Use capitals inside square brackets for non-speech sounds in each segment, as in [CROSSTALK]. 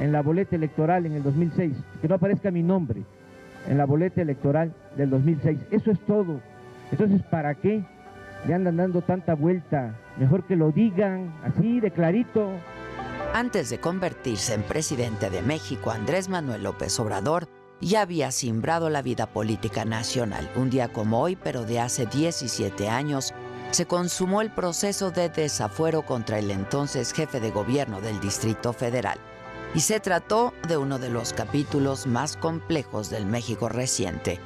en la boleta electoral en el 2006, que no aparezca mi nombre en la boleta electoral del 2006. Eso es todo. Entonces, ¿para qué le andan dando tanta vuelta? Mejor que lo digan así, de clarito. Antes de convertirse en presidente de México, Andrés Manuel López Obrador ya había simbrado la vida política nacional. Un día como hoy, pero de hace 17 años, se consumó el proceso de desafuero contra el entonces jefe de gobierno del Distrito Federal. Y se trató de uno de los capítulos más complejos del México reciente.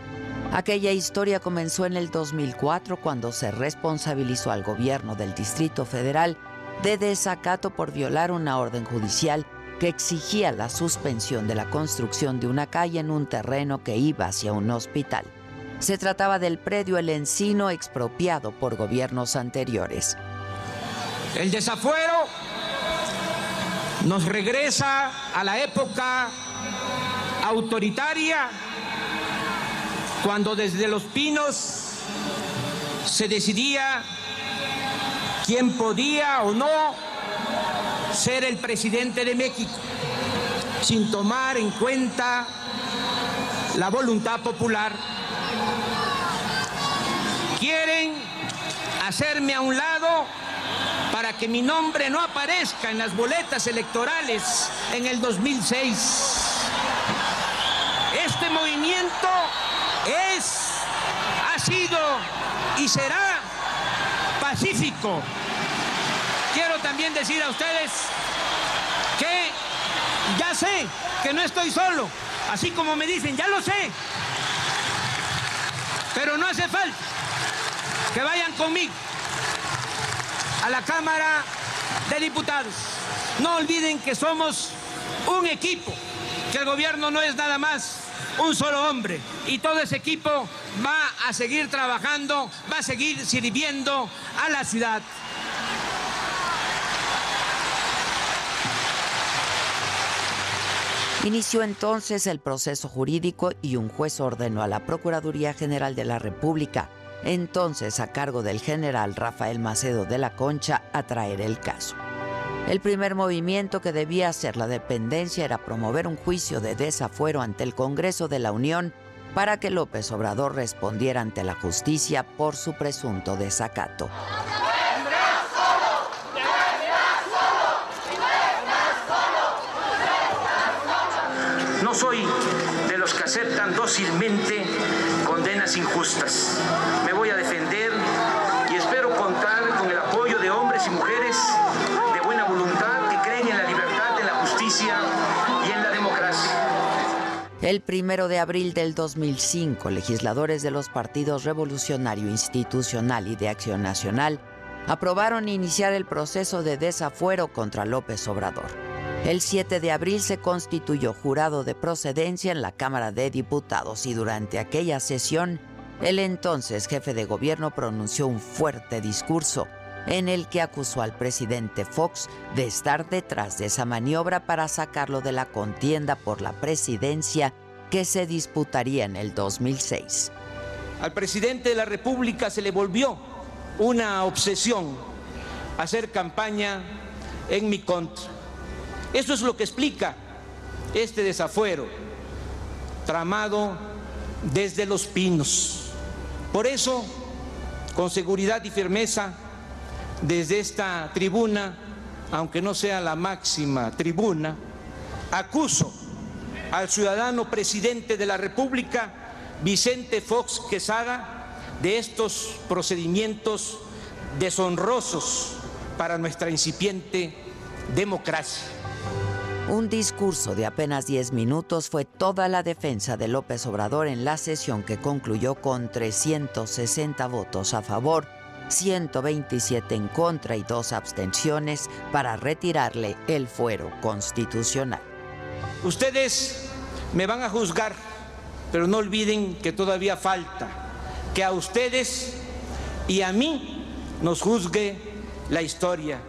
Aquella historia comenzó en el 2004 cuando se responsabilizó al gobierno del Distrito Federal de desacato por violar una orden judicial que exigía la suspensión de la construcción de una calle en un terreno que iba hacia un hospital. Se trataba del predio El Encino expropiado por gobiernos anteriores. El desafuero nos regresa a la época autoritaria, cuando desde los pinos se decidía quién podía o no ser el presidente de México, sin tomar en cuenta la voluntad popular. Quieren hacerme a un lado para que mi nombre no aparezca en las boletas electorales en el 2006. Este movimiento es, ha sido y será pacífico. Quiero también decir a ustedes que ya sé que no estoy solo, así como me dicen, ya lo sé, pero no hace falta que vayan conmigo a la Cámara de Diputados. No olviden que somos un equipo, que el gobierno no es nada más un solo hombre y todo ese equipo va a seguir trabajando, va a seguir sirviendo a la ciudad. Inició entonces el proceso jurídico y un juez ordenó a la Procuraduría General de la República entonces a cargo del general Rafael Macedo de la Concha, a traer el caso. El primer movimiento que debía hacer la dependencia era promover un juicio de desafuero ante el Congreso de la Unión para que López Obrador respondiera ante la justicia por su presunto desacato. No soy de los que aceptan dócilmente condenas injustas. El primero de abril del 2005, legisladores de los partidos Revolucionario Institucional y de Acción Nacional aprobaron iniciar el proceso de desafuero contra López Obrador. El 7 de abril se constituyó jurado de procedencia en la Cámara de Diputados y durante aquella sesión el entonces jefe de gobierno pronunció un fuerte discurso en el que acusó al presidente Fox de estar detrás de esa maniobra para sacarlo de la contienda por la presidencia que se disputaría en el 2006. Al presidente de la República se le volvió una obsesión hacer campaña en mi contra. Eso es lo que explica este desafuero tramado desde los pinos. Por eso, con seguridad y firmeza, desde esta tribuna, aunque no sea la máxima tribuna, acuso al ciudadano presidente de la República, Vicente Fox Quesada, de estos procedimientos deshonrosos para nuestra incipiente democracia. Un discurso de apenas 10 minutos fue toda la defensa de López Obrador en la sesión que concluyó con 360 votos a favor, 127 en contra y dos abstenciones para retirarle el fuero constitucional. Ustedes Me van a juzgar, pero no olviden que todavía falta que a ustedes y a mí nos juzgue la historia.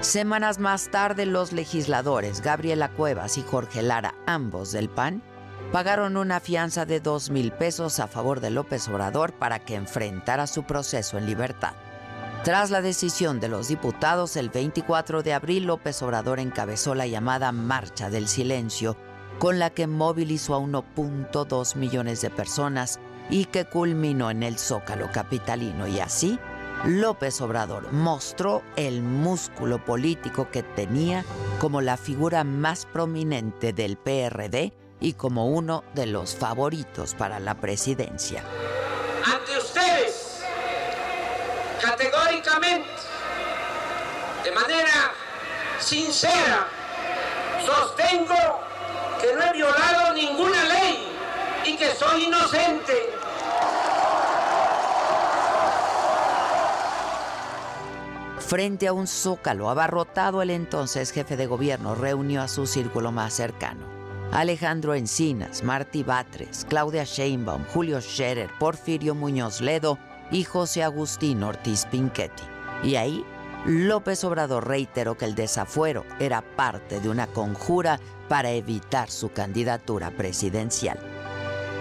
Semanas más tarde, los legisladores Gabriela Cuevas y Jorge Lara, ambos del PAN, pagaron una fianza de dos mil pesos a favor de López Obrador para que enfrentara su proceso en libertad. Tras la decisión de los diputados, el 24 de abril López Obrador encabezó la llamada Marcha del Silencio, con la que movilizó a 1.2 millones de personas y que culminó en el Zócalo capitalino y así López Obrador mostró el músculo político que tenía como la figura más prominente del PRD y como uno de los favoritos para la presidencia. Ante ustedes, categóricamente, de manera sincera, sostengo que no he violado ninguna ley y que soy inocente. Frente a un zócalo abarrotado, el entonces jefe de gobierno reunió a su círculo más cercano. Alejandro Encinas, Martí Batres, Claudia Sheinbaum, Julio Scherer, Porfirio Muñoz Ledo y José Agustín Ortiz Pinchetti. Y ahí, López Obrador reiteró que el desafuero era parte de una conjura para evitar su candidatura presidencial.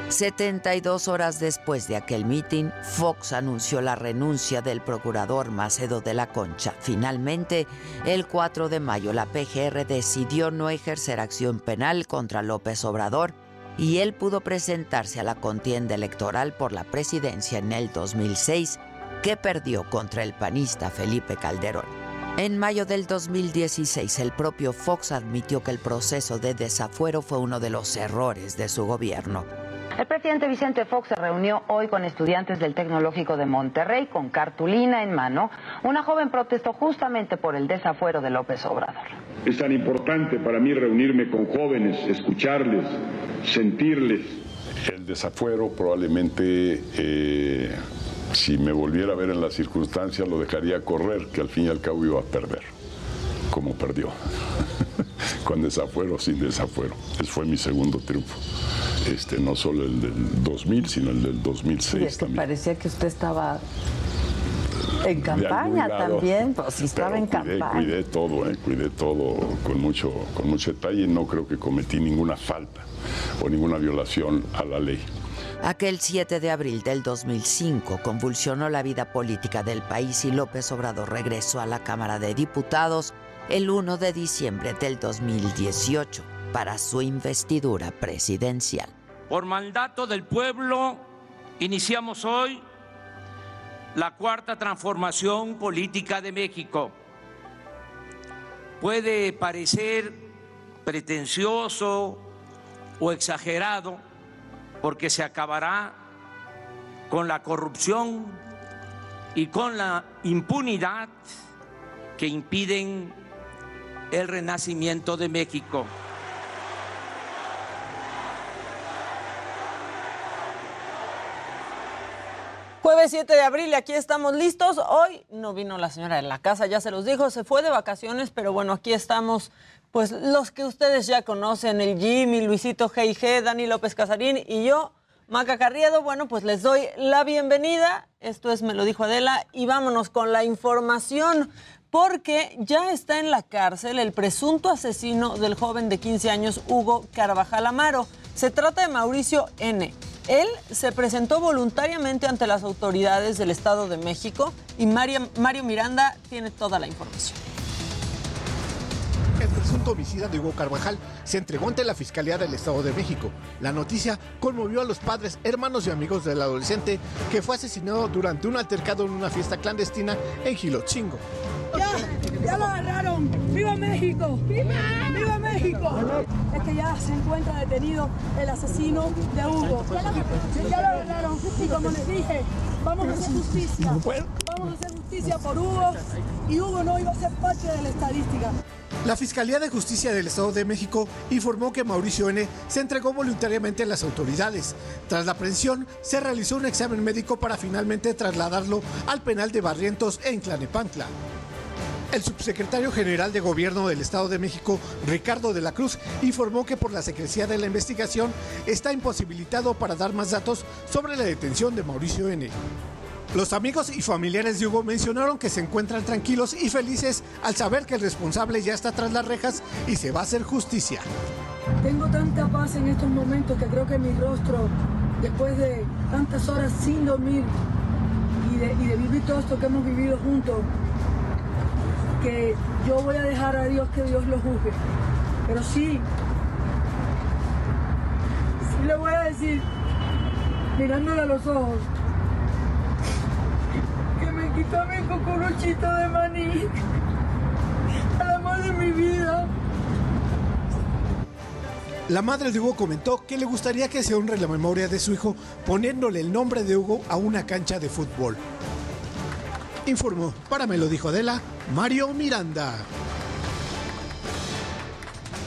72 horas después de aquel mitin, Fox anunció la renuncia del procurador Macedo de la Concha. Finalmente, el 4 de mayo, la PGR decidió no ejercer acción penal contra López Obrador y él pudo presentarse a la contienda electoral por la presidencia en el 2006, que perdió contra el panista Felipe Calderón. En mayo del 2016, el propio Fox admitió que el proceso de desafuero fue uno de los errores de su gobierno. El presidente Vicente Fox se reunió hoy con estudiantes del Tecnológico de Monterrey con cartulina en mano. Una joven protestó justamente por el desafuero de López Obrador. Es tan importante para mí reunirme con jóvenes, escucharles, sentirles. El desafuero probablemente, eh, si me volviera a ver en las circunstancias, lo dejaría correr, que al fin y al cabo iba a perder, como perdió. [LAUGHS] [LAUGHS] con desafuero, sin desafuero. Ese fue mi segundo triunfo este, no solo el del 2000, sino el del 2006 también. Parecía que usted estaba en campaña también, pues si estaba en campaña. Cuidé todo, eh, cuidé todo con mucho, con mucho detalle. No creo que cometí ninguna falta o ninguna violación a la ley. Aquel 7 de abril del 2005 convulsionó la vida política del país y López Obrador regresó a la Cámara de Diputados el 1 de diciembre del 2018 para su investidura presidencial. Por mandato del pueblo, iniciamos hoy la cuarta transformación política de México. Puede parecer pretencioso o exagerado porque se acabará con la corrupción y con la impunidad que impiden el renacimiento de México. Jueves 7 de abril aquí estamos listos. Hoy no vino la señora de la casa, ya se los dijo, se fue de vacaciones, pero bueno, aquí estamos, pues los que ustedes ya conocen, el Jimmy, Luisito G&G, Dani López Casarín y yo, Maca Carriedo. Bueno, pues les doy la bienvenida. Esto es Me lo dijo Adela y vámonos con la información porque ya está en la cárcel el presunto asesino del joven de 15 años Hugo Carvajal Amaro. Se trata de Mauricio N él se presentó voluntariamente ante las autoridades del Estado de México y Mario, Miranda tiene toda la información. El presunto homicida de Hugo Carvajal se entregó ante la Fiscalía del Estado de México. La noticia conmovió a los padres, hermanos y amigos del adolescente que fue asesinado durante un altercado en una fiesta clandestina en Gilotzingo. ¡Ya! ¡Ya lo agarraron! ¡Viva México! ¡Viva! ¡Viva México! Es que ya se encuentra detenido el asesino de Hugo. Ya lo agarraron. Y como les dije, vamos a hacer justicia. Vamos a hacer justicia por Hugo. Y Hugo no iba a ser parte de la estadística. La Fiscalía de Justicia del Estado de México informó que Mauricio N. se entregó voluntariamente a las autoridades. Tras la aprehensión, se realizó un examen médico para finalmente trasladarlo al penal de Barrientos en Tlanepantla. El subsecretario general de Gobierno del Estado de México, Ricardo de la Cruz, informó que por la secrecía de la investigación está imposibilitado para dar más datos sobre la detención de Mauricio N. Los amigos y familiares de Hugo mencionaron que se encuentran tranquilos y felices al saber que el responsable ya está tras las rejas y se va a hacer justicia. Tengo tanta paz en estos momentos que creo que mi rostro, después de tantas horas sin dormir y de, vivir todo esto que hemos vivido juntos, que yo voy a dejar a Dios que Dios lo juzgue. Pero sí, sí le voy a decir, mirándole a los ojos, mi cucuruchito de maní, el amor de mi vida. La madre de Hugo comentó que le gustaría que se honre la memoria de su hijo poniéndole el nombre de Hugo a una cancha de fútbol. Informó, para me lo dijo Adela, Mario Miranda.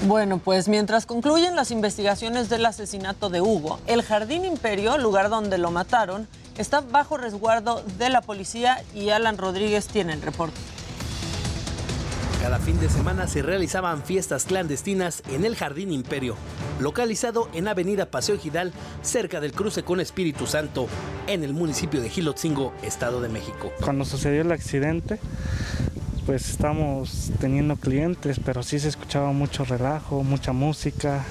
Bueno, pues mientras concluyen las investigaciones del asesinato de Hugo, el Jardín Imperio, lugar donde lo mataron, está bajo resguardo de la policía y Alan Rodríguez tiene el reporte. Cada fin de semana se realizaban fiestas clandestinas en el Jardín Imperio, localizado en Avenida Paseo Gidal, cerca del cruce con Espíritu Santo, en el municipio de Gilotzingo, Estado de México. Cuando sucedió el accidente, pues estamos teniendo clientes, pero sí se escuchaba mucho relajo, mucha música.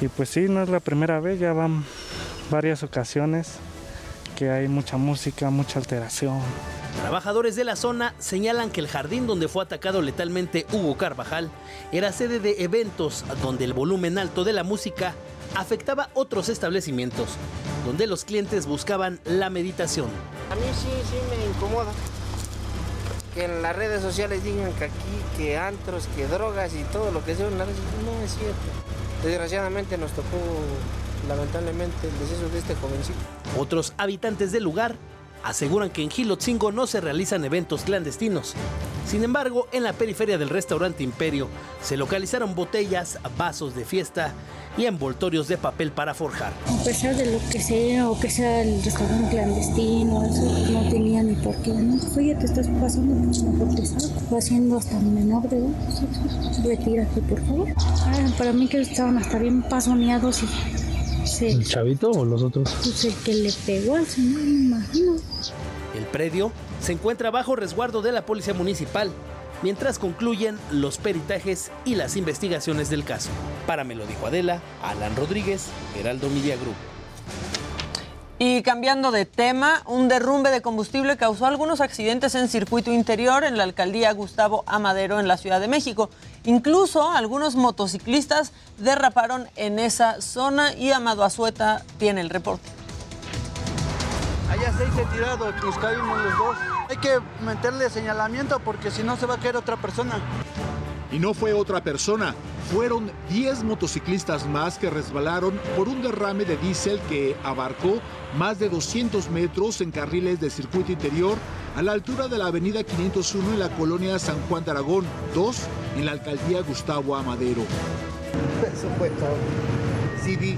Y pues sí, no es la primera vez, ya van varias ocasiones que hay mucha música, mucha alteración. Trabajadores de la zona señalan que el jardín donde fue atacado letalmente Hugo Carvajal era sede de eventos donde el volumen alto de la música afectaba otros establecimientos, donde los clientes buscaban la meditación. A mí sí, sí me incomoda que en las redes sociales digan que aquí, que antros, que drogas y todo lo que sea en las redes no es cierto. Desgraciadamente nos tocó lamentablemente el deceso de este jovencito. Otros habitantes del lugar aseguran que en Gilotzingo no se realizan eventos clandestinos. Sin embargo, en la periferia del restaurante Imperio se localizaron botellas, vasos de fiesta y envoltorios de papel para forjar. A pesar de lo que sea o que sea el restaurante clandestino, eso no tenía ni por qué. ¿no? Oye, te estás pasando, mejor te saco. Haciendo hasta menor de edad. Retírate, por favor. Ah, para mí que estaban hasta bien pasoneados y Sí. ¿El chavito o los otros? Pues el que le pegó al señor, me imagino. El predio se encuentra bajo resguardo de la Policía Municipal, mientras concluyen los peritajes y las investigaciones del caso. Para me lo dijo Adela, Alan Rodríguez, Heraldo Media Group. Y cambiando de tema, un derrumbe de combustible causó algunos accidentes en circuito interior en la alcaldía Gustavo Amadero en la Ciudad de México. Incluso algunos motociclistas derraparon en esa zona y Amado Azueta tiene el reporte. Hay aceite tirado, nos caímos los dos. Hay que meterle señalamiento porque si no se va a caer otra persona. Y no fue otra persona, fueron 10 motociclistas más que resbalaron por un derrame de diésel que abarcó más de 200 metros en carriles de circuito interior a la altura de la avenida 501 en la colonia San Juan de Aragón, 2 en la alcaldía Gustavo Amadero. Eso fue todo. Sí vi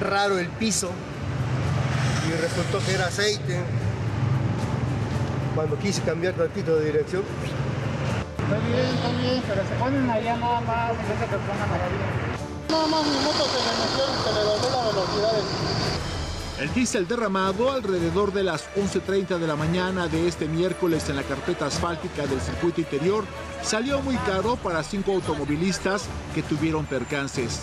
raro el piso y resultó que era aceite. Cuando quise cambiar tantito de dirección, Está bien, está bien, pero se ponen allá nada más en vez de que pongan allá bien. Nada más mi moto se le metió, se le dobló la velocidad. El diésel derramado alrededor de las 11.30 de la mañana de este miércoles en la carpeta asfáltica del circuito interior salió muy caro para cinco automovilistas que tuvieron percances.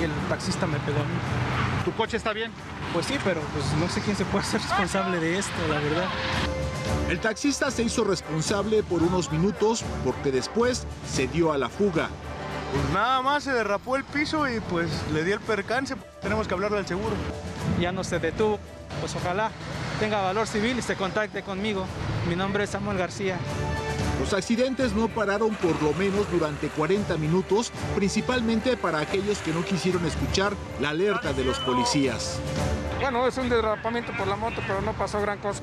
Y el taxista me pegó a mí. ¿Tu coche está bien? Pues sí, pero pues no sé quién se puede hacer responsable de esto, la verdad. El taxista se hizo responsable por unos minutos porque después se dio a la fuga. Pues nada más se derrapó el piso y pues le di el percance. Tenemos que hablarle al seguro. Ya no se detuvo. Pues ojalá tenga valor civil y se contacte conmigo. Mi nombre es Samuel García. Los accidentes no pararon por lo menos durante 40 minutos, principalmente para aquellos que no quisieron escuchar la alerta de los policías. Bueno, es un derrapamiento por la moto, pero no pasó gran cosa.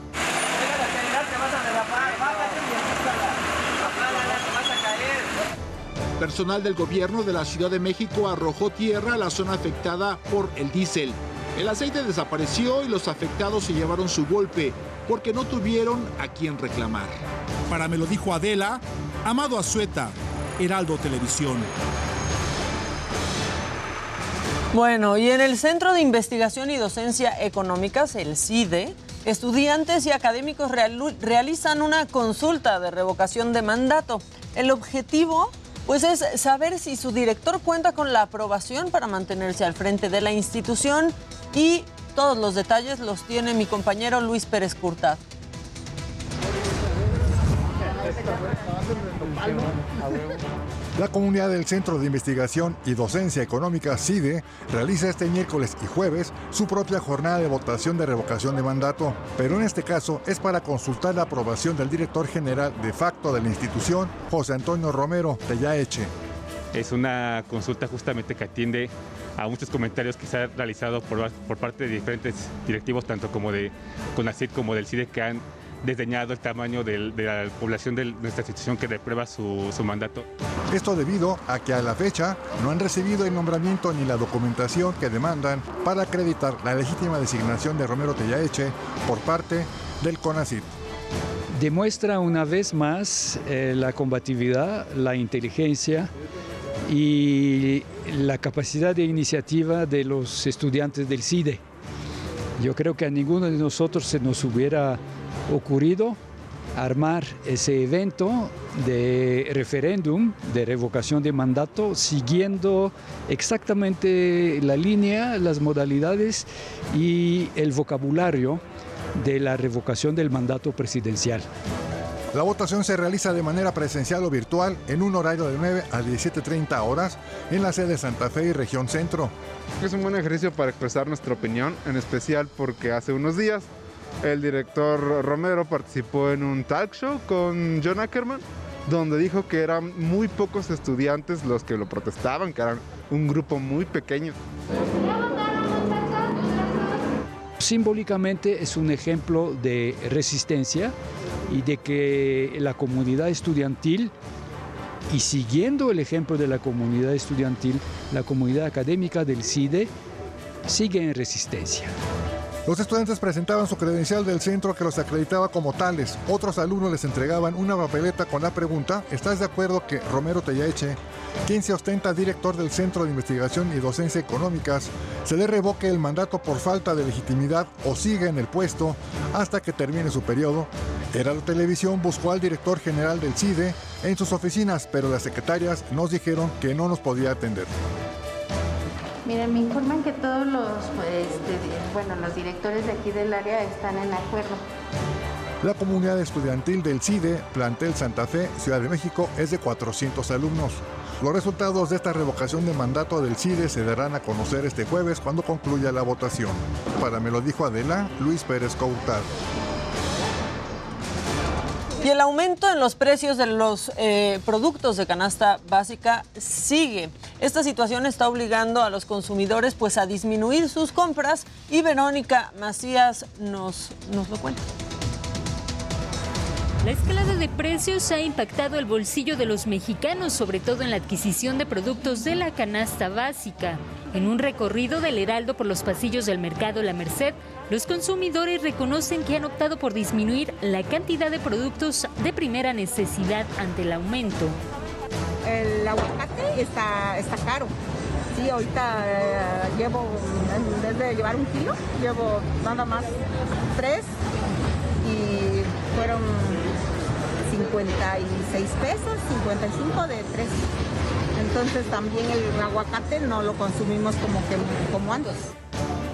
Personal del gobierno de la Ciudad de México arrojó tierra a la zona afectada por el diésel. El aceite desapareció y los afectados se llevaron su golpe porque no tuvieron a quien reclamar. Para me lo dijo Adela, Amado Azueta, Heraldo Televisión. Bueno, y en el Centro de Investigación y Docencia Económicas, el CIDE, estudiantes y académicos realizan una consulta de revocación de mandato. El objetivo pues es saber si su director cuenta con la aprobación para mantenerse al frente de la institución y todos los detalles los tiene mi compañero Luis Pérez Curtad. La comunidad del Centro de Investigación y Docencia Económica CIDE realiza este miércoles y jueves su propia jornada de votación de revocación de mandato, pero en este caso es para consultar la aprobación del director general de facto de la institución, José Antonio Romero Tellaeche. Es una consulta justamente que atiende a muchos comentarios que se han realizado por, parte de diferentes directivos, tanto como de CONACYT como del CIDE, que han desdeñado el tamaño de la población de nuestra institución que reprueba su, su, mandato. Esto debido a que a la fecha no han recibido el nombramiento ni la documentación que demandan para acreditar la legítima designación de Romero Tellaeche por parte del CONACIT. Demuestra una vez más eh, la combatividad, la inteligencia y la capacidad de iniciativa de los estudiantes del CIDE. Yo creo que a ninguno de nosotros se nos hubiera ocurrido armar ese evento de referéndum de revocación de mandato siguiendo exactamente la línea, las modalidades y el vocabulario de la revocación del mandato presidencial. La votación se realiza de manera presencial o virtual en un horario de 9 a 17.30 horas en la sede de Santa Fe y Región Centro. Es un buen ejercicio para expresar nuestra opinión, en especial porque hace unos días el director Romero participó en un talk show con John Ackerman, donde dijo que eran muy pocos estudiantes los que lo protestaban, que eran un grupo muy pequeño. Simbólicamente es un ejemplo de resistencia y de que la comunidad estudiantil, y siguiendo el ejemplo de la comunidad estudiantil, la comunidad académica del CIDE sigue en resistencia. Los estudiantes presentaban su credencial del centro que los acreditaba como tales. Otros alumnos les entregaban una papeleta con la pregunta, ¿estás de acuerdo que Romero Tellaeche, quien se ostenta director del Centro de Investigación y Docencia Económicas, se le revoque el mandato por falta de legitimidad o siga en el puesto hasta que termine su periodo? Heraldo Televisión buscó al director general del CIDE en sus oficinas, pero las secretarias nos dijeron que no nos podía atender. Miren, me informan que todos los, este, bueno, los directores de aquí del área están en acuerdo. La comunidad estudiantil del CIDE, plantel Santa Fe, Ciudad de México, es de 400 alumnos. Los resultados de esta revocación de mandato del CIDE se darán a conocer este jueves cuando concluya la votación. Para me lo dijo Adela, Luis Pérez Coutar. Y el aumento en los precios de los eh, productos de canasta básica sigue. Esta situación está obligando a los consumidores pues a disminuir sus compras y Verónica Macías nos, nos lo cuenta. La escalada de precios ha impactado el bolsillo de los mexicanos, sobre todo en la adquisición de productos de la canasta básica. En un recorrido del Heraldo por los pasillos del mercado La Merced, los consumidores reconocen que han optado por disminuir la cantidad de productos de primera necesidad ante el aumento. El aguacate está, está caro. Sí, ahorita eh, llevo, en vez de llevar un kilo, llevo nada más tres y fueron 56 pesos, 55 de tres. Entonces también el aguacate no lo consumimos como, que, como antes.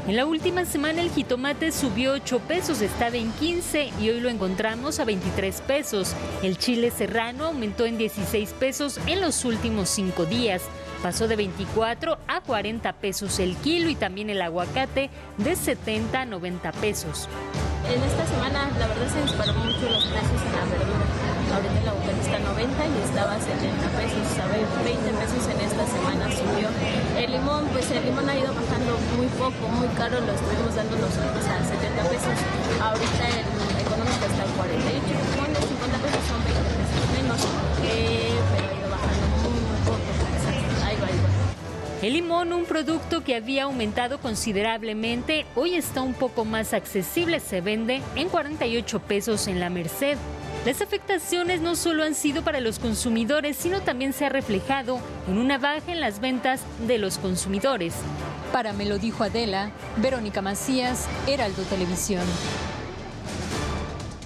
En la última semana el jitomate subió 8 pesos, estaba en 15 y hoy lo encontramos a 23 pesos. El chile serrano aumentó en 16 pesos en los últimos 5 días. Pasó de 24 a 40 pesos el kilo y también el aguacate de 70 a 90 pesos. En esta semana la verdad se dispararon mucho los precios en la verdura. Ahorita el aguacate está a 90 y estaba a 70 pesos, a 20 pesos en esta semana subió. El limón, pues el limón ha ido bajando muy poco, muy caro, lo estuvimos dando nosotros a 70 pesos. Ahorita el económico está a 48, limón de 50 pesos son 20 pesos menos, eh, pero ha ido bajando muy, muy poco. Ahí va, ahí va. El limón, un producto que había aumentado considerablemente, hoy está un poco más accesible, se vende en 48 pesos en la Merced. Las afectaciones no solo han sido para los consumidores, sino también se ha reflejado en una baja en las ventas de los consumidores. Para Me lo dijo Adela, Verónica Macías, Heraldo Televisión.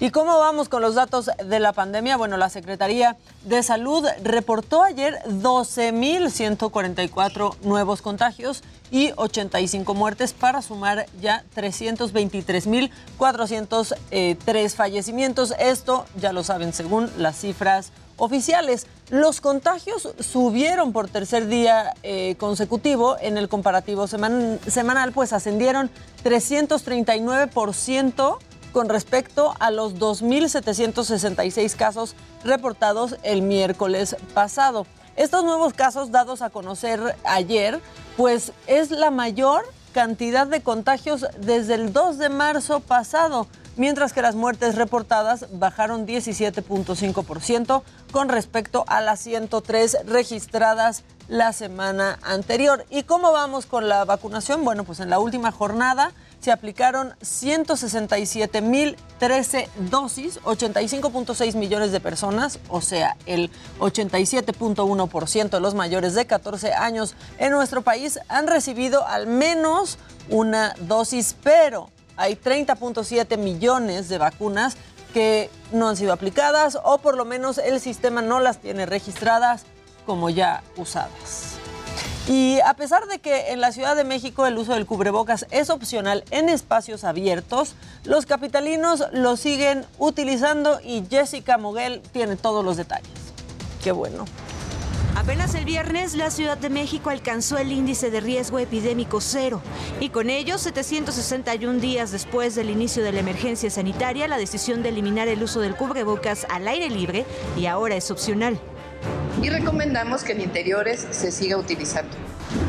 ¿Y cómo vamos con los datos de la pandemia? Bueno, la Secretaría de Salud reportó ayer 12.144 nuevos contagios y 85 muertes para sumar ya 323.403 fallecimientos. Esto ya lo saben según las cifras oficiales. Los contagios subieron por tercer día eh, consecutivo en el comparativo semanal, pues ascendieron 339% con respecto a los 2.766 casos reportados el miércoles pasado. Estos nuevos casos dados a conocer ayer, pues es la mayor cantidad de contagios desde el 2 de marzo pasado, mientras que las muertes reportadas bajaron 17.5% con respecto a las 103 registradas la semana anterior. ¿Y cómo vamos con la vacunación? Bueno, pues en la última jornada se aplicaron 167.013 dosis, 85.6 millones de personas, o sea, el 87.1% de los mayores de 14 años en nuestro país han recibido al menos una dosis, pero hay 30.7 millones de vacunas que no han sido aplicadas o por lo menos el sistema no las tiene registradas como ya usadas. Y a pesar de que en la Ciudad de México el uso del cubrebocas es opcional en espacios abiertos, los capitalinos lo siguen utilizando y Jessica Moguel tiene todos los detalles. Qué bueno. Apenas el viernes, la Ciudad de México alcanzó el índice de riesgo epidémico cero y con ello, 761 días después del inicio de la emergencia sanitaria, la decisión de eliminar el uso del cubrebocas al aire libre y ahora es opcional y recomendamos que en interiores se siga utilizando.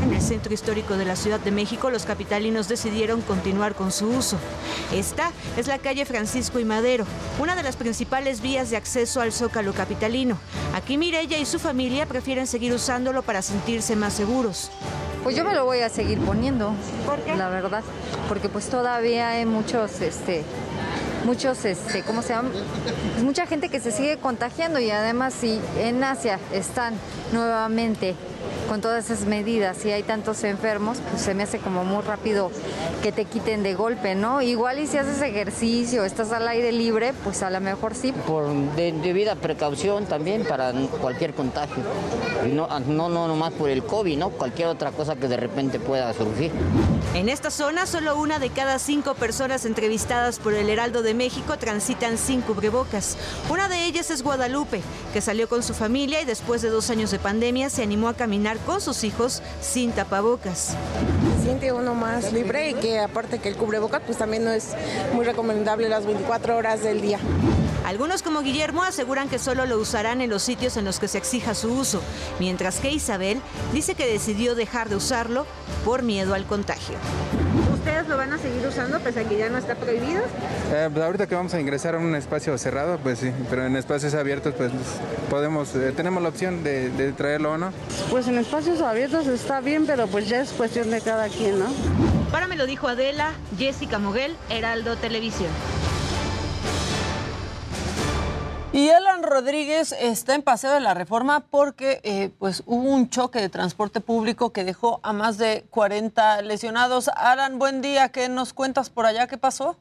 En el centro histórico de la Ciudad de México, los capitalinos decidieron continuar con su uso. Esta es la calle Francisco y Madero, una de las principales vías de acceso al Zócalo capitalino. Aquí Mirella y su familia prefieren seguir usándolo para sentirse más seguros. Pues yo me lo voy a seguir poniendo, la verdad, porque pues todavía hay muchos este, muchos, este, ¿cómo se llama? Pues mucha gente que se sigue contagiando y además si en Asia están nuevamente con todas esas medidas y hay tantos enfermos, pues se me hace como muy rápido que te quiten de golpe, ¿no? Igual y si haces ejercicio, estás al aire libre, pues a lo mejor sí. Por debida precaución también para cualquier contagio. no, no, no nomás por el COVID, ¿no? Cualquier otra cosa que de repente pueda surgir. En esta zona, solo una de cada cinco personas entrevistadas por el Heraldo de México transitan sin cubrebocas. Una de ellas es Guadalupe, que salió con su familia y después de dos años de pandemia se animó a caminar con sus hijos sin tapabocas. siente uno más libre y que aparte que el cubrebocas pues también no es muy recomendable las 24 horas del día. Algunos como Guillermo aseguran que solo lo usarán en los sitios en los que se exija su uso, mientras que Isabel dice que decidió dejar de usarlo por miedo al contagio. ¿Ustedes lo van a seguir usando pese a que ya no está prohibido? Eh, pues ahorita que vamos a ingresar a un espacio cerrado, pues sí, pero en espacios abiertos pues podemos, eh, tenemos la opción de, de traerlo o no. Pues en espacios abiertos está bien, pero pues ya es cuestión de cada quien, ¿no? Para me lo dijo Adela, Jessica Moguel, Heraldo Televisión. Y Alan Rodríguez está en paseo de la reforma porque eh, pues hubo un choque de transporte público que dejó a más de 40 lesionados. Alan, buen día. ¿Qué nos cuentas por allá? ¿Qué pasó?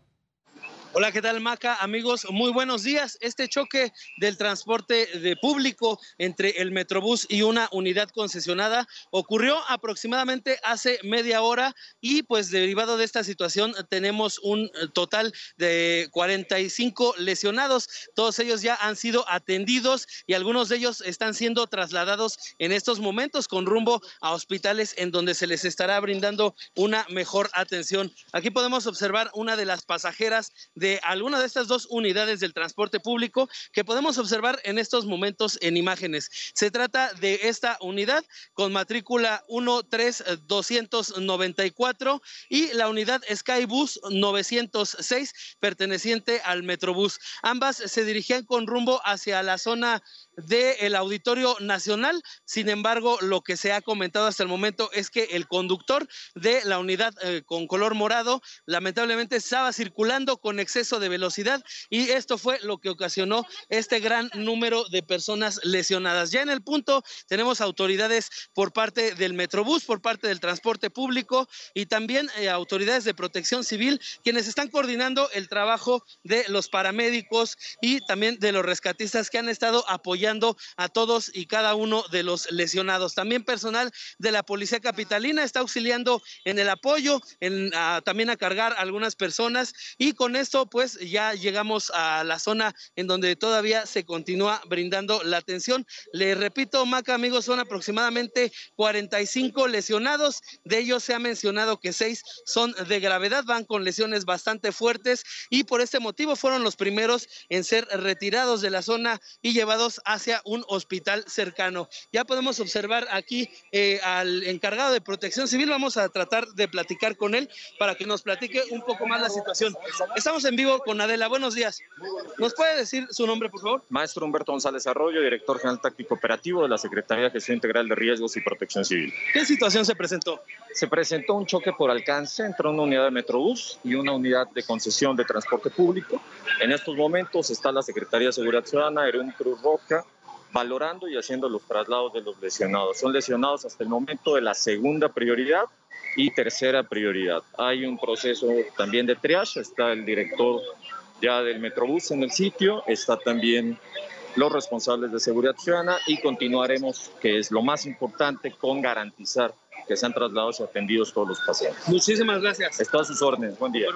Hola, ¿qué tal Maca? Amigos, muy buenos días. Este choque del transporte de público entre el Metrobús y una unidad concesionada ocurrió aproximadamente hace media hora y pues derivado de esta situación tenemos un total de 45 lesionados. Todos ellos ya han sido atendidos y algunos de ellos están siendo trasladados en estos momentos con rumbo a hospitales en donde se les estará brindando una mejor atención. Aquí podemos observar una de las pasajeras de de alguna de estas dos unidades del transporte público que podemos observar en estos momentos en imágenes. Se trata de esta unidad con matrícula 13294 y la unidad Skybus 906 perteneciente al Metrobús. Ambas se dirigían con rumbo hacia la zona del Auditorio Nacional. Sin embargo, lo que se ha comentado hasta el momento es que el conductor de la unidad eh, con color morado lamentablemente estaba circulando con exceso de velocidad y esto fue lo que ocasionó este gran número de personas lesionadas. Ya en el punto tenemos autoridades por parte del Metrobús, por parte del transporte público y también eh, autoridades de protección civil quienes están coordinando el trabajo de los paramédicos y también de los rescatistas que han estado apoyando a todos y cada uno de los lesionados. También personal de la Policía Capitalina está auxiliando en el apoyo, en, también a cargar algunas personas y con esto pues ya llegamos a la zona en donde todavía se continúa brindando la atención. Le repito, Maca, amigos, son aproximadamente 45 lesionados. De ellos se ha mencionado que seis son de gravedad, van con lesiones bastante fuertes y por este motivo fueron los primeros en ser retirados de la zona y llevados hacia un hospital cercano. Ya podemos observar aquí eh, al encargado de protección civil. Vamos a tratar de platicar con él para que nos platique un poco más la situación. Estamos en vivo con Adela. Buenos días. ¿Nos puede decir su nombre, por favor? Maestro Humberto González Arroyo, director general táctico operativo de la Secretaría de Gestión Integral de Riesgos y Protección Civil. ¿Qué situación se presentó? Se presentó un choque por alcance entre una unidad de Metrobús y una unidad de concesión de transporte público. En estos momentos está la Secretaría de Seguridad Ciudadana, Aerón Cruz Roja, valorando y haciendo los traslados de los lesionados. Son lesionados hasta el momento de la segunda prioridad y tercera prioridad. Hay un proceso también de triage, está el director ya del Metrobús en el sitio, está también los responsables de seguridad ciudadana y continuaremos, que es lo más importante, con garantizar que sean trasladados y atendidos todos los pacientes. Muchísimas gracias. Está a sus órdenes. Buen día.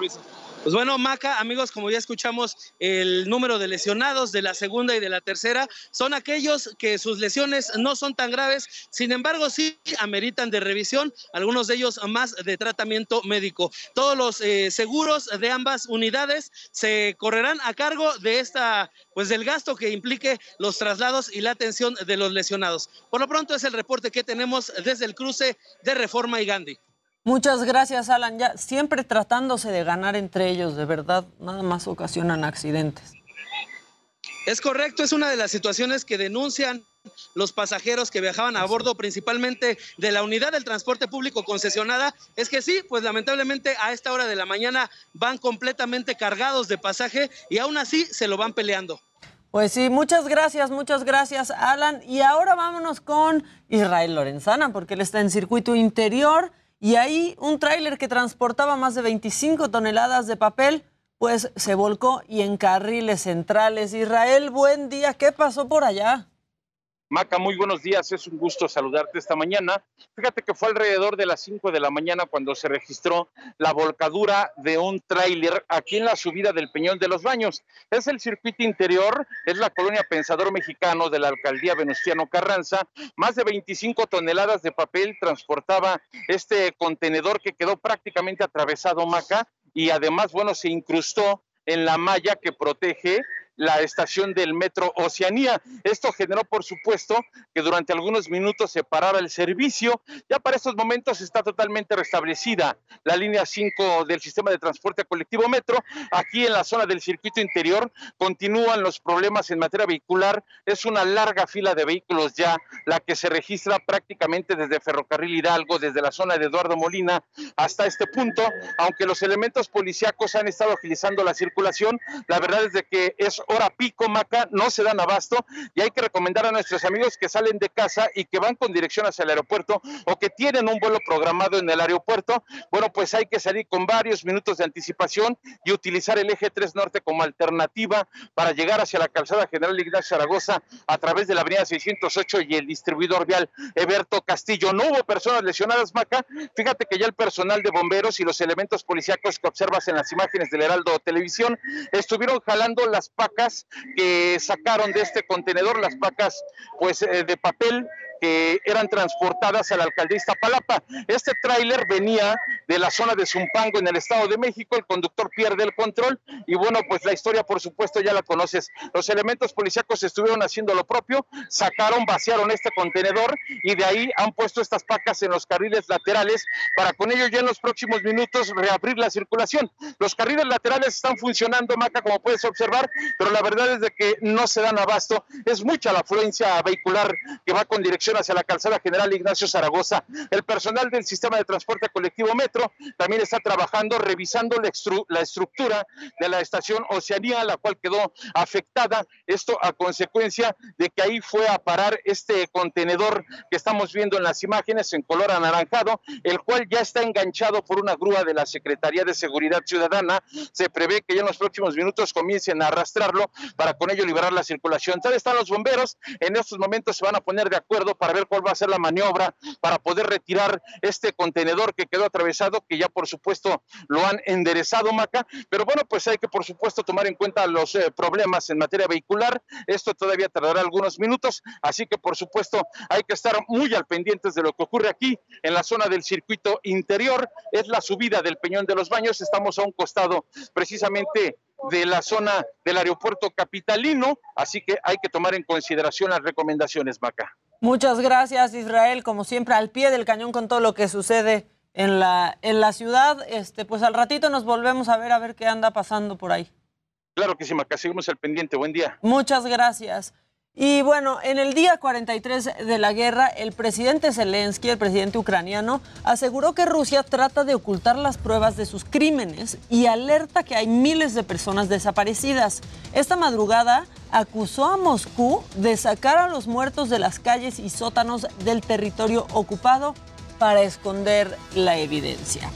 Pues bueno, Maca, amigos, como ya escuchamos, el número de lesionados de la segunda y de la tercera son aquellos que sus lesiones no son tan graves, sin embargo, sí ameritan de revisión, algunos de ellos más de tratamiento médico. Todos los eh, seguros de ambas unidades se correrán a cargo de esta, pues del gasto que implique los traslados y la atención de los lesionados. Por lo pronto es el reporte que tenemos desde el cruce de Reforma y Gandhi. Muchas gracias, Alan. Ya siempre tratándose de ganar entre ellos, de verdad, nada más ocasionan accidentes. Es correcto, es una de las situaciones que denuncian los pasajeros que viajaban a bordo principalmente de la unidad del transporte público concesionada, es que sí, pues lamentablemente a esta hora de la mañana van completamente cargados de pasaje y aún así se lo van peleando. Pues sí, muchas gracias, muchas gracias, Alan. Y ahora vámonos con Israel Lorenzana, porque él está en circuito interior y ahí un tráiler que transportaba más de 25 toneladas de papel, pues se volcó y en carriles centrales. Israel, buen día, ¿qué pasó por allá? Maca, muy buenos días, es un gusto saludarte esta mañana. Fíjate que fue alrededor de las 5 de la mañana cuando se registró la volcadura de un tráiler aquí en la subida del Peñón de los Baños. Es el circuito interior, es la colonia Pensador Mexicano de la alcaldía Venustiano Carranza. Más de 25 toneladas de papel transportaba este contenedor que quedó prácticamente atravesado, Maca, y además, bueno, se incrustó en la malla que protege la estación del metro Oceanía. Esto generó, por supuesto, que durante algunos minutos se parara el servicio. Ya para estos momentos está totalmente restablecida la línea 5 del sistema de transporte colectivo metro. Aquí en la zona del circuito interior continúan los problemas en materia vehicular. Es una larga fila de vehículos ya la que se registra prácticamente desde Ferrocarril Hidalgo, desde la zona de Eduardo Molina hasta este punto. Aunque los elementos policíacos han estado agilizando la circulación, la verdad es de que es hora pico, Maca, no se dan abasto y hay que recomendar a nuestros amigos que salen de casa y que van con dirección hacia el aeropuerto o que tienen un vuelo programado en el aeropuerto, bueno, pues hay que salir con varios minutos de anticipación y utilizar el eje 3 norte como alternativa para llegar hacia la calzada General Ignacio Zaragoza a través de la avenida 608 y el distribuidor vial Eberto Castillo. No hubo personas lesionadas, Maca. Fíjate que ya el personal de bomberos y los elementos policíacos que observas en las imágenes del Heraldo Televisión estuvieron jalando las pacas que sacaron de este contenedor, las pacas pues eh, de papel que eran transportadas a la alcaldía Iztapalapa. Este tráiler venía de la zona de Zumpango en el Estado de México, el conductor pierde el control y bueno, pues la historia por supuesto ya la conoces. Los elementos policíacos estuvieron haciendo lo propio, sacaron, vaciaron este contenedor y de ahí han puesto estas pacas en los carriles laterales para con ello ya en los próximos minutos reabrir la circulación. Los carriles laterales están funcionando, Maca, como puedes observar, pero la verdad es de que no se dan abasto. Es mucha la afluencia vehicular que va con dirección hacia la calzada general Ignacio Zaragoza. El personal del sistema de transporte colectivo Metro también está trabajando, revisando la, la estructura de la estación Oceanía, la cual quedó afectada. Esto a consecuencia de que ahí fue a parar este contenedor que estamos viendo en las imágenes en color anaranjado, el cual ya está enganchado por una grúa de la Secretaría de Seguridad Ciudadana. Se prevé que ya en los próximos minutos comiencen a arrastrarlo para con ello liberar la circulación. Tal están los bomberos. En estos momentos se van a poner de acuerdo para ver cuál va a ser la maniobra para poder retirar este contenedor que quedó atravesado, que ya por supuesto lo han enderezado, Maca. Pero bueno, pues hay que por supuesto tomar en cuenta los eh, problemas en materia vehicular. Esto todavía tardará algunos minutos, así que por supuesto hay que estar muy al pendientes de lo que ocurre aquí en la zona del circuito interior. Es la subida del Peñón de los Baños. Estamos a un costado precisamente de la zona del aeropuerto capitalino, así que hay que tomar en consideración las recomendaciones, Maca. Muchas gracias, Israel, como siempre, al pie del cañón con todo lo que sucede en la, en la ciudad. Este, pues al ratito nos volvemos a ver a ver qué anda pasando por ahí. Claro que sí, Maca, seguimos al pendiente. Buen día. Muchas gracias. Y bueno, en el día 43 de la guerra, el presidente Zelensky, el presidente ucraniano, aseguró que Rusia trata de ocultar las pruebas de sus crímenes y alerta que hay miles de personas desaparecidas. Esta madrugada acusó a Moscú de sacar a los muertos de las calles y sótanos del territorio ocupado para esconder la evidencia.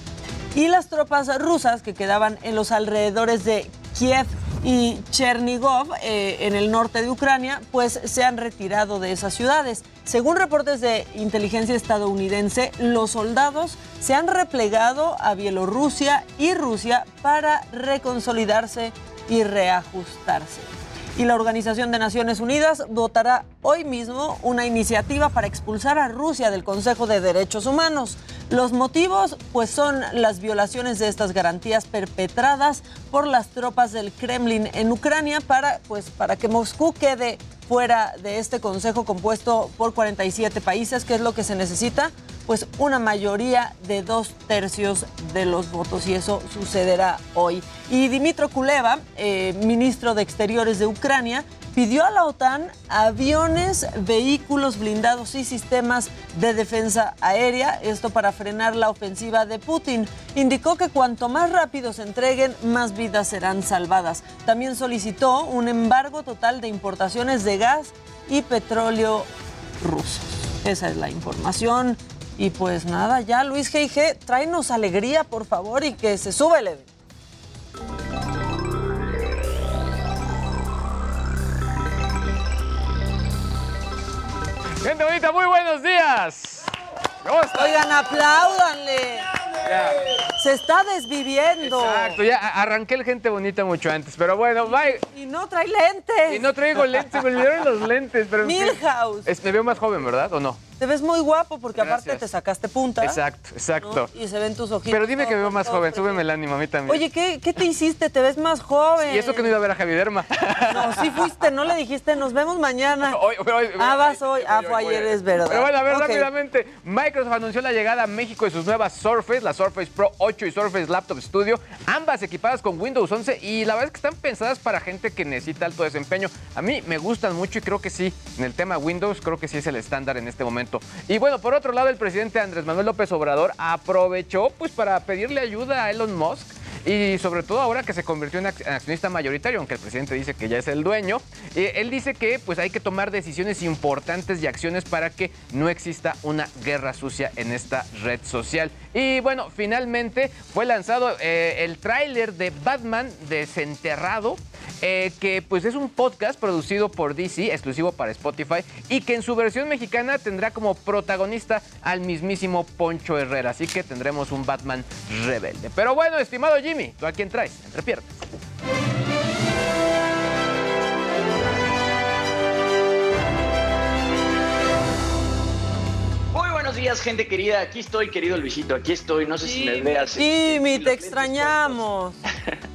Y las tropas rusas que quedaban en los alrededores de Kiev y Chernigov, eh, en el norte de Ucrania, pues se han retirado de esas ciudades. Según reportes de inteligencia estadounidense, los soldados se han replegado a Bielorrusia y Rusia para reconsolidarse y reajustarse y la Organización de Naciones Unidas votará hoy mismo una iniciativa para expulsar a Rusia del Consejo de Derechos Humanos. Los motivos pues son las violaciones de estas garantías perpetradas por las tropas del Kremlin en Ucrania para pues para que Moscú quede fuera de este consejo compuesto por 47 países, que es lo que se necesita, pues una mayoría de dos tercios de los votos y eso sucederá hoy. Y Dimitro Kuleva, eh, ministro de Exteriores de Ucrania, pidió a la OTAN aviones, vehículos blindados y sistemas de defensa aérea, esto para frenar la ofensiva de Putin. Indicó que cuanto más rápido se entreguen, más vidas serán salvadas. También solicitó un embargo total de importaciones de gas y petróleo rusos. Esa es la información. Y pues nada, ya Luis G.I.G., tráenos alegría, por favor, y que se sube el Gente bonita, muy buenos días. ¿Cómo están? Oigan, apláudanle. Se está desviviendo. Exacto, ya arranqué el gente bonita mucho antes, pero bueno, bye. Y no trae lentes. Y no traigo lentes, me olvidaron los lentes. Pero Milhouse. me veo más joven, ¿verdad? ¿O no? Te ves muy guapo porque aparte te sacaste punta. Exacto, exacto. Y se ven tus ojitos. Pero dime que me veo más joven, súbeme el ánimo a mí también. Oye, ¿qué, ¿qué, te hiciste? Te ves más joven. Y eso que no iba a ver a Javi Derma. No, sí fuiste, no le dijiste, nos vemos mañana. [LAUGHS] Hoy, hoy, ah, vas hoy. Ah, fue ayer, es verdad. Pero bueno, a ver, rápidamente. Microsoft anunció la llegada a México de sus nuevas Surface, la Surface Pro 8 y Surface Laptop Studio, ambas equipadas con Windows 11 y la verdad es que están pensadas para gente que necesita alto desempeño. A mí me gustan mucho y creo que sí, en el tema Windows creo que sí es el estándar en este momento. Y bueno, por otro lado, el presidente Andrés Manuel López Obrador aprovechó pues para pedirle ayuda a Elon Musk y sobre todo ahora que se convirtió en accionista mayoritario, aunque el presidente dice que ya es el dueño, eh, él dice que pues hay que tomar decisiones importantes y acciones para que no exista una guerra sucia en esta red social. Y bueno, finalmente fue lanzado eh, el tráiler de Batman Desenterrado, eh, que pues es un podcast producido por DC, exclusivo para Spotify, y que en su versión mexicana tendrá como protagonista al mismísimo Poncho Herrera. Así que tendremos un Batman rebelde. Pero bueno, estimado Jimmy, ¿tú a quién traes? Entre piernas. Días, gente querida. Aquí estoy, querido Luisito. Aquí estoy. No sé si me veas. Jimmy, te extrañamos.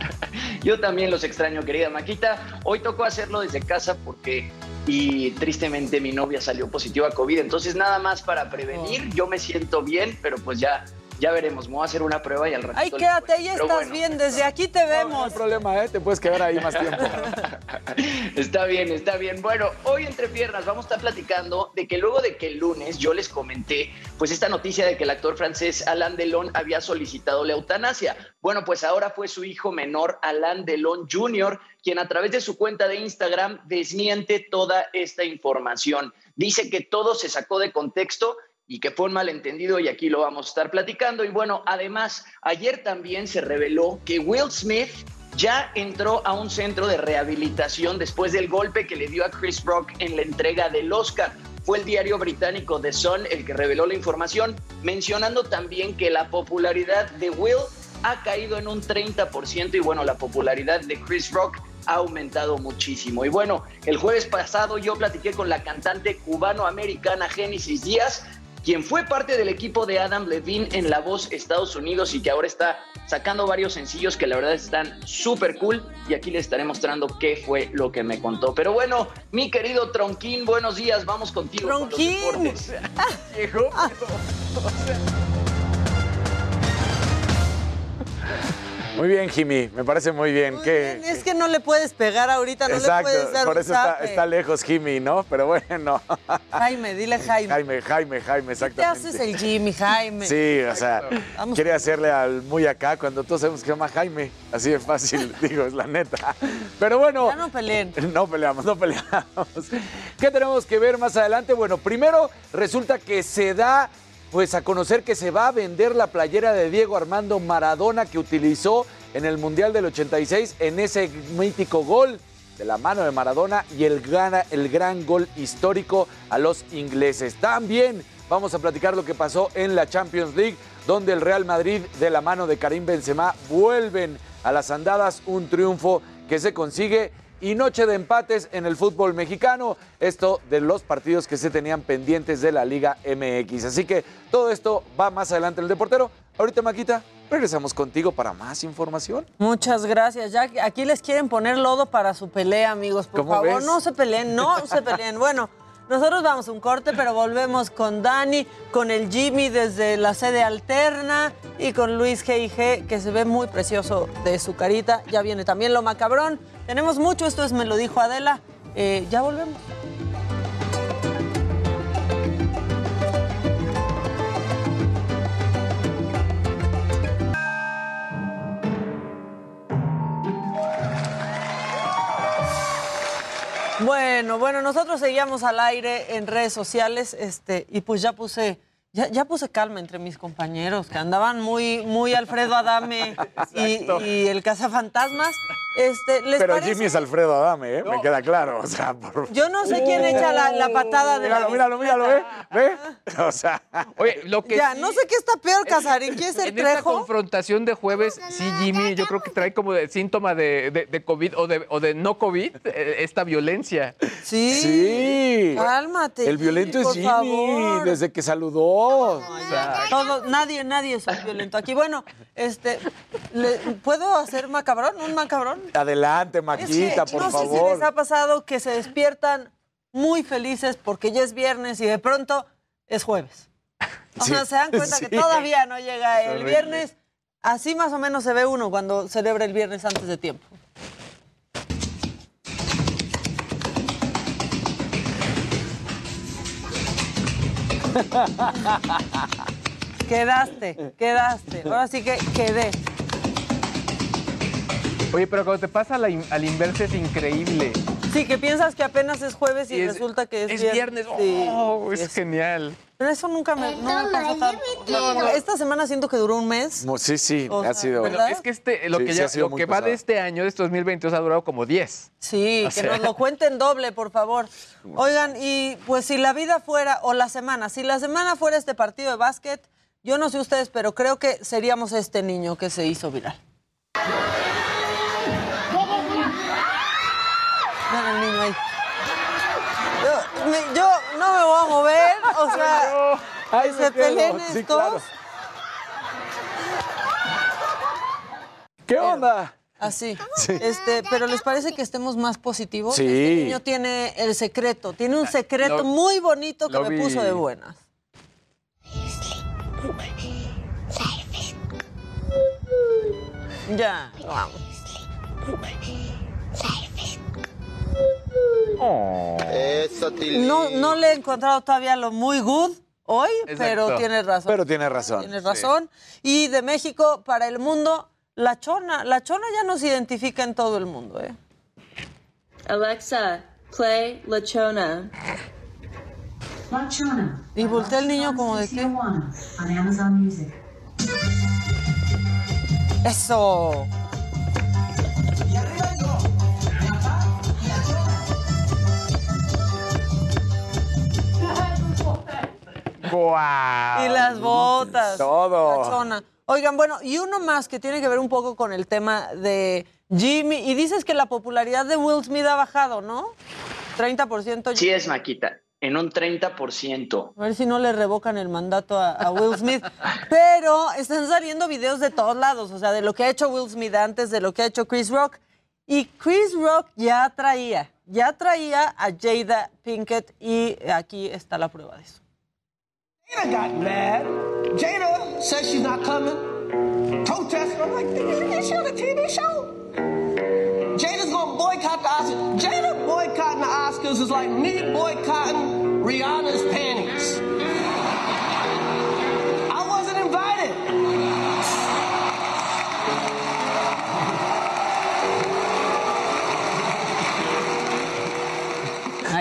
[LAUGHS] Yo también los extraño, querida Maquita. Hoy tocó hacerlo desde casa porque y tristemente mi novia salió positiva a COVID. Entonces, nada más para prevenir, yo me siento bien, pero pues ya ya veremos, me voy a hacer una prueba y al ratito. Ay, quédate, ahí estás bien, desde aquí te vemos. No, hay problema, ¿eh? te puedes quedar ahí más tiempo. [LAUGHS] está bien, está bien. Bueno, hoy entre piernas vamos a estar platicando de que luego de que el lunes yo les comenté, pues esta noticia de que el actor francés Alain Delon había solicitado la eutanasia. Bueno, pues ahora fue su hijo menor, Alain Delon Jr., quien a través de su cuenta de Instagram desmiente toda esta información. Dice que todo se sacó de contexto y que fue un malentendido y aquí lo vamos a estar platicando. Y bueno, además, ayer también se reveló que Will Smith ya entró a un centro de rehabilitación después del golpe que le dio a Chris Rock en la entrega del Oscar. Fue el diario británico The Sun el que reveló la información, mencionando también que la popularidad de Will ha caído en un 30% y bueno, la popularidad de Chris Rock ha aumentado muchísimo. Y bueno, el jueves pasado yo platiqué con la cantante cubano-americana Génesis Díaz, quien fue parte del equipo de Adam Levine en La Voz Estados Unidos y que ahora está sacando varios sencillos que la verdad están súper cool y aquí les estaré mostrando qué fue lo que me contó. Pero bueno, mi querido Tronquín, buenos días, vamos contigo. Tronquín. Con los deportes. [LAUGHS] Muy bien, Jimmy, me parece muy bien. Es que no le puedes pegar ahorita, no le puedes dar por eso está, lejos Jimmy, ¿no? Pero bueno. Jaime, dile Jaime. Jaime, Jaime, Jaime, exactamente. ¿Qué haces el Jimmy, Jaime? Sí, o sea, quiere hacerle al muy acá cuando todos sabemos que se llama Jaime. Así de fácil, [LAUGHS] digo, es la neta. Pero bueno. Ya no peleen. [LAUGHS] No peleamos, no peleamos. ¿Qué tenemos que ver más adelante? Bueno, primero resulta que se da pues a conocer que se va a vender la playera de Diego Armando Maradona que utilizó en el Mundial del 86 en ese mítico gol de la mano de Maradona y el, gana, el gran gol histórico a los ingleses. También vamos a platicar lo que pasó en la Champions League, donde el Real Madrid de la mano de Karim Benzema vuelven a las andadas, un triunfo que se consigue y noche de empates en el fútbol mexicano. Esto de los partidos que se tenían pendientes de la Liga MX. Así que todo esto va más adelante en el deportero. Ahorita, Maquita, regresamos contigo para más información. Muchas gracias. Ya aquí les quieren poner lodo para su pelea, amigos. Por favor, no se peleen, no [LAUGHS] se peleen. Bueno. Nosotros vamos a un corte, pero volvemos con Dani, con el Jimmy desde la sede alterna y con Luis G.I.G., que se ve muy precioso de su carita. Ya viene también lo macabrón. Tenemos mucho, esto es Me lo dijo Adela. Eh, ya volvemos. Bueno, bueno, nosotros seguíamos al aire en redes sociales, este, y pues ya puse, ya, ya puse calma entre mis compañeros, que andaban muy, muy Alfredo Adame [LAUGHS] y, y, el cazafantasmas. Este, Pero Jimmy es Alfredo Adame, ¿eh? me queda claro. O sea, Yo no sé quién echa la, patada de míralo, la Míralo, míralo, ¿eh? ¿Ve? [LAUGHS] O sea... Oye, lo que Ya, no sé qué está peor, Casarín. ¿Quién es el en trejo? esta confrontación de jueves, sí, Jimmy, yo creo que trae como de síntoma de, de, COVID o de, o de no COVID, eh, esta violencia. Sí. Sí. Cálmate. El violento Jimmy, es por Jimmy, favor. desde que saludó. Todo, nadie, nadie es un violento. Aquí, bueno, este, ¿le- ¿puedo hacer macabrón? ¿Un macabrón? Adelante, Maquita, Es que por no sé si favor. les ha pasado que se despiertan muy felices porque ya es viernes y de pronto es jueves. O Sí, sea, se dan cuenta [LAUGHS] sí. que todavía no llega el Horrible. viernes. Así más o menos se ve uno cuando celebra el viernes antes de tiempo. [LAUGHS] Quedaste, quedaste. Ahora sí que quedé. Oye, pero cuando te pasa a la in- al inverso es increíble. Sí, que piensas que apenas es jueves y, Y es- resulta que es, es viernes. viernes. Sí, Oh, es sí, es- genial. Pero eso nunca me, no me pasa. No, no, Esta semana siento que duró un mes. Sí, sí, O ha sido. Bueno, es que este, lo Sí, que, ya, ha sido lo que va de este año, de este 2022, ha durado como 10. Sí, O que sea. nos lo cuenten doble, por favor. Oigan, y pues si la vida fuera, o la semana, si la semana fuera este partido de básquet, yo no sé ustedes, pero creo que seríamos este niño que se hizo viral. Niño ahí. Yo, me- yo no me voy a mover, o [LAUGHS] sea, Ahí Que me se peleen Sí, estos. claro. ¿Qué onda? Así. Sí. Este, pero ¿les parece que estemos más positivos? Sí. Este niño tiene el secreto, tiene un secreto Lo- muy bonito que me vi. puso de buenas. Ya, vamos. No, no le he encontrado todavía lo muy good hoy, pero tienes razón. Pero tiene razón. Tienes razón. Y de México para el mundo, la chona. La chona ya nos identifica en todo el mundo, ¿eh? Alexa, play La Chona. La Chona. Y voltea el niño como de qué. On Amazon Music. Eso. ¡Guau! Y las botas. Todo. Oigan, bueno, y uno más que tiene que ver un poco con el tema de Jimmy. Y dices que la popularidad de Will Smith ha bajado, ¿no? 30%. Sí es, Maquita, en un 30%. A ver si no le revocan el mandato a, a Will Smith. [LAUGHS] Pero están saliendo videos de todos lados, o sea, de lo que ha hecho Will Smith antes, de lo que ha hecho Chris Rock. Y Chris Rock ya traía, ya traía a Jada Pinkett y aquí está la prueba de eso. Jada got mad. Jada says she's not coming. Protesting. I'm like, this show a TV show. Jada's gonna boycott the Oscars. Jada boycotting the Oscars is like me boycotting Rihanna's panties.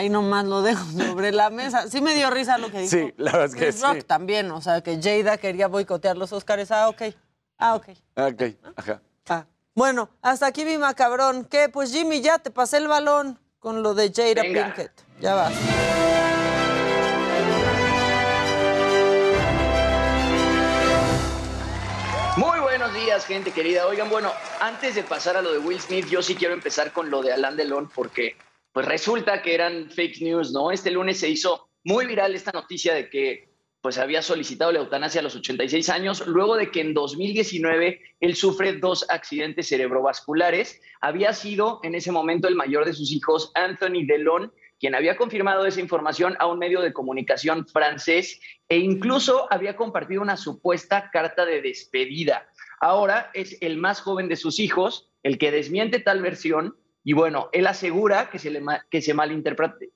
Ahí nomás lo dejo [LAUGHS] sobre la mesa. Sí me dio risa lo que dijo. Sí, la verdad es que Chris sí. Rock también, o sea, que Jada quería boicotear los Oscars. Ah, ok. Ah, ok. Ok, ajá. Bueno, hasta aquí mi macabrón. ¿Qué? Pues Jimmy, ya te pasé el balón con lo de Jada Venga. Pinkett. Ya vas. Muy buenos días, gente querida. Oigan, bueno, antes de pasar a lo de Will Smith, yo sí quiero empezar con lo de Alain Delon porque pues resulta que eran fake news, ¿no? Este lunes se hizo muy viral esta noticia de que pues había solicitado la eutanasia a los 86 años, luego de que en 2019 él sufre dos accidentes cerebrovasculares. Había sido en ese momento el mayor de sus hijos, Anthony Delon, quien había confirmado esa información a un medio de comunicación francés e incluso había compartido una supuesta carta de despedida. Ahora es el más joven de sus hijos el que desmiente tal versión y bueno, él asegura que se, le ma- que se malinterprete,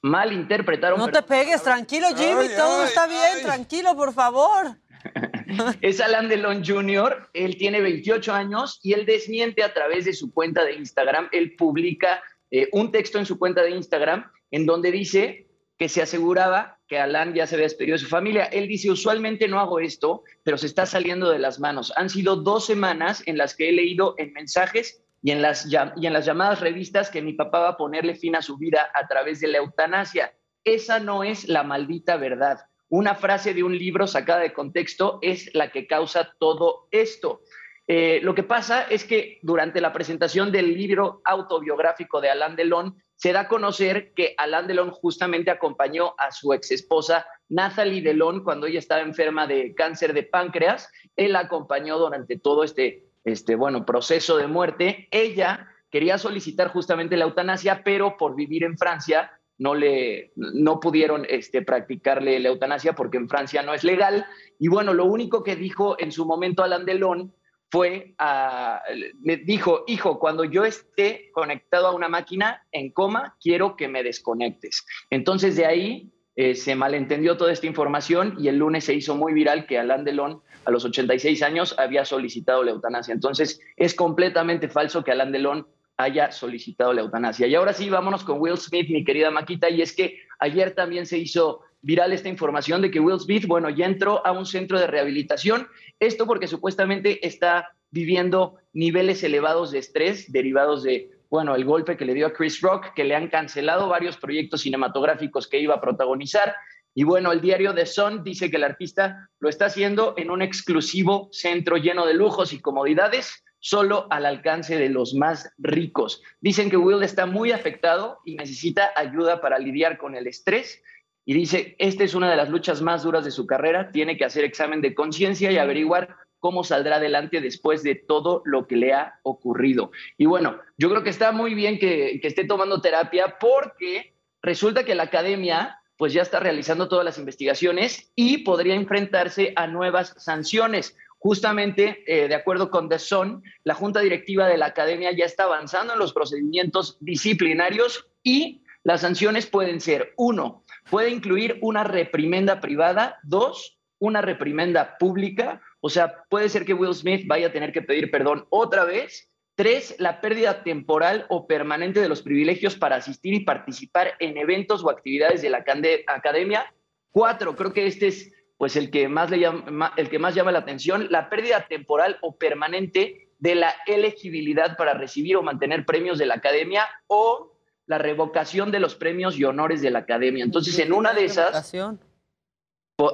malinterpretaron. No te pegues, tranquilo, Jimmy, Ay, todo ay, está bien, tranquilo, por favor. [LAUGHS] Es Alan Delon Jr., él tiene 28 años y él desmiente a través de su cuenta de Instagram, él publica eh, un texto en su cuenta de Instagram en donde dice que se aseguraba que Alan ya se había despedido de su familia. Él dice, usualmente no hago esto, pero se está saliendo de las manos. Han sido dos semanas en las que he leído en mensajes y en las, y en las llamadas revistas que mi papá va a ponerle fin a su vida a través de la eutanasia. Esa no es la maldita verdad. Una frase de un libro sacada de contexto es la que causa todo esto. Eh, lo que pasa es que durante la presentación del libro autobiográfico de Alain Delon, se da a conocer que Alain Delon justamente acompañó a su ex esposa Nathalie Delon cuando ella estaba enferma de cáncer de páncreas. Él la acompañó durante todo este, este bueno, proceso de muerte. Ella quería solicitar justamente la eutanasia, pero por vivir en Francia no le no pudieron este, practicarle la eutanasia porque en Francia no es legal. Y bueno, lo único que dijo en su momento Alain Delon fue, a- le dijo, hijo, cuando yo esté conectado a una máquina en coma, quiero que me desconectes. Entonces de ahí eh, se malentendió toda esta información y el lunes se hizo muy viral que Alain Delon a los 86 años había solicitado la eutanasia. Entonces es completamente falso que Alain Delon haya solicitado la eutanasia. Y ahora sí, vámonos con Will Smith, mi querida Maquita, y es que ayer también se hizo viral esta información de que Will Smith, bueno, ya entró a un centro de rehabilitación, esto porque supuestamente está viviendo niveles elevados de estrés derivados de, bueno, el golpe que le dio a Chris Rock, que le han cancelado varios proyectos cinematográficos que iba a protagonizar. Y bueno, el diario The Sun dice que el artista lo está haciendo en un exclusivo centro lleno de lujos y comodidades, solo al alcance de los más ricos. Dicen que Will está muy afectado y necesita ayuda para lidiar con el estrés y dice, esta es una de las luchas más duras de su carrera, tiene que hacer examen de conciencia y averiguar cómo saldrá adelante después de todo lo que le ha ocurrido. Y bueno, yo creo que está muy bien que, que esté tomando terapia porque resulta que la academia pues ya está realizando todas las investigaciones y podría enfrentarse a nuevas sanciones. Justamente, eh, de acuerdo con The Sun, la junta directiva de la academia ya está avanzando en los procedimientos disciplinarios y las sanciones pueden ser, uno, puede incluir una reprimenda privada, dos, una reprimenda pública, o sea, puede ser que Will Smith vaya a tener que pedir perdón otra vez. Tres, la pérdida temporal o permanente de los privilegios para asistir y participar en eventos o actividades de la acade- academia. Cuatro, creo que este es pues el que más le llama, el que más llama la atención, la pérdida temporal o permanente de la elegibilidad para recibir o mantener premios de la academia o la revocación de los premios y honores de la academia. Entonces, en una de esas,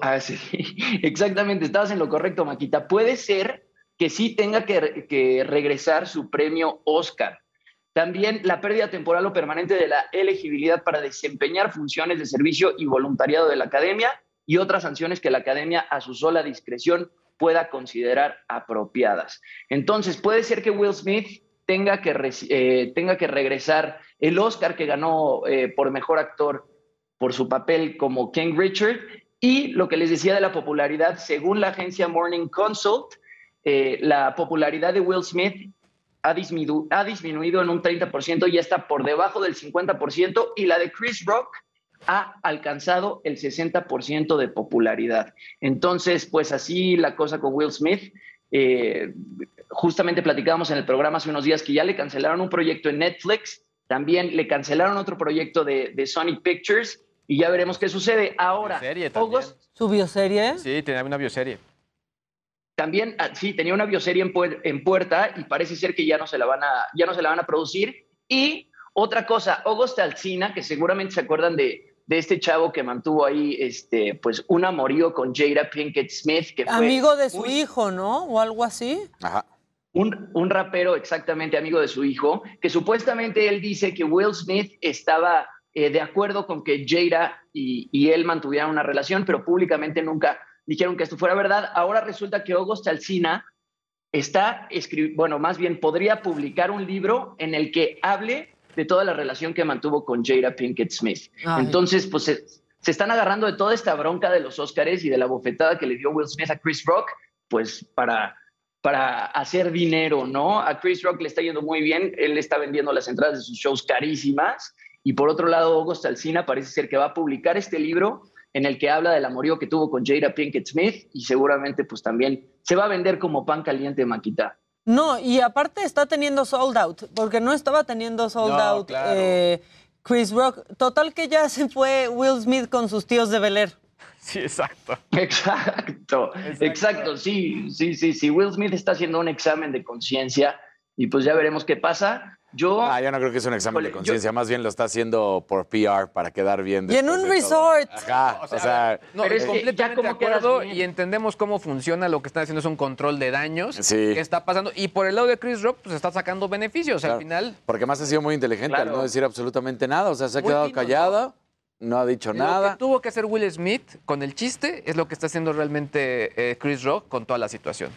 ah, sí, [LAUGHS] exactamente, estabas en lo correcto, Maquita. Puede ser que sí tenga que, regresar su premio Oscar. También la pérdida temporal o permanente de la elegibilidad para desempeñar funciones de servicio y voluntariado de la academia y otras sanciones que la academia a su sola discreción pueda considerar apropiadas. Entonces, puede ser que Will Smith tenga que, eh, tenga que regresar el Oscar que ganó eh, por mejor actor por su papel como King Richard y lo que les decía de la popularidad, según la agencia Morning Consult, eh, la popularidad de Will Smith ha, disminu- ha disminuido en un 30% y está por debajo del 50% y la de Chris Rock ha alcanzado el 60% de popularidad. Entonces, pues así la cosa con Will Smith. Eh, justamente platicábamos en el programa hace unos días que ya le cancelaron un proyecto en Netflix, también le cancelaron otro proyecto de, de Sony Pictures y ya veremos qué sucede. Ahora, August ¿Su bioserie? Sí, tenía una bioserie. También, ah, sí, tenía una bioserie en, puer- en puerta y parece ser que ya no se la van a, ya no se la van a producir. Y otra cosa, August Alsina, que seguramente se acuerdan de, de este chavo que mantuvo ahí, este, pues, un amorío con Jada Pinkett Smith, que fue Amigo de su hijo, ¿no? O algo así. un, un rapero exactamente amigo de su hijo, que supuestamente él dice que Will Smith estaba eh, de acuerdo con que Jada y, y él mantuvieran una relación, pero públicamente nunca dijeron que esto fuera verdad. Ahora resulta que August Alsina está escribiendo, bueno, más bien podría publicar un libro en el que hable de toda la relación que mantuvo con Jada Pinkett Smith. Ay. Entonces, pues se, se están agarrando de toda esta bronca de los Óscares y de la bofetada que le dio Will Smith a Chris Rock, pues para, para hacer dinero, ¿no? A Chris Rock le está yendo muy bien, él está vendiendo las entradas de sus shows carísimas, y por otro lado, August Alsina parece ser que va a publicar este libro en el que habla del amorío que tuvo con Jada Pinkett Smith, y seguramente pues también se va a vender como pan caliente, Maquita. No, y aparte está teniendo sold out, porque no estaba teniendo sold No, out claro. eh, Chris Rock. Total que ya se fue Will Smith con sus tíos de Bel Air. Sí, exacto. Exacto, exacto, sí, sí, sí, sí. Will Smith está haciendo un examen de conciencia y pues ya veremos qué pasa. Yo, Ah, yo no creo que es un examen de conciencia, más bien lo está haciendo por PR para quedar bien. Y en un todo. resort. Ajá, o sea, No, Pero es que completamente de acuerdo y entendemos cómo funciona lo que están haciendo es un control de daños Sí. que está pasando y por el lado de Chris Rock pues está sacando beneficios Claro. al final porque más ha sido muy inteligente al Claro. no decir absolutamente nada, o sea, se ha Muy quedado callada, no ha dicho Lo nada. que tuvo que hacer Will Smith con el chiste es lo que está haciendo realmente eh, Chris Rock con toda la situación.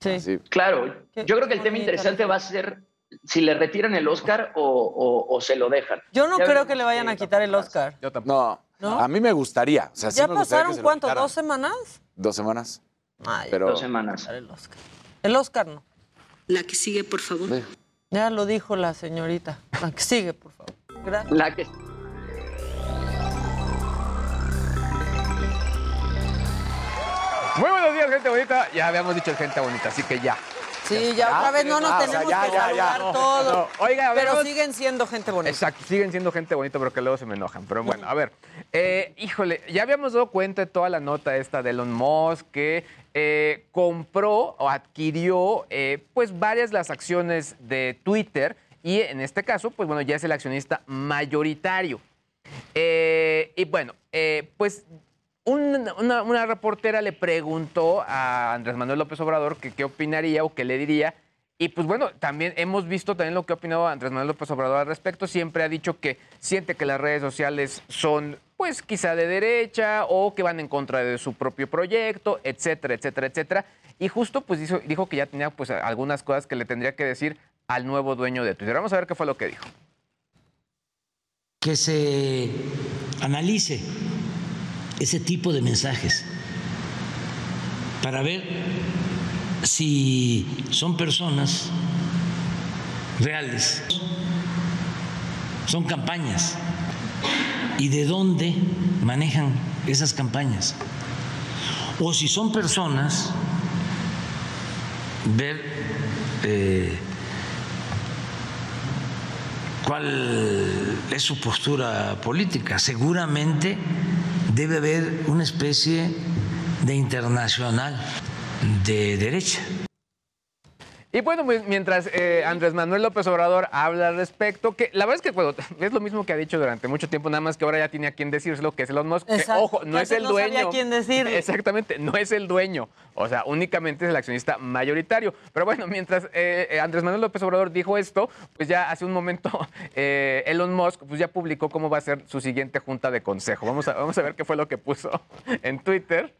Sí. claro, Qué yo creo que el tema interesante va a ser si le retiran el Oscar o, o- o se lo dejan. Yo no Ya creo que le vayan a quitar el Oscar. Yo tampoco. No, ¿No? a mí me gustaría. O sea, sí ¿Ya me pasaron cuánto? ¿Dos semanas? Dos semanas. Ay, Pero Dos semanas. El Oscar. El Oscar no. La que sigue, por favor. Ya lo dijo la señorita. La que sigue, por favor. Gracias. La que Muy buenos días, gente bonita. Ya habíamos dicho gente bonita, así que ya. Sí, ya otra vez no nos tenemos ya, que ya, saludar todos. no. Oiga, pero siguen siendo gente bonita. Exacto, siguen siendo gente bonita, pero que luego se me enojan. Pero bueno, a ver. eh, híjole, ya habíamos dado cuenta de toda la nota esta de Elon Musk que eh, compró o adquirió eh, pues varias las acciones de Twitter y en este caso, pues bueno, ya es el accionista mayoritario. Y bueno, pues un- una, una reportera le preguntó a Andrés Manuel López Obrador que qué opinaría o qué le diría. Y pues bueno, también hemos visto también lo que ha opinado Andrés Manuel López Obrador al respecto. Siempre ha dicho que siente que las redes sociales son pues quizá de derecha o que van en contra de su propio proyecto, etcétera, etcétera, etcétera. Y justo pues dijo, dijo que ya tenía pues algunas cosas que le tendría que decir al nuevo dueño de Twitter. Vamos a ver qué fue lo que dijo. Que se analice ese tipo de mensajes para ver si son personas reales, son campañas y de dónde manejan esas campañas. O si son personas, ver eh, cuál es su postura política. Seguramente debe haber una especie de internacional de derecha. Y bueno, mientras eh, Andrés Manuel López Obrador habla al respecto, que la verdad es que bueno, [LAUGHS] es lo mismo que ha dicho durante mucho tiempo, nada más que ahora ya tiene a quien decírselo, que es Elon Musk. que, ojo, no es el no dueño. sabía quién decirle. [LAUGHS] Exactamente, no es el dueño. O sea, únicamente es el accionista mayoritario. Pero bueno, mientras eh, eh, Andrés Manuel López Obrador dijo esto, pues ya hace un momento [LAUGHS] eh, Elon Musk pues ya publicó cómo va a ser su siguiente junta de consejo. Vamos a, vamos a ver qué fue lo que puso en Twitter.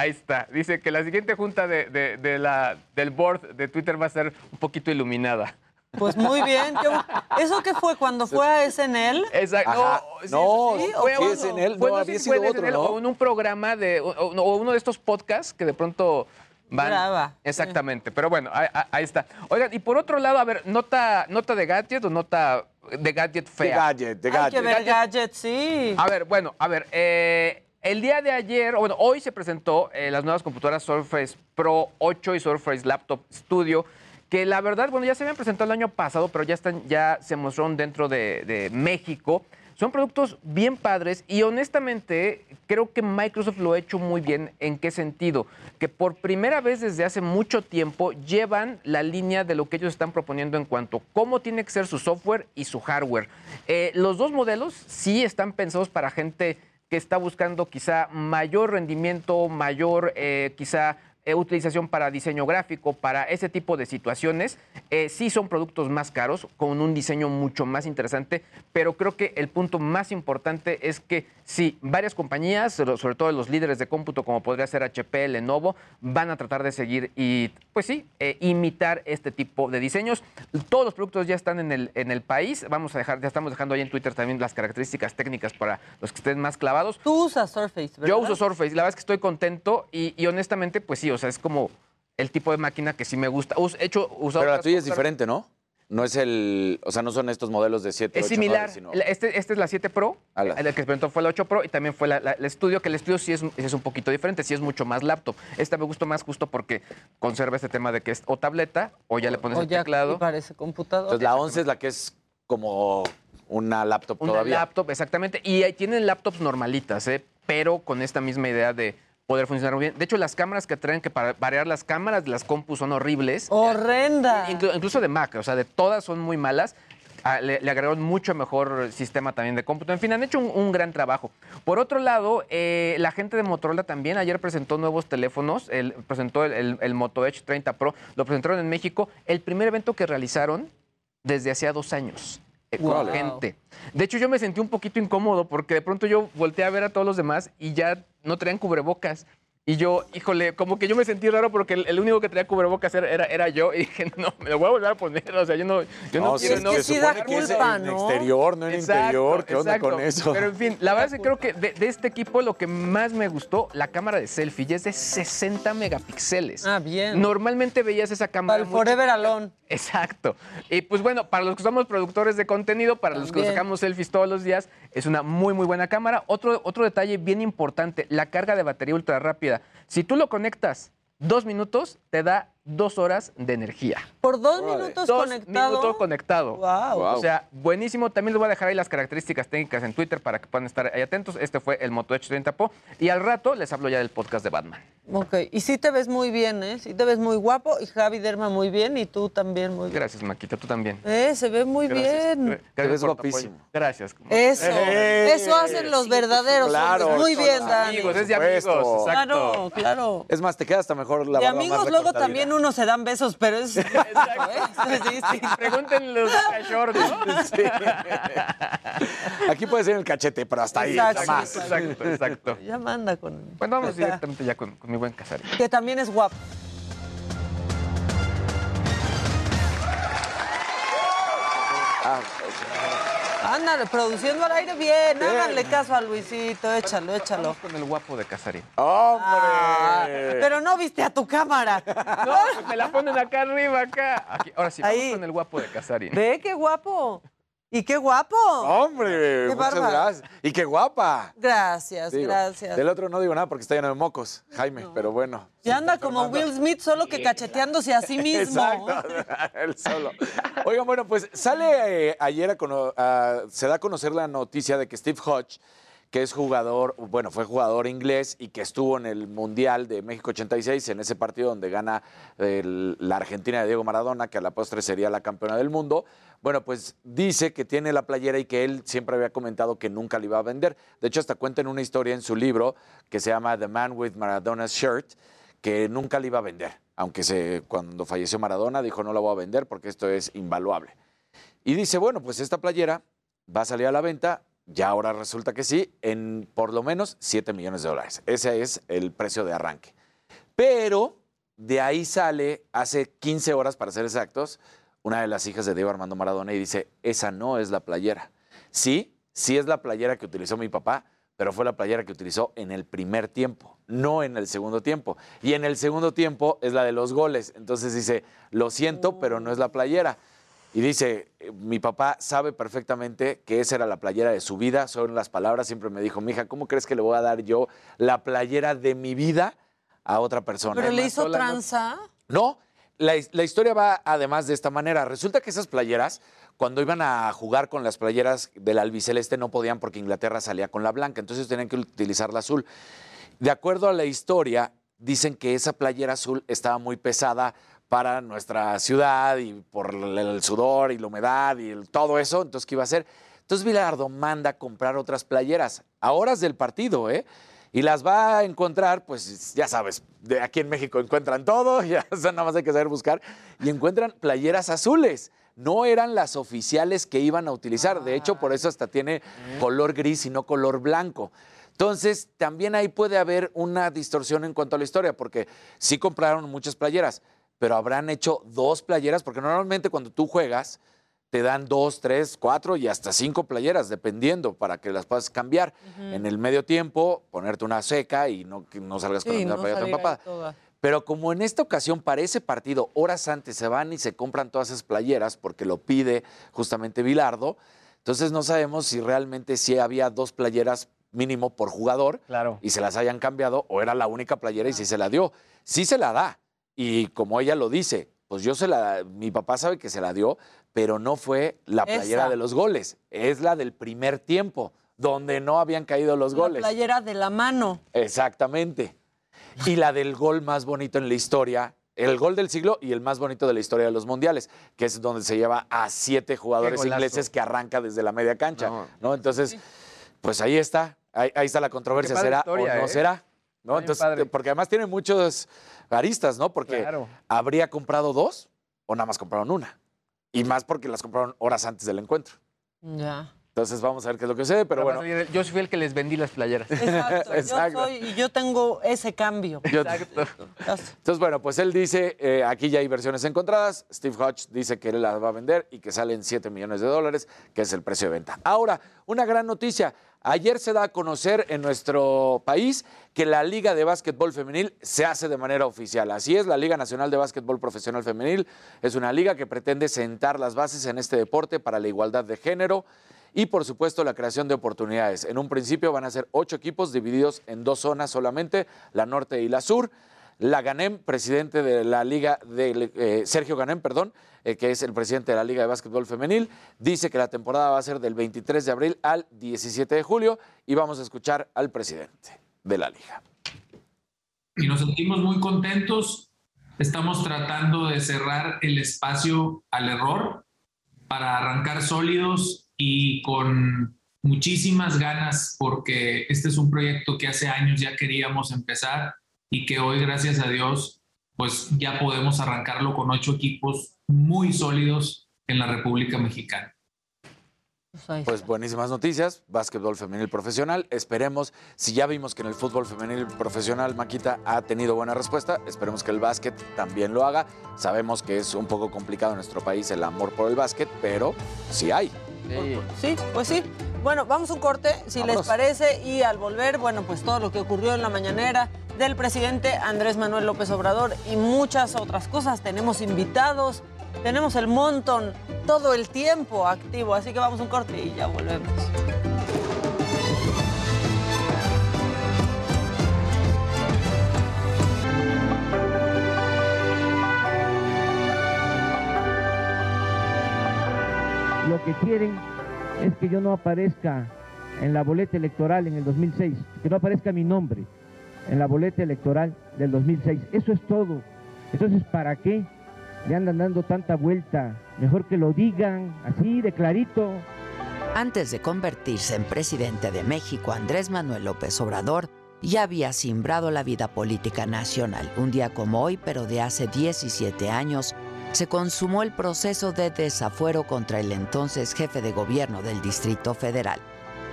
Ahí está. Dice que la siguiente junta de, de- de la, del board de Twitter va a ser un poquito iluminada. Pues muy bien. qué ¿Eso qué fue cuando fue a SNL? Exacto. No, sí, No, sí, fue uno- SNL, fue, no, sé había si fue sido de otro, SNL ¿no? O en un programa de, o, uno de estos podcasts que de pronto van. Graba, Exactamente. Pero bueno, ahí, está. Oigan, y por otro lado, a ver, nota, nota de gadget o nota de gadget De fea. gadget, de Hay que gadget. ver gadgets, sí. A ver, bueno, a ver, eh, el día de ayer, bueno, hoy se presentó eh, las nuevas computadoras Surface Pro 8 y Surface Laptop Studio, que la verdad, bueno, ya se habían presentado el año pasado, pero ya están, ya se mostraron dentro de, de México. Son productos bien padres y honestamente creo que Microsoft lo ha hecho muy bien. ¿En qué sentido? Que por primera vez desde hace mucho tiempo llevan la línea de lo que ellos están proponiendo en cuanto a cómo tiene que ser su software y su hardware. Eh, los dos modelos sí están pensados para gente que está buscando quizá mayor rendimiento, mayor eh, quizá eh, utilización para diseño gráfico, para ese tipo de situaciones. Eh, sí son productos más caros, con un diseño mucho más interesante, pero creo que el punto más importante es que sí, varias compañías, sobre todo los líderes de cómputo, como podría ser HP, Lenovo, van a tratar de seguir y, pues sí, eh, imitar este tipo de diseños. Todos los productos ya están en el, en el país. Vamos a dejar, ya estamos dejando ahí en Twitter también las características técnicas para los que estén más clavados. Tú usas Surface, ¿verdad? Yo uso Surface, la verdad es que estoy contento y, y honestamente, pues sí, o sea, es como el tipo de máquina que sí me gusta. Us- he hecho, usado Pero la tuya es diferente, ¿no? No es el. O sea, no son estos modelos de 7, Es 8, similar. 9, sino- Este, este es la 7 Pro. La- El que se presentó fue la 8 Pro y también fue la, la- el estudio, que el estudio sí es, es un poquito diferente, sí es mucho más laptop. Esta me gustó más justo porque conserva este tema de que es o tableta o ya le pones O el ya teclado. parece computador. Entonces la 11 es la que es como una laptop Una todavía. laptop, exactamente. Y ahí tienen laptops normalitas, ¿eh? pero con esta misma idea de poder funcionar muy bien. De hecho, las cámaras que traen, que para variar las cámaras de las compus son horribles. Horrenda. Inclu- incluso de Mac, o sea, de todas son muy malas. Ah, le, le agregaron mucho mejor sistema también de cómputo. En fin, han hecho un, un gran trabajo. Por otro lado, eh, la gente de Motorola también ayer presentó nuevos teléfonos. El- presentó el, el- el Moto Edge 30 Pro. Lo presentaron en México. El primer evento que realizaron desde hacía dos años. Eh, con Wow. gente. De hecho, yo me sentí un poquito incómodo porque de pronto yo volteé a ver a todos los demás y ya no traían cubrebocas. Y yo, híjole, como que yo me sentí raro porque el, el único que traía cubrebocas era, era, era yo. [LAUGHS] Y dije, no, me lo voy a volver a poner. O sea, yo no, yo no, No, quiero. sí, no, se sí da supone que es culpa, en ¿no? exterior, no en Exacto, interior. ¿Qué onda exacto. con eso? Pero en fin, la verdad es que creo que de, de este equipo lo que más me gustó, la cámara de selfie, ya es de 60 megapíxeles. Ah, bien. Normalmente veías esa cámara. Para el Forever. Alone. Exacto. Y pues bueno, para los que somos productores de contenido, para los que sacamos selfies todos los días, es una muy, muy buena cámara. Otro, otro detalle bien importante, la carga de batería ultra rápida. Si tú lo conectas dos minutos, te da dos horas de energía. Por dos Órale. minutos Dos conectado. minutos conectado. Wow. Wow. O sea, buenísimo. También les voy a dejar ahí las características técnicas en Twitter para que puedan estar ahí atentos. Este fue el Moto Edge 30 Pro. Y al rato les hablo ya del podcast de Batman. Ok, y sí te ves muy bien, ¿eh? Sí te ves muy guapo y Javi Derma muy bien y tú también muy bien. Gracias, Maquita. Tú también. Eh, se ve muy Gracias. bien. Gracias Te ves guapísimo. Gracias. Eso, ¡Eh! eso hacen los verdaderos Claro, hombres. Muy bien, Dani. Amigos, es de amigos. Exacto. Claro, claro. Es más, te queda hasta mejor la más amigos, luego también uno se dan besos, pero es [LAUGHS] distinto, ¿eh? [LAUGHS] Es distinto. Pregúntenle los cachorros, ¿no? [LAUGHS] Sí. Aquí puede ser el cachete, pero hasta ahí, Exacto, más. Exacto, exacto. Ya manda con. Bueno, vamos sea, directamente ya con, con mi buen Casarín. Que también es guapo. Ah, Ándale, produciendo al aire bien, háganle caso a Luisito, échalo, échalo. Con el guapo de Casarín. ¡Hombre! Ah, pero no viste a tu cámara. [LAUGHS] No, pues me la ponen acá arriba, acá. Aquí, ahora sí, vamos Ahí. con el guapo de Casarín. Ve qué guapo. Y qué guapo. ¡Hombre! Qué muchas gracias. Y qué guapa. Gracias, Digo, gracias. Del otro no digo nada porque está lleno de mocos, Jaime, pero bueno. Y anda como Will Smith, solo que cacheteándose a sí [LAUGHS] mismo. Exacto, [LAUGHS] él solo. Oigan, bueno, pues sale eh, ayer, a cono- a- se da a conocer la noticia de que Steve Hodge, que es jugador, bueno, fue jugador inglés y que estuvo en el Mundial de México 86, en ese partido donde gana la Argentina de Diego Maradona, que a la postre sería la campeona del mundo. Bueno, pues dice que tiene la playera y que él siempre había comentado que nunca la iba a vender. De hecho, hasta cuenta en una historia en su libro que se llama The Man with Maradona's Shirt, que nunca la iba a vender. Aunque se, cuando falleció Maradona dijo no la voy a vender porque esto es invaluable. Y dice, bueno, pues esta playera va a salir a la venta, ya ahora resulta que sí, en por lo menos 7 millones de dólares. Ese es el precio de arranque. Pero de ahí sale, hace 15 horas para ser exactos, una de las hijas de Diego Armando Maradona y dice, esa no es la playera. Sí, sí es la playera que utilizó mi papá, pero fue la playera que utilizó en el primer tiempo, no en el segundo tiempo. Y en el segundo tiempo es la de los goles. Entonces dice, lo siento, pero no es la playera. Y dice, eh, mi papá sabe perfectamente que esa era la playera de su vida, son las palabras, siempre me dijo, mija, ¿cómo crees que le voy a dar yo la playera de mi vida a otra persona? Pero le hizo tranza. no, la, la historia va además de esta manera. Resulta que esas playeras, cuando iban a jugar con las playeras del albiceleste, no podían porque Inglaterra salía con la blanca, entonces tenían que utilizar la azul. De acuerdo a la historia, dicen que esa playera azul estaba muy pesada para nuestra ciudad y por el sudor y la humedad y el- todo eso, entonces ¿qué iba a hacer? Entonces Bilardo manda a comprar otras playeras a horas del partido, ¿eh? Y las va a encontrar, pues ya sabes, de aquí en México encuentran todo, [LAUGHS] ya o sea, nada más hay que saber buscar, y encuentran playeras azules. No eran las oficiales que iban a utilizar, de hecho por eso hasta tiene color gris y no color blanco. Entonces, también ahí puede haber una distorsión en cuanto a la historia, porque sí compraron muchas playeras, pero habrán hecho dos playeras, porque normalmente cuando tú juegas, te dan dos, tres, cuatro y hasta cinco playeras, dependiendo, para que las puedas cambiar. En el medio tiempo, ponerte una seca y no, que no salgas con Sí, la misma no playera empapada. Pero como en esta ocasión, para ese partido, horas antes se van y se compran todas esas playeras, porque lo pide justamente Bilardo, entonces no sabemos si realmente sí había dos playeras mínimo por jugador Claro. y se las hayan cambiado o era la única playera y si se la dio. Sí se la da. Y como ella lo dice, pues yo se la, mi papá sabe que se la dio, pero no fue la playera Esa. de los goles, es la del primer tiempo, donde no habían caído los La goles. playera de la mano. Exactamente. Y la del gol más bonito en la historia, el gol del siglo y el más bonito de la historia de los mundiales, que es donde se lleva a siete jugadores ingleses que arranca desde la media cancha. No. No, Entonces, pues ahí está, ahí, ahí está la controversia, ¿será historia, o no ¿eh? será? ¿No? Bien Entonces, padre. porque además tiene muchos aristas, ¿no? Porque Claro. habría comprado dos o nada más compraron una. Y más porque las compraron horas antes del encuentro. Ya. Entonces vamos a ver qué es lo que sucede, pero bueno. Yo fui el que les vendí las playeras. Exacto. [LAUGHS] Exacto. Yo soy, y yo tengo ese cambio. Yo- Exacto. Entonces, bueno, pues él dice, eh, aquí ya hay versiones encontradas, Steve Hodge dice que él las va a vender y que salen 7 millones de dólares, que es el precio de venta. Ahora, una gran noticia. Ayer se da a conocer en nuestro país que la Liga de Básquetbol Femenil se hace de manera oficial. Así es, la Liga Nacional de Básquetbol Profesional Femenil es una liga que pretende sentar las bases en este deporte para la igualdad de género y por supuesto la creación de oportunidades. En un principio van a ser ocho equipos divididos en dos zonas solamente, la norte y la sur. La Ganem, presidente de la Liga de eh, Sergio Ganem, perdón, eh, que es el presidente de la Liga de Básquetbol Femenil, dice que la temporada va a ser del 23 de abril al 17 de julio y vamos a escuchar al presidente de la liga. y nos sentimos muy contentos. Estamos tratando de cerrar el espacio al error para arrancar sólidos y con muchísimas ganas porque este es un proyecto que hace años ya queríamos empezar y que hoy, gracias a Dios, pues ya podemos arrancarlo con ocho equipos muy sólidos en la República Mexicana. Pues buenísimas noticias, básquetbol femenil profesional. Esperemos, si ya vimos que en el fútbol femenil profesional Maquita ha tenido buena respuesta, esperemos que el básquet también lo haga. Sabemos que es un poco complicado en nuestro país el amor por el básquet, pero sí hay. Sí, pues sí. Bueno, vamos a un corte, si les parece, y al volver, bueno, pues todo lo que ocurrió en la mañanera del presidente Andrés Manuel López Obrador y muchas otras cosas. Tenemos invitados, tenemos el montón todo el tiempo activo, así que vamos a un corte y ya volvemos. Lo que quieren es que yo no aparezca en la boleta electoral en el 2006, que no aparezca mi nombre en la boleta electoral del 2006. Eso es todo. Entonces, ¿para qué le andan dando tanta vuelta? Mejor que lo digan así de clarito. Antes de convertirse en presidente de México, Andrés Manuel López Obrador ya había simbrado la vida política nacional. Un día como hoy, pero de hace 17 años, se consumó el proceso de desafuero contra el entonces jefe de gobierno del Distrito Federal.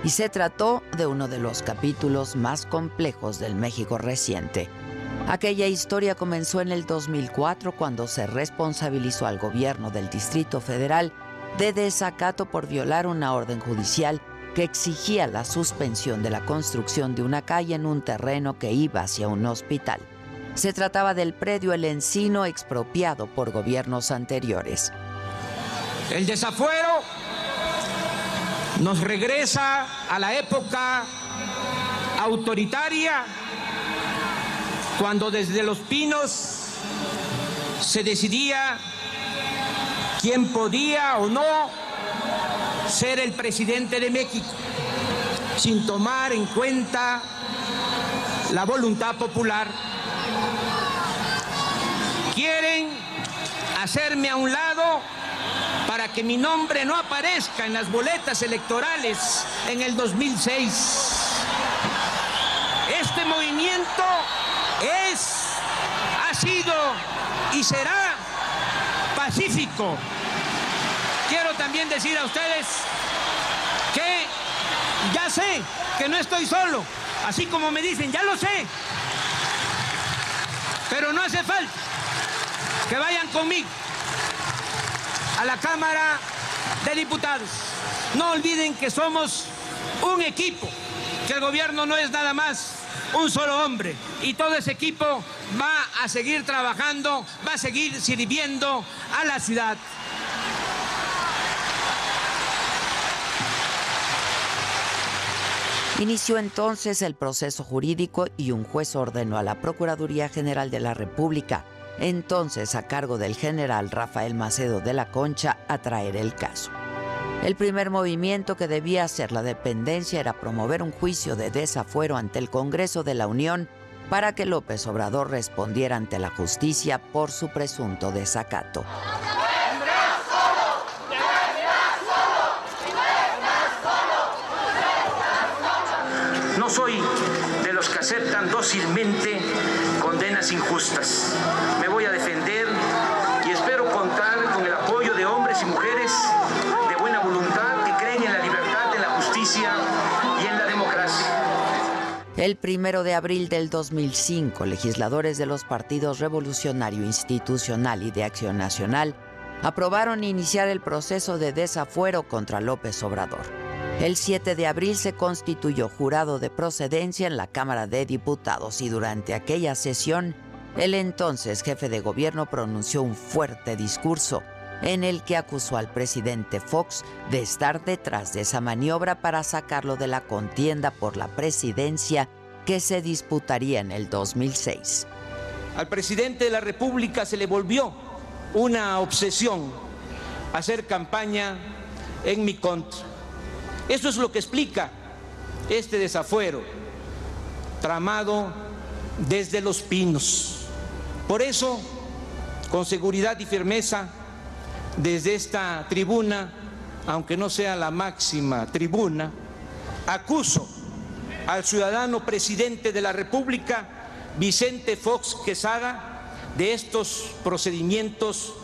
Y se trató de uno de los capítulos más complejos del México reciente. Aquella historia comenzó en el 2004 cuando se responsabilizó al gobierno del Distrito Federal de desacato por violar una orden judicial que exigía la suspensión de la construcción de una calle en un terreno que iba hacia un hospital. Se trataba del predio El Encino expropiado por gobiernos anteriores. El desafuero nos regresa a la época autoritaria, cuando desde los pinos se decidía quién podía o no ser el presidente de México, sin tomar en cuenta la voluntad popular. Quieren hacerme a un lado para que mi nombre no aparezca en las boletas electorales en el 2006. Este movimiento es, ha sido y será pacífico. Quiero también decir a ustedes que ya sé que no estoy solo, así como me dicen, ya lo sé, pero no hace falta que vayan conmigo a la Cámara de Diputados. No olviden que somos un equipo, que el gobierno no es nada más un solo hombre y todo ese equipo va a seguir trabajando, va a seguir sirviendo a la ciudad. Inició entonces el proceso jurídico y un juez ordenó a la Procuraduría General de la República, entonces a cargo del general Rafael Macedo de la Concha, a traer el caso. El primer movimiento que debía hacer la dependencia era promover un juicio de desafuero ante el Congreso de la Unión para que López Obrador respondiera ante la justicia por su presunto desacato. No soy de los que aceptan condenas injustas. Me voy a defender y espero contar con el apoyo de hombres y mujeres de buena voluntad que creen en la libertad, en la justicia y en la democracia. El primero de abril del 2005, legisladores de los partidos Revolucionario Institucional y de Acción Nacional aprobaron iniciar el proceso de desafuero contra López Obrador. El 7 de abril se constituyó jurado de procedencia en la Cámara de Diputados y durante aquella sesión, el entonces jefe de gobierno pronunció un fuerte discurso en el que acusó al presidente Fox de estar detrás de esa maniobra para sacarlo de la contienda por la presidencia que se disputaría en el 2006. Al presidente de la República se le volvió una obsesión hacer campaña en mi contra. Eso es lo que explica este desafuero tramado desde los pinos. Por eso, con seguridad y firmeza, desde esta tribuna, aunque no sea la máxima tribuna, acuso al ciudadano presidente de la República, Vicente Fox Quesada, de estos procedimientos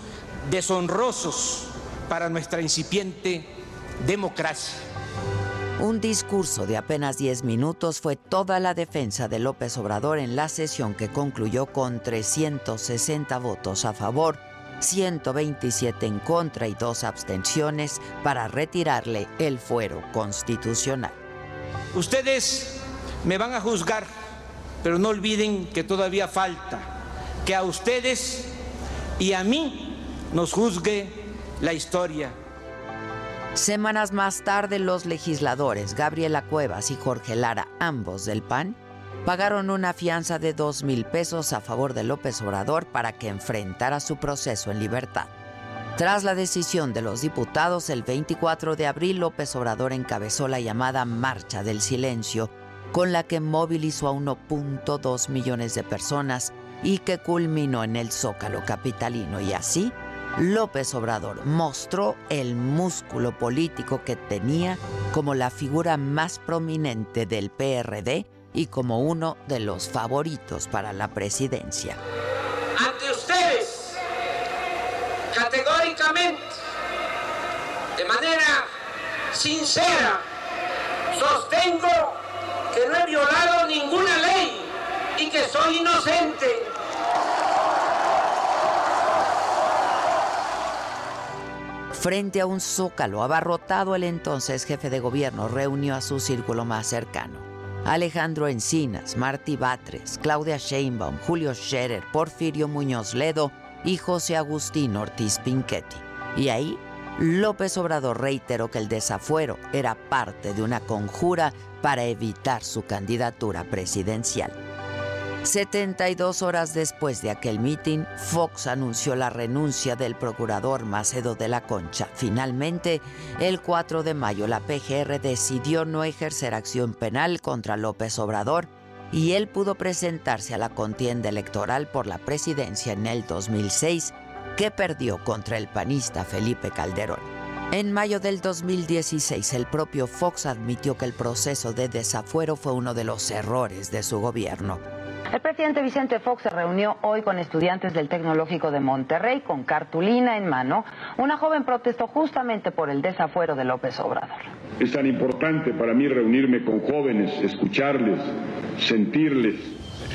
deshonrosos para nuestra incipiente democracia. Un discurso de apenas 10 minutos fue toda la defensa de López Obrador en la sesión que concluyó con 360 votos a favor, 127 en contra y dos abstenciones para retirarle el fuero constitucional. Ustedes me van a juzgar, pero no olviden que todavía falta que a ustedes y a mí nos juzgue la historia. Semanas más tarde, los legisladores Gabriela Cuevas y Jorge Lara, ambos del PAN, pagaron una fianza de dos mil pesos a favor de López Obrador para que enfrentara su proceso en libertad. Tras la decisión de los diputados, el 24 de abril López Obrador encabezó la llamada Marcha del Silencio, con la que movilizó a 1.2 millones de personas y que culminó en el Zócalo capitalino y así López Obrador mostró el músculo político que tenía como la figura más prominente del PRD y como uno de los favoritos para la presidencia. Ante ustedes, categóricamente, de manera sincera, sostengo que no he violado ninguna ley y que soy inocente. Frente a un zócalo abarrotado, el entonces jefe de gobierno reunió a su círculo más cercano. Alejandro Encinas, Martí Batres, Claudia Sheinbaum, Julio Scherer, Porfirio Muñoz Ledo y José Agustín Ortiz Pinchetti. Y ahí, López Obrador reiteró que el desafuero era parte de una conjura para evitar su candidatura presidencial. 72 horas después de aquel mitin, Fox anunció la renuncia del procurador Macedo de la Concha. Finalmente, el 4 de mayo, la PGR decidió no ejercer acción penal contra López Obrador y él pudo presentarse a la contienda electoral por la presidencia en el 2006, que perdió contra el panista Felipe Calderón. En mayo del 2016, el propio Fox admitió que el proceso de desafuero fue uno de los errores de su gobierno. El presidente Vicente Fox se reunió hoy con estudiantes del Tecnológico de Monterrey con cartulina en mano. Una joven protestó justamente por el desafuero de López Obrador. Es tan importante para mí reunirme con jóvenes, escucharles, sentirles.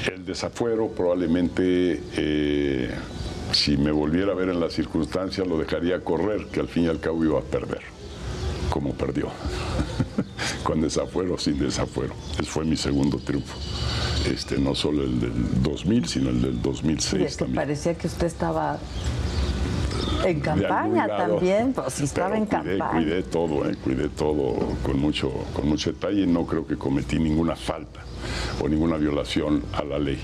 El desafuero probablemente, eh, si me volviera a ver en las circunstancias, lo dejaría correr, que al fin y al cabo iba a perder, como perdió. [LAUGHS] [LAUGHS] con desafuero, sin desafuero. Ese fue mi segundo triunfo. Este, no solo el del 2000, sino el del 2006 Y es que también. parecía que usted estaba en campaña también, pues si estaba Pero en cuidé, campaña. Cuidé todo, eh, cuidé todo con mucho, con mucho detalle y no creo que cometí ninguna falta o ninguna violación a la ley.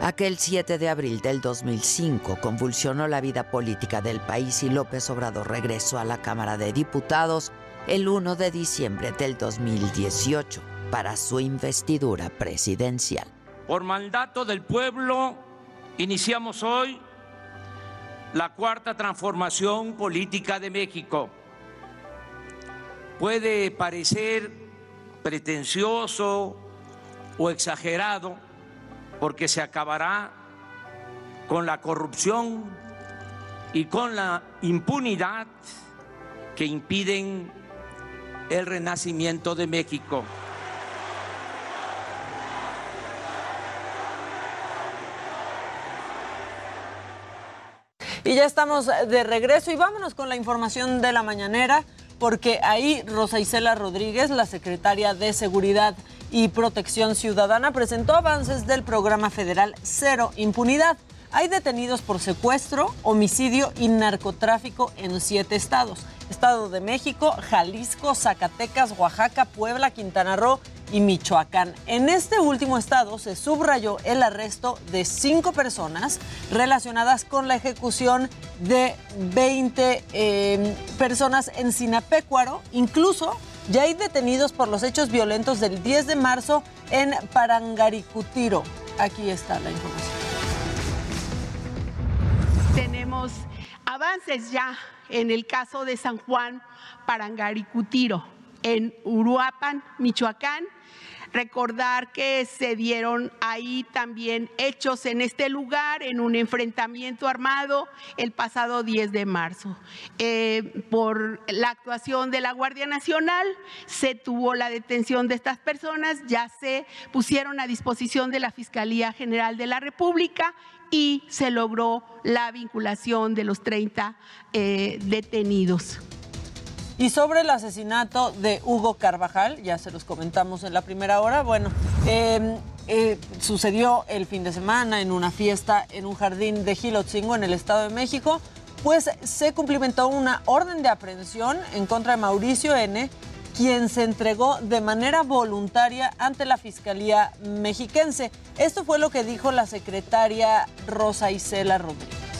Aquel 7 de abril del 2005 convulsionó la vida política del país y López Obrador regresó a la Cámara de Diputados el 1 de diciembre del 2018 para su investidura presidencial. Por mandato del pueblo, iniciamos hoy la cuarta transformación política de México. Puede parecer pretencioso o exagerado porque se acabará con la corrupción y con la impunidad que impiden el renacimiento de México. Y ya estamos de regreso y vámonos con la información de la mañanera, porque ahí Rosa Isela Rodríguez, la secretaria de Seguridad y Protección Ciudadana, presentó avances del programa federal Cero Impunidad. Hay detenidos por secuestro, homicidio y narcotráfico en siete estados. Estado de México, Jalisco, Zacatecas, Oaxaca, Puebla, Quintana Roo y Michoacán. En este último estado se subrayó el arresto de cinco personas relacionadas con la ejecución de 20 eh, personas en Sinapecuaro. Incluso ya hay detenidos por los hechos violentos del 10 de marzo en Parangaricutiro. Aquí está la información. Tenemos avances ya en el caso de San Juan Parangaricutiro, en Uruapan, Michoacán. Recordar que se dieron ahí también hechos en este lugar, en un enfrentamiento armado el pasado 10 de marzo. Eh, por la actuación de la Guardia Nacional se tuvo la detención de estas personas, ya se pusieron a disposición de la Fiscalía General de la República y se logró la vinculación de los 30 eh, detenidos. Y sobre el asesinato de Hugo Carvajal, ya se los comentamos en la primera hora, bueno, eh, eh, sucedió el fin de semana en una fiesta en un jardín de Gilotzingo en el Estado de México, pues se cumplimentó una orden de aprehensión en contra de Mauricio N., quien se entregó de manera voluntaria ante la Fiscalía mexiquense. Esto fue lo que dijo la secretaria Rosa Isela Rodríguez.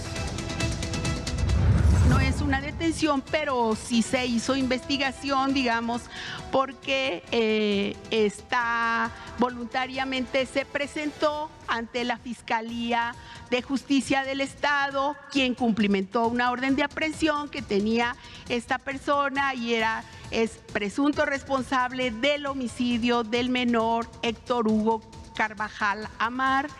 Una detención, pero sí se hizo investigación, digamos, porque eh, está voluntariamente se presentó ante la Fiscalía de Justicia del Estado, quien cumplimentó una orden de aprehensión que tenía esta persona y era es presunto responsable del homicidio del menor Héctor Hugo Carvajal Amar.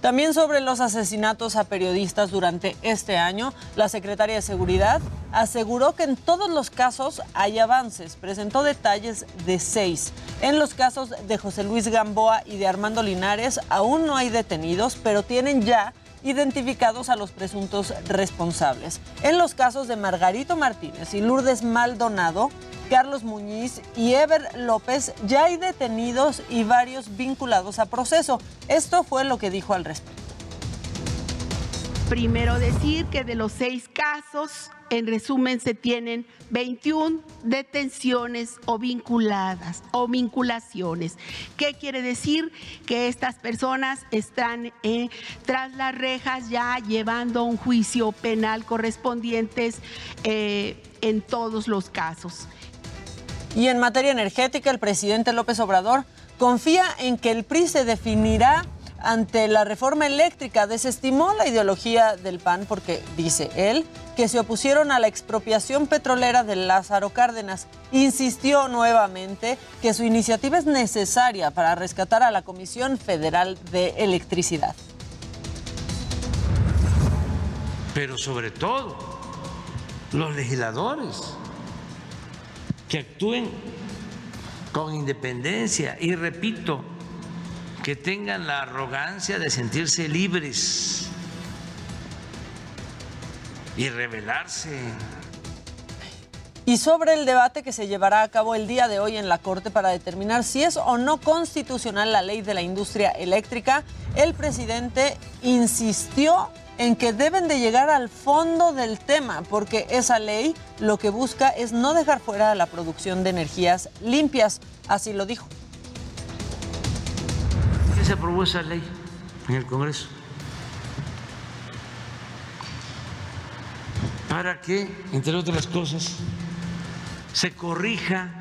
También sobre los asesinatos a periodistas durante este año, la secretaria de Seguridad aseguró que en todos los casos hay avances. Presentó detalles de seis. En los casos de José Luis Gamboa y de Armando Linares aún no hay detenidos, pero tienen ya identificados a los presuntos responsables. En los casos de Margarito Martínez y Lourdes Maldonado, Carlos Muñiz y Ever López ya hay detenidos y varios vinculados a proceso. Esto fue lo que dijo al respecto. Primero decir que de los seis casos, en resumen, se tienen 21 detenciones o vinculadas o vinculaciones. ¿Qué quiere decir? Que estas personas están eh, tras las rejas ya llevando un juicio penal correspondientes eh, en todos los casos. Y en materia energética, el presidente López Obrador confía en que el PRI se definirá ante la reforma eléctrica. Desestimó la ideología del PAN porque, dice él, que se opusieron a la expropiación petrolera de Lázaro Cárdenas. Insistió nuevamente que su iniciativa es necesaria para rescatar a la Comisión Federal de Electricidad. Pero sobre todo, los legisladores que actúen con independencia y repito, que tengan la arrogancia de sentirse libres y rebelarse. Y sobre el debate que se llevará a cabo el día de hoy en la Corte para determinar si es o no constitucional la ley de la industria eléctrica, el presidente insistió en que deben de llegar al fondo del tema, porque esa ley lo que busca es no dejar fuera la producción de energías limpias, así lo dijo. ¿Qué se aprobó esa ley en el Congreso? Para que, entre otras cosas, se corrija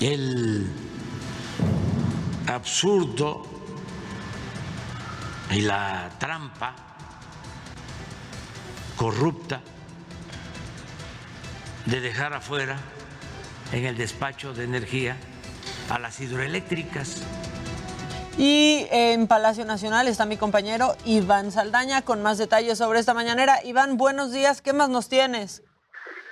el absurdo y la trampa corrupta de dejar afuera en el despacho de energía a las hidroeléctricas. Y en Palacio Nacional está mi compañero Iván Saldaña con más detalles sobre esta mañanera. Iván, buenos días, ¿qué más nos tienes?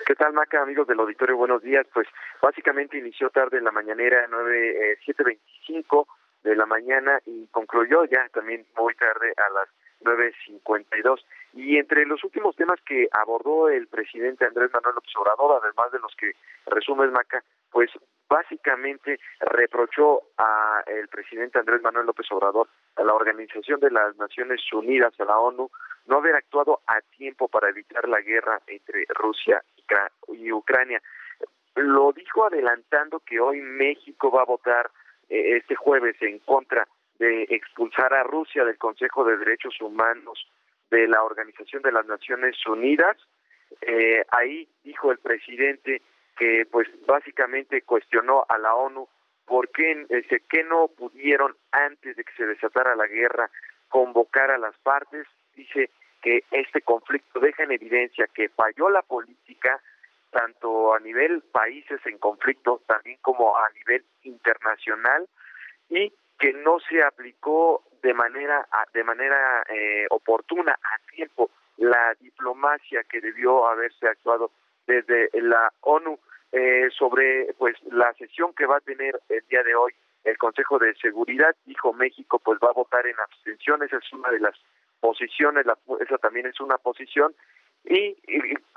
¿Qué tal, Maca, amigos del auditorio? Buenos días. Pues básicamente inició tarde en la mañanera, 9, eh, 7.25 de la mañana y concluyó ya también muy tarde a las 9.52. Y entre los últimos temas que abordó el presidente Andrés Manuel López Obrador, además de los que resume Maca, pues básicamente reprochó a el presidente Andrés Manuel López Obrador, a la Organización de las Naciones Unidas, a la ONU, no haber actuado a tiempo para evitar la guerra entre Rusia y Ucrania. Lo dijo adelantando que hoy México va a votar eh, este jueves en contra de expulsar a Rusia del Consejo de Derechos Humanos de la Organización de las Naciones Unidas. Eh, ahí dijo el presidente que pues básicamente cuestionó a la ONU por qué, dice, que no pudieron antes de que se desatara la guerra convocar a las partes. Dice que este conflicto deja en evidencia que falló la política tanto a nivel países en conflicto, también como a nivel internacional, y que no se aplicó de manera de manera eh, oportuna a tiempo la diplomacia que debió haberse actuado desde la ONU eh, sobre pues la sesión que va a tener el día de hoy el Consejo de Seguridad. Dijo México pues va a votar en abstención esa es una de las posiciones la, esa también es una posición. Y,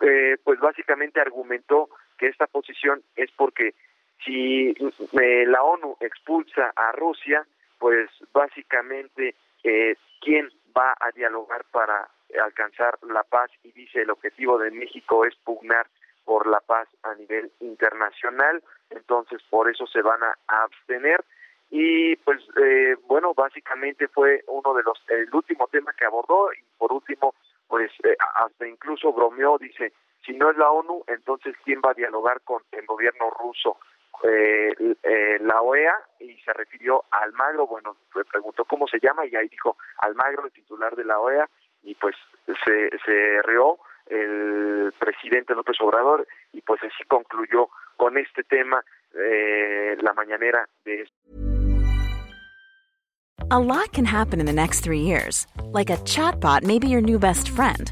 eh, pues básicamente argumentó que esta posición es porque si eh, la ONU expulsa a Rusia pues básicamente eh, quién va a dialogar para alcanzar la paz y dice el objetivo de México es pugnar por la paz a nivel internacional, entonces por eso se van a, abstener. Y pues eh, bueno básicamente fue uno de los el último tema que abordó y por último pues eh, hasta incluso bromeó dice si no es la ONU entonces quién va a dialogar con el gobierno ruso eh, eh, la OEA y se refirió a Almagro, bueno, le preguntó cómo se llama y ahí dijo Almagro, el titular de la OEA, y pues se, se rió el presidente López Obrador y pues así concluyó con este tema eh, la mañanera de A lot can happen in the next three years. Like a chatbot may be your new best friend.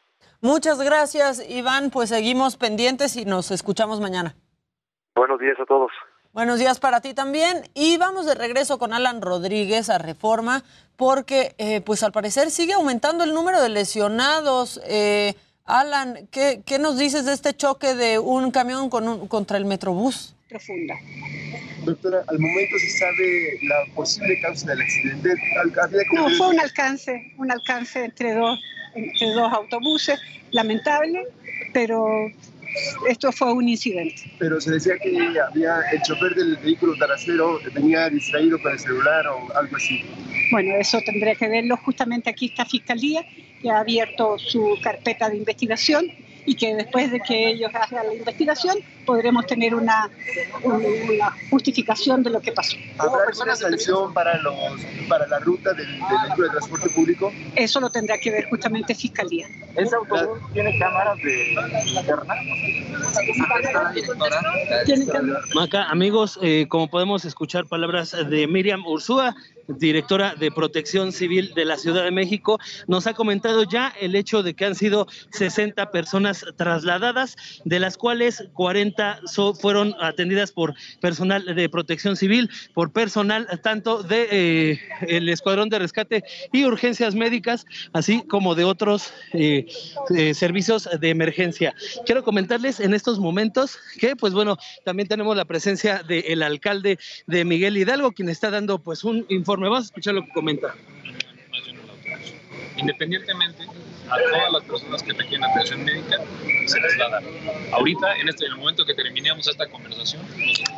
Muchas gracias, Iván. Pues seguimos pendientes y nos escuchamos mañana. Buenos días a todos. Buenos días para ti también. Y vamos de regreso con Alan Rodríguez a Reforma, porque eh, pues al parecer sigue aumentando el número de lesionados. Eh, Alan, ¿qué, ¿qué, nos dices de este choque de un camión con un, contra el Metrobús? Profunda. Doctora, al momento se sabe la posible causa del accidente. No, fue un alcance, un alcance entre dos, entre dos autobuses, lamentable, pero esto fue un incidente. Pero se decía que había el chofer del vehículo trasero venía distraído con el celular o algo así. Bueno, eso tendría que verlo. Justamente aquí está Fiscalía, que ha abierto su carpeta de investigación y que después de que ellos hagan la investigación podremos tener una, una justificación de lo que pasó. ¿Habrá alguna sanción para, los, para la ruta del, vehículo de transporte público? Eso lo tendrá que ver justamente Fiscalía. ¿Ese autobús tiene cámaras de linterna? Maca, amigos, eh, como podemos escuchar palabras de Miriam Ursúa, directora de Protección Civil de la Ciudad de México, nos ha comentado ya el hecho de que han sido 60 personas trasladadas, de las cuales 40 so, fueron atendidas por personal de Protección Civil, por personal tanto de eh, el Escuadrón de Rescate y Urgencias Médicas, así como de otros eh, eh, servicios de emergencia. Quiero comentarles en estos momentos que, pues bueno, también tenemos la presencia del alcalde de Miguel Hidalgo, quien está dando pues un informe. Vamos a escuchar lo que comenta. Independientemente a todas las personas que requieren atención médica, se les. Ahorita, en, este, el momento que terminemos esta conversación.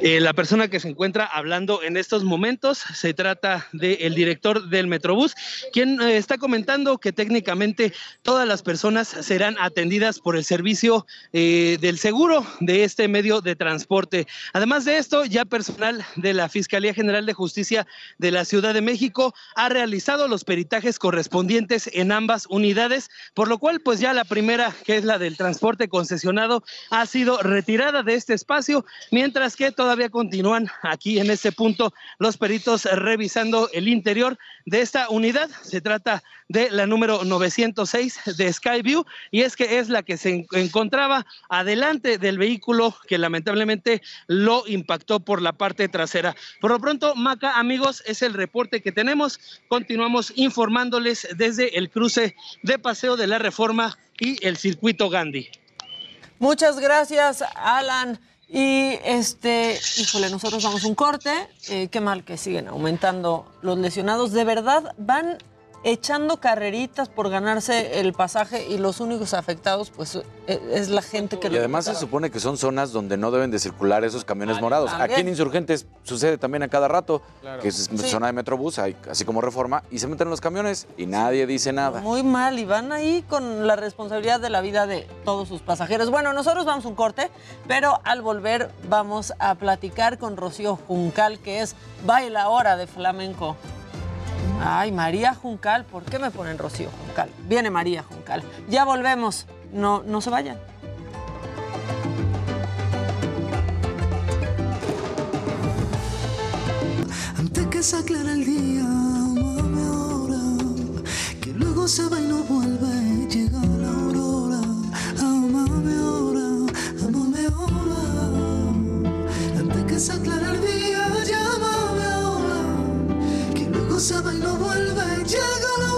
Eh, la persona que se encuentra hablando en estos momentos se trata del director del Metrobús, quien eh, está comentando que técnicamente todas las personas serán atendidas por el servicio eh, del seguro de este medio de transporte. Además de esto, ya personal de la Fiscalía General de Justicia de la Ciudad de México ha realizado los peritajes correspondientes en ambas unidades por lo cual pues ya la primera, que es la del transporte concesionado, ha sido retirada de este espacio, mientras que todavía continúan aquí en este punto los peritos revisando el interior de esta unidad. Se trata de la número 906 de Skyview y es que es la que se encontraba adelante del vehículo que lamentablemente lo impactó por la parte trasera. Por lo pronto, Maca, amigos, es el reporte que tenemos. Continuamos informándoles desde el cruce de Paseo de la Reforma y el circuito Gandhi. Muchas gracias, Alan. Y este, híjole, nosotros vamos un corte. Eh, qué mal que siguen aumentando los lesionados. De verdad, van echando carreritas por ganarse el pasaje y los únicos afectados pues e- es la gente que Y lo además se supone que son zonas donde no deben de circular esos camiones morados. también. Aquí en Insurgentes sucede también a cada rato, Claro. que es Sí. zona de Metrobús, hay- así como Reforma, y se meten los camiones y nadie dice nada. Muy mal y van ahí con la responsabilidad de la vida de todos sus pasajeros. Bueno, nosotros vamos a un corte, pero al volver vamos a platicar con Rocío Juncal, que es bailadora de flamenco. Ay, María Juncal, ¿por qué me ponen Rocío Juncal? Viene María Juncal. Ya volvemos, no, no se vayan. Antes que se aclare el día, amame ahora, que luego se va y no vuelve, llega la aurora. Amame ahora, amame ahora. Antes que se aclare el día, se va y no vuelve, llega la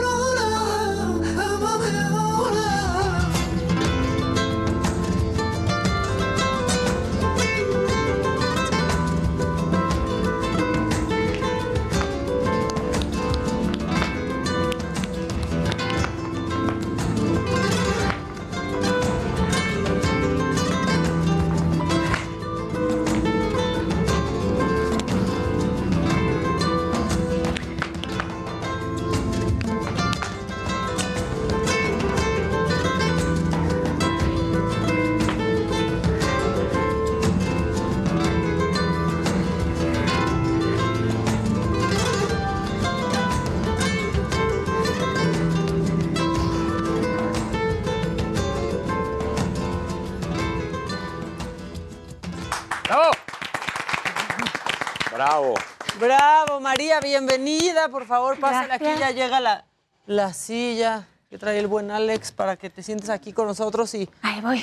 bienvenida. Por favor, pásale aquí, ya llega la, la silla que trae el buen Alex para que te sientes aquí con nosotros y,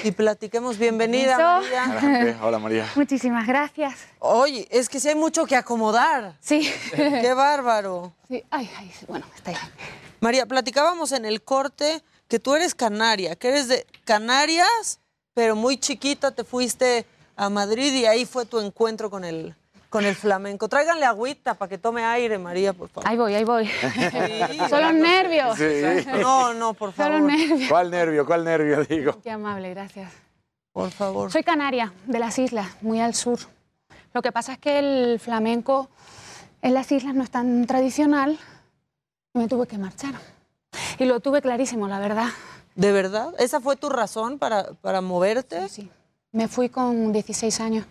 y platiquemos. Bienvenida. María. Adelante. Hola María. Muchísimas gracias. Oye, es que sí hay mucho que acomodar. Sí. Qué bárbaro. Sí, ay, ay, bueno, está bien. María, platicábamos en el corte que tú eres canaria, que eres de Canarias, pero muy chiquita te fuiste a Madrid y ahí fue tu encuentro con el, con el flamenco. Tráiganle agüita para que tome aire, María, por favor. Ahí voy, ahí voy. Sí, Solo nervios. Sí. No, no, por favor. Solo nervios. ¿Cuál nervio? ¿Cuál nervio? Digo. Qué amable, gracias. Por favor. Soy canaria, de las islas, muy al sur. Lo que pasa es que el flamenco en las islas no es tan tradicional y me tuve que marchar. Y lo tuve clarísimo, la verdad. ¿De verdad? ¿Esa fue tu razón para, para moverte? Sí, sí. Me fui con 16 años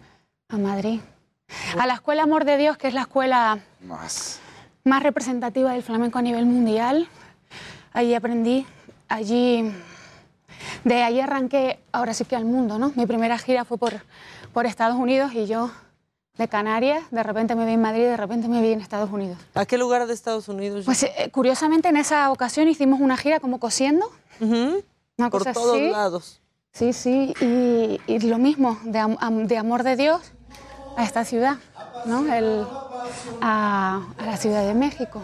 a Madrid. A la Escuela Amor de Dios, que es la escuela Más. más representativa del flamenco a nivel mundial. Allí aprendí, allí, de allí arranqué, ahora sí que al mundo, ¿no? Mi primera gira fue por, por Estados Unidos y yo de Canarias, de repente me vi en Madrid, de repente me vi en Estados Unidos. ¿A qué lugar de Estados Unidos? Pues eh, curiosamente en esa ocasión hicimos una gira como cosiendo. Una Por cosa todos así. lados. Sí, sí, y, y lo mismo, de amor de Dios a esta ciudad, ¿no? El- a, a la Ciudad de México.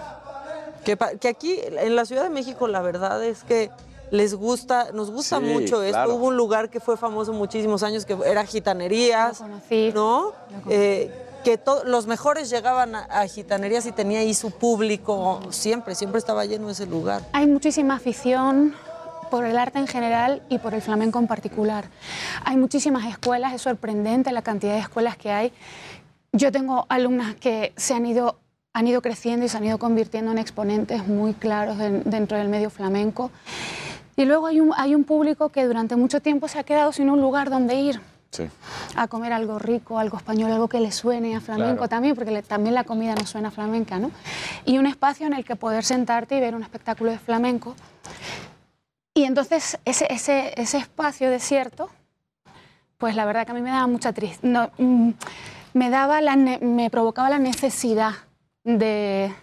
Que, aquí en la Ciudad de México la verdad es que les gusta, nos gusta Sí, mucho esto. claro. Hubo un lugar que fue famoso muchísimos años que era gitanerías, ¿no? Eh, que los mejores llegaban a, a gitanerías y tenía ahí su público siempre, siempre estaba lleno ese lugar. Hay muchísima afición por el arte en general y por el flamenco en particular. Hay muchísimas escuelas, es sorprendente la cantidad de escuelas que hay. Yo tengo alumnas que se han ido, han ido creciendo y se han ido convirtiendo en exponentes muy claros den- dentro del medio flamenco. Y luego hay un, hay un público que durante mucho tiempo se ha quedado sin un lugar donde ir Sí. a comer algo rico, algo español, algo que le suene a flamenco Claro. también, porque le- también la comida nos suena flamenca, ¿no? Y un espacio en el que poder sentarte y ver un espectáculo de flamenco. Y entonces ese, ese, ese espacio desierto, pues la verdad que a mí me daba mucha tristeza, me, daba la ne- me provocaba la necesidad de,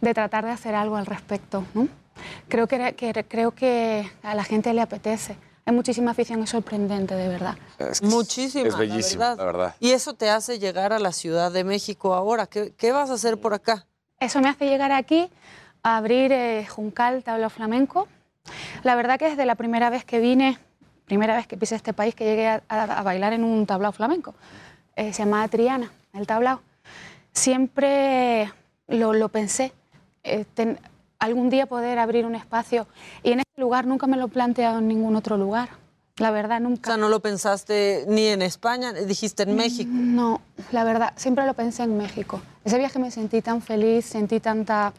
de tratar de hacer algo al respecto, ¿no? Creo que, creo que a la gente le apetece. Hay muchísima afición, es sorprendente, de verdad. Muchísima, Es bellísimo, la verdad. la verdad. Y eso te hace llegar a la Ciudad de México ahora. ¿Qué, qué vas a hacer por acá? Eso me hace llegar aquí a abrir eh, Juncal Tablao Flamenco. La verdad que desde la primera vez que vine, primera vez que pisé este país, que llegué a, a- a bailar en un tablao flamenco, eh, se llamaba Triana, el tablao. Siempre lo, lo pensé. Eh, ten- algún día poder abrir un espacio. Y en este lugar nunca me lo he planteado en ningún otro lugar. La verdad, nunca. O sea, no lo pensaste ni en España, dijiste en México. No, la verdad, siempre lo pensé en México. Ese viaje me sentí tan feliz, sentí tanta,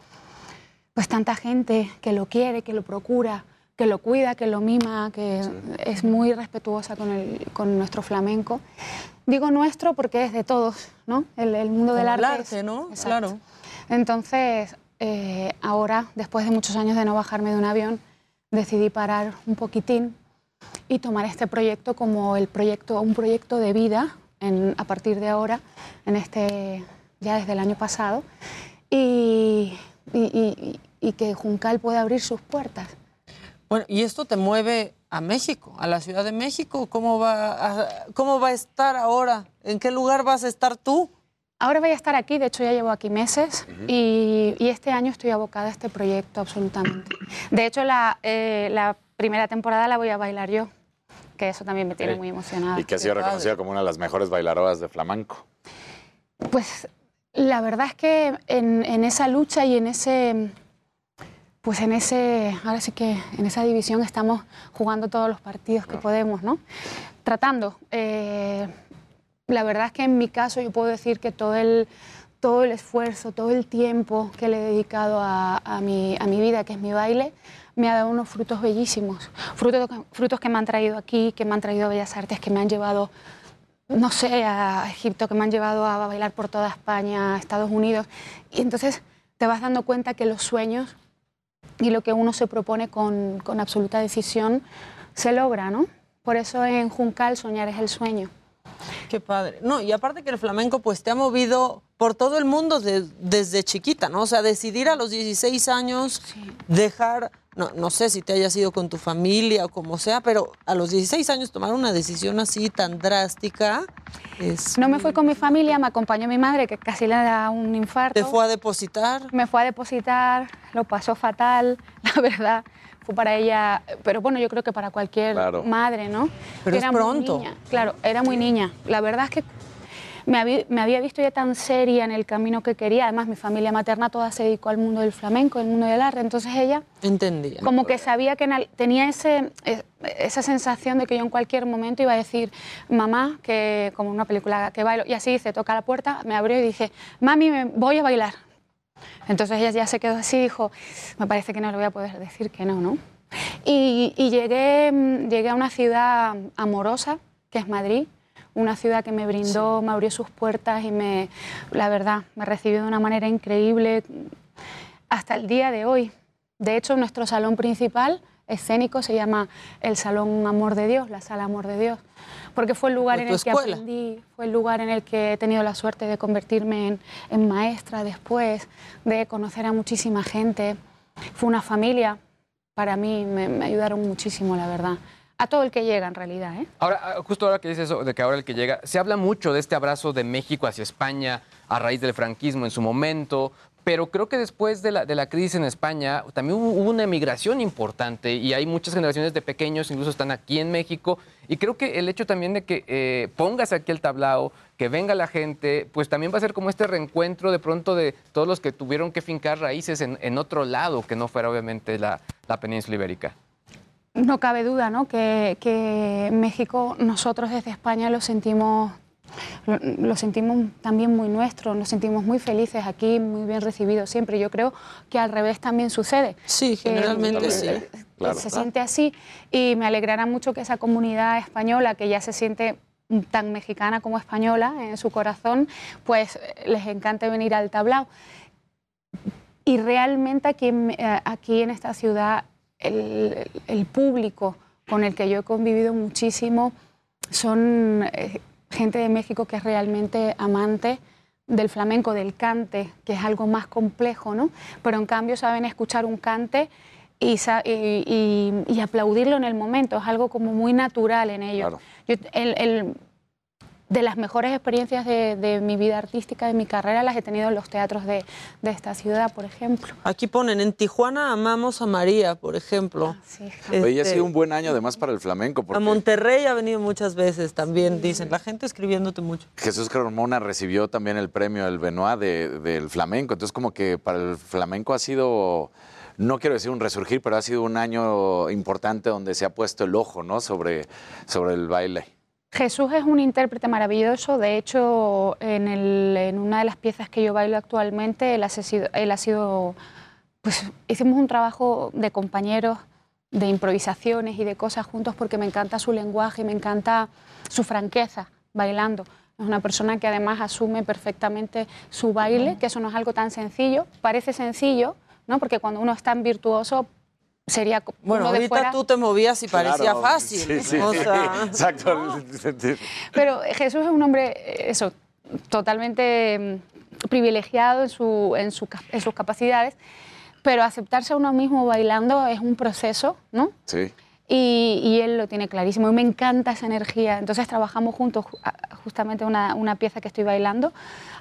pues tanta gente que lo quiere, que lo procura, que lo cuida, que lo mima, que es muy respetuosa con, el, con nuestro flamenco. Digo nuestro porque es de todos, ¿no? El, el mundo del Como el arte. arte, es- ¿no? Exacto. Claro. Entonces, eh, ahora, después de muchos años de no bajarme de un avión, decidí parar un poquitín y tomar este proyecto como el proyecto, un proyecto de vida en- a partir de ahora, en este, ya desde el año pasado, y, y- y- y que Juncal pueda abrir sus puertas. Bueno, ¿y esto te mueve a México, a la Ciudad de México? ¿Cómo va a, cómo va a estar ahora? ¿En qué lugar vas a estar tú? Ahora voy a estar aquí, de hecho ya llevo aquí meses y, y este año estoy abocada a este proyecto absolutamente. De hecho, la, eh, la primera temporada la voy a bailar yo, que eso también me tiene muy emocionada. Y que ha sido reconocida como una de las mejores bailadoras de flamenco. Pues la verdad es que en, en esa lucha y en ese, pues en ese, ahora sí que en esa división estamos jugando todos los partidos que podemos, ¿no? Tratando. eh, la verdad es que en mi caso yo puedo decir que todo el, todo el esfuerzo, todo el tiempo que le he dedicado a, a mi, a mi vida, que es mi baile, me ha dado unos frutos bellísimos. Frutos, frutos que me han traído aquí, que me han traído a Bellas Artes, que me han llevado no sé, a Egipto, que me han llevado a bailar por toda España, a Estados Unidos. Y entonces te vas dando cuenta que los sueños y lo que uno se propone con, con absoluta decisión se logra, ¿no? Por eso en Juncal soñar es el sueño. Qué padre. No, y aparte que el flamenco pues te ha movido por todo el mundo de- desde chiquita, ¿no? O sea, decidir a los 16 años dejar, no, no sé si te hayas ido con tu familia o como sea, pero a los 16 años tomar una decisión así tan drástica es... No me fui con mi familia, me acompañó mi madre, que casi le da un infarto. ¿Te fue a depositar? Me fue a depositar, lo pasó fatal, [LAUGHS] la verdad. Fue para ella, pero bueno, yo creo que para cualquier Claro. madre, ¿no? Pero es muy pronto. niña, Claro, era muy niña. La verdad es que me había, me había visto ya tan seria en el camino que quería. Además, mi familia materna toda se dedicó al mundo del flamenco, al mundo del arte. Entonces ella Entendía. como que sabía que tenía ese, esa sensación de que yo en cualquier momento iba a decir, mamá, que como una película que bailo, y así hice, toca la puerta, me abrió y dije, mami, me voy a bailar. Entonces ella ya se quedó así y dijo, me parece que no le voy a poder decir que no, ¿no? Y, y llegué, mm, llegué a una ciudad amorosa, que es Madrid, una ciudad que me brindó, me abrió sus puertas y me, la verdad, me recibió de una manera increíble hasta el día de hoy. De hecho, nuestro salón principal escénico se llama el Salón Amor de Dios, la Sala Amor de Dios, porque fue el lugar en el que aprendí, fue el lugar en el que he tenido la suerte de convertirme en, en maestra después, de conocer a muchísima gente. Fue una familia, para mí me, me ayudaron muchísimo, la verdad. A todo el que llega, en realidad. ¿eh? Ahora, ah, justo ahora que dices eso, de que ahora el que llega, se habla mucho de este abrazo de México hacia España a raíz del franquismo en su momento, pero creo que después de la, de la crisis en España también hubo, una emigración importante y hay muchas generaciones de pequeños, incluso están aquí en México, y creo que el hecho también de que eh, pongas aquí el tablao, que venga la gente, pues también va a ser como este reencuentro de pronto de todos los que tuvieron que fincar raíces en, en otro lado, que no fuera obviamente la, la península ibérica. No cabe duda ¿no? que, que México, nosotros desde España lo sentimos, lo, sentimos también muy nuestro, nos sentimos muy felices aquí, muy bien recibidos siempre. Yo creo que al revés también sucede. Sí, generalmente eh, sí. eh, Claro. Se siente así y me alegrará mucho que esa comunidad española, que ya se siente tan mexicana como española en su corazón, pues eh, les encante venir al tablao. Y realmente aquí en, eh, aquí en esta ciudad, el, el público con el que yo he convivido muchísimo son eh, gente de México que es realmente amante del flamenco, del cante, que es algo más complejo, ¿no? Pero en cambio saben escuchar un cante y, aplaudirlo en el momento, es algo como muy natural en ellos. Yo- el- el- de las mejores experiencias de, de mi vida artística, de mi carrera, las he tenido en los teatros de, de esta ciudad, por ejemplo. Aquí ponen, en Tijuana amamos a María, por ejemplo. Oye, ha Este, sido un buen año además para el flamenco, A porque Monterrey ha venido muchas veces también, dicen. La gente escribiéndote mucho. Jesús Carmona recibió también el premio El Benoit de- del flamenco. Entonces, como que para el flamenco ha sido no quiero decir un resurgir, pero ha sido un año importante donde se ha puesto el ojo, ¿no? Sobre, sobre el baile. Jesús es un intérprete maravilloso. De hecho, en, el- una de las piezas que yo bailo actualmente, él ha sido, él ha sido pues hicimos un trabajo de compañeros, de improvisaciones y de cosas juntos porque me encanta su lenguaje y me encanta su franqueza bailando. Es una persona que además asume perfectamente su baile, que eso no es algo tan sencillo. Parece sencillo, ¿no? Porque cuando uno es tan virtuoso sería Bueno, uno de ahorita fuera- tú te movías y parecía Claro, fácil. Sí, sí, O sí, sea, [LAUGHS] exacto. Pero Jesús es un hombre, eso, totalmente mm, privilegiado en, su, en, su en sus capacidades, pero aceptarse a uno mismo bailando es un proceso, ¿no? Sí. Y, y él lo tiene clarísimo. Y me encanta esa energía. Entonces trabajamos juntos justamente una, una pieza que estoy bailando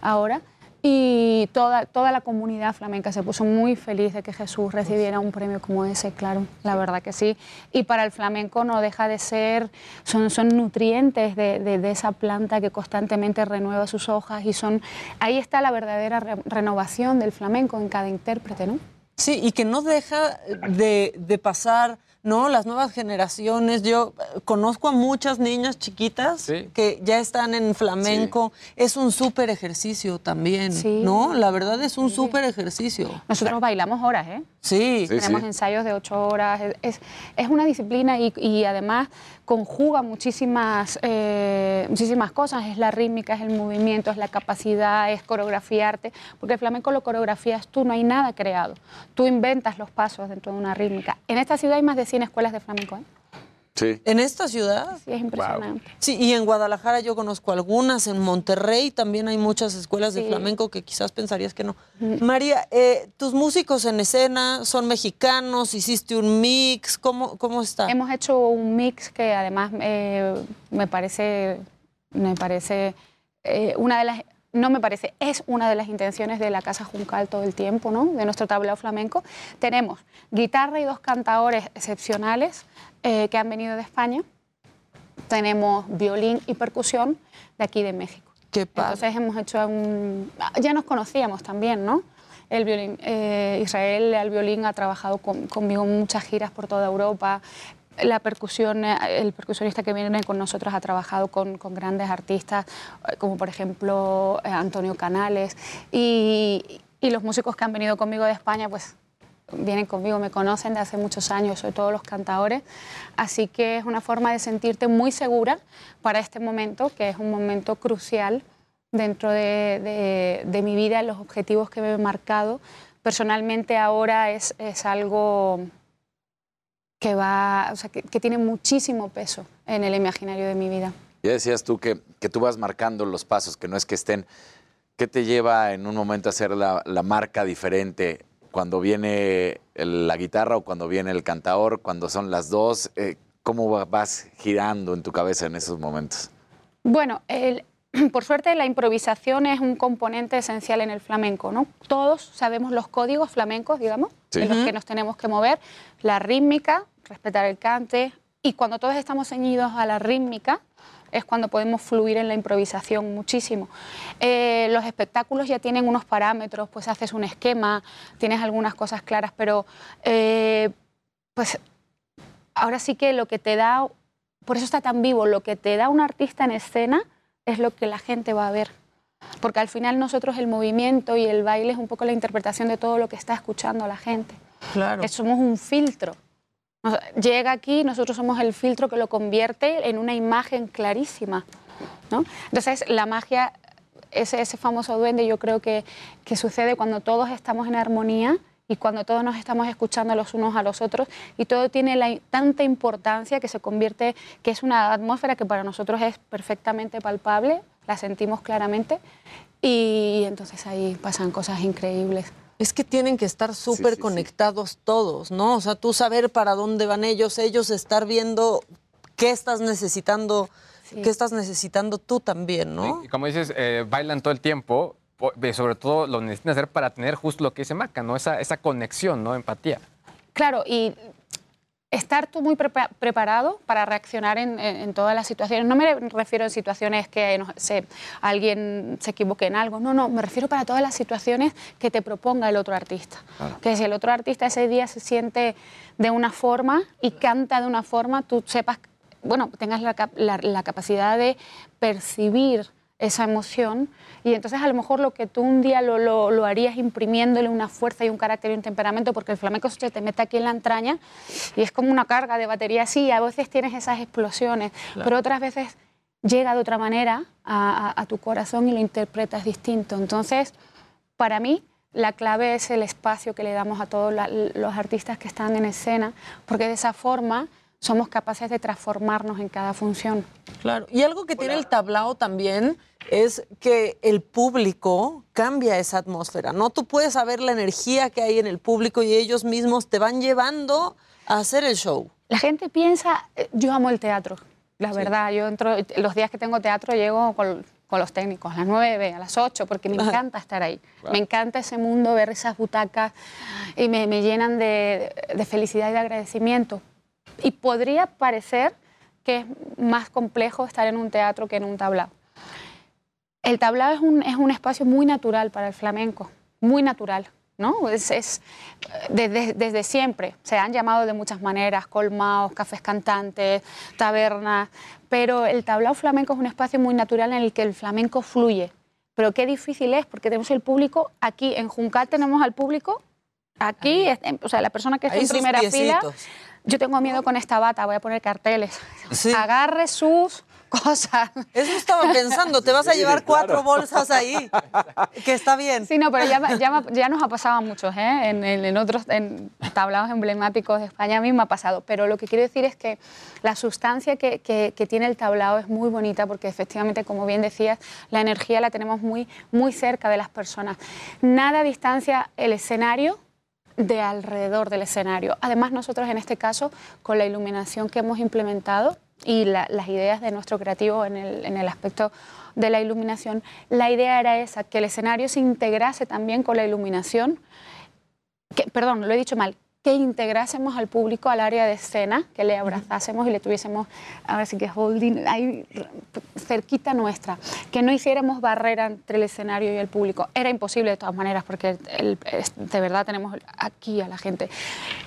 ahora. Y toda, toda la comunidad flamenca se puso muy feliz de que Jesús recibiera un premio como ese, claro, la verdad que sí. Y para el flamenco no deja de ser, son, son nutrientes de, de- esa planta que constantemente renueva sus hojas y son, ahí está la verdadera re- renovación del flamenco en cada intérprete, ¿no? Sí, y que no deja de, de pasar, ¿no? Las nuevas generaciones. Yo eh, conozco a muchas niñas chiquitas que ya están en flamenco. Es un súper ejercicio también, ¿no? La verdad es un súper ejercicio. Nosotros bailamos horas, ¿eh? Sí. Tenemos ensayos de ocho horas. Es, es- es una disciplina y, y además conjuga muchísimas, eh, muchísimas cosas. Es la rítmica, es el movimiento, es la capacidad, es coreografiarte. Porque el flamenco lo coreografías tú, no hay nada creado. Tú inventas los pasos dentro de una rítmica. En esta ciudad hay más de 100 escuelas de flamenco, ¿eh? Sí. ¿En esta ciudad? Sí, es impresionante. Sí, y en Guadalajara yo conozco algunas, en Monterrey también hay muchas escuelas de flamenco que quizás pensarías que no. María, eh, tus músicos en escena son mexicanos, hiciste un mix, ¿cómo, cómo está? Hemos hecho un mix que además eh, me parece, me parece eh, una de las, no me parece, es una de las intenciones de la Casa Juncal todo el tiempo, ¿no? De nuestro tablao flamenco. Tenemos guitarra y dos cantadores excepcionales eh, que han venido de España. Tenemos violín y percusión de aquí de México. Qué padre. Entonces hemos hecho un... Ya nos conocíamos también, ¿no? El violín, eh, Israel al violín ha trabajado con- conmigo en muchas giras por toda Europa. La percusión, eh, el percusionista que viene con nosotros ha trabajado con, con grandes artistas, eh, como por ejemplo eh, Antonio Canales. Y, y los músicos que han venido conmigo de España, pues vienen conmigo, me conocen de hace muchos años, sobre todo los cantadores. Así que es una forma de sentirte muy segura para este momento, que es un momento crucial dentro de, de- de mi vida, los objetivos que me he marcado. Personalmente ahora es, es algo que, va, o sea, que, que tiene muchísimo peso en el imaginario de mi vida. Ya decías tú que, que tú vas marcando los pasos, que no es que estén. ¿Qué te lleva en un momento a hacer la, la marca diferente? Cuando viene el- la guitarra o cuando viene el cantador, cuando son las dos, eh, ¿cómo va- vas girando en tu cabeza en esos momentos? Bueno, el- [CLEARS THROAT] por suerte la improvisación es un componente esencial en el flamenco, ¿no? Todos sabemos los códigos flamencos, digamos, Sí. en los que nos tenemos que mover, la rítmica, respetar el cante, y cuando todos estamos ceñidos a la rítmica, es cuando podemos fluir en la improvisación muchísimo. Eh, los espectáculos ya tienen unos parámetros, pues haces un esquema, tienes algunas cosas claras, pero eh, pues ahora sí que lo que te da, por eso está tan vivo, lo que te da un artista en escena es lo que la gente va a ver. Porque al final nosotros el movimiento y el baile es un poco la interpretación de todo lo que está escuchando la gente. Claro. Somos un filtro. Llega aquí, nosotros somos el filtro que lo convierte en una imagen clarísima. ¿no? Entonces, la magia, ese, ese famoso duende, yo creo que, que sucede cuando todos estamos en armonía y cuando todos nos estamos escuchando los unos a los otros y todo tiene tanta importancia que se convierte, que es una atmósfera que para nosotros es perfectamente palpable, la sentimos claramente y entonces ahí pasan cosas increíbles. Es que tienen que estar súper conectados todos, ¿no? O sea, tú saber para dónde van ellos, ellos estar viendo qué estás necesitando, qué estás necesitando tú también, ¿no? Y como dices, eh, bailan todo el tiempo, po- eh, sobre todo lo necesitan hacer para tener justo lo que dice Maca, ¿no? Esa, esa conexión, ¿no? Empatía. Claro, y estar tú muy prepa- preparado para reaccionar en, en- en todas las situaciones. No me refiero en situaciones que no sé, alguien se equivoque en algo, no, no, me refiero para todas las situaciones que te proponga el otro artista. Que si el otro artista ese día se siente de una forma y canta de una forma, tú sepas, bueno, tengas la, cap- la- la capacidad de percibir esa emoción y entonces a lo mejor lo que tú un día lo, lo- lo harías imprimiéndole una fuerza y un carácter y un temperamento porque el flamenco se te mete aquí en la entraña y es como una carga de batería sí, a veces tienes esas explosiones, Claro. pero otras veces llega de otra manera a, a- a tu corazón y lo interpretas distinto. Entonces, para mí, la clave es el espacio que le damos a todos la- los artistas que están en escena, porque de esa forma somos capaces de transformarnos en cada función. Claro, y algo que tiene el tablao también es que el público cambia esa atmósfera, ¿no? Tú puedes saber la energía que hay en el público y ellos mismos te van llevando a hacer el show. La gente piensa, eh, yo amo el teatro, la verdad, yo entro, los días que tengo teatro llego con, con los técnicos, a las 9, a las 8, porque me encanta estar ahí. Claro. Me encanta ese mundo, ver esas butacas y me, me llenan de, de felicidad y de agradecimiento. Y podría parecer que es más complejo estar en un teatro que en un tablao. El tablao es un, es un espacio muy natural para el flamenco, muy natural. ¿no? Es, es, desde, desde siempre. Se han llamado de muchas maneras, colmaos, cafés cantantes, tabernas, pero el tablao flamenco es un espacio muy natural en el que el flamenco fluye. Pero qué difícil es, porque tenemos el público aquí, en Juncal tenemos al público, aquí, o sea, la persona que está en primera fila. Yo tengo miedo con esta bata, voy a poner carteles. Agarre sus cosas. Eso estaba pensando, te vas a Sí, llevar cuatro claro. bolsas ahí, que está bien. Sí, no, pero ya, ya, ya nos ha pasado a muchos, ¿eh? en, en- en otros en tablados emblemáticos de España a mí me ha pasado. Pero lo que quiero decir es que la sustancia que, que- que tiene el tablao es muy bonita porque efectivamente, como bien decías, la energía la tenemos muy, muy cerca de las personas. Nada distancia el escenario de alrededor del escenario. Además, nosotros en este caso, con la iluminación que hemos implementado y la- las ideas de nuestro creativo en el, en el aspecto de la iluminación, la idea era esa, que el escenario se integrase también con la iluminación, que, perdón, lo he dicho mal, que integrásemos al público al área de escena, que le abrazásemos y le tuviésemos, ahora sí que holding, ahí cerquita nuestra, que no hiciéramos barrera entre el escenario y el público. Era imposible de todas maneras, porque el- es- de verdad tenemos aquí a la gente.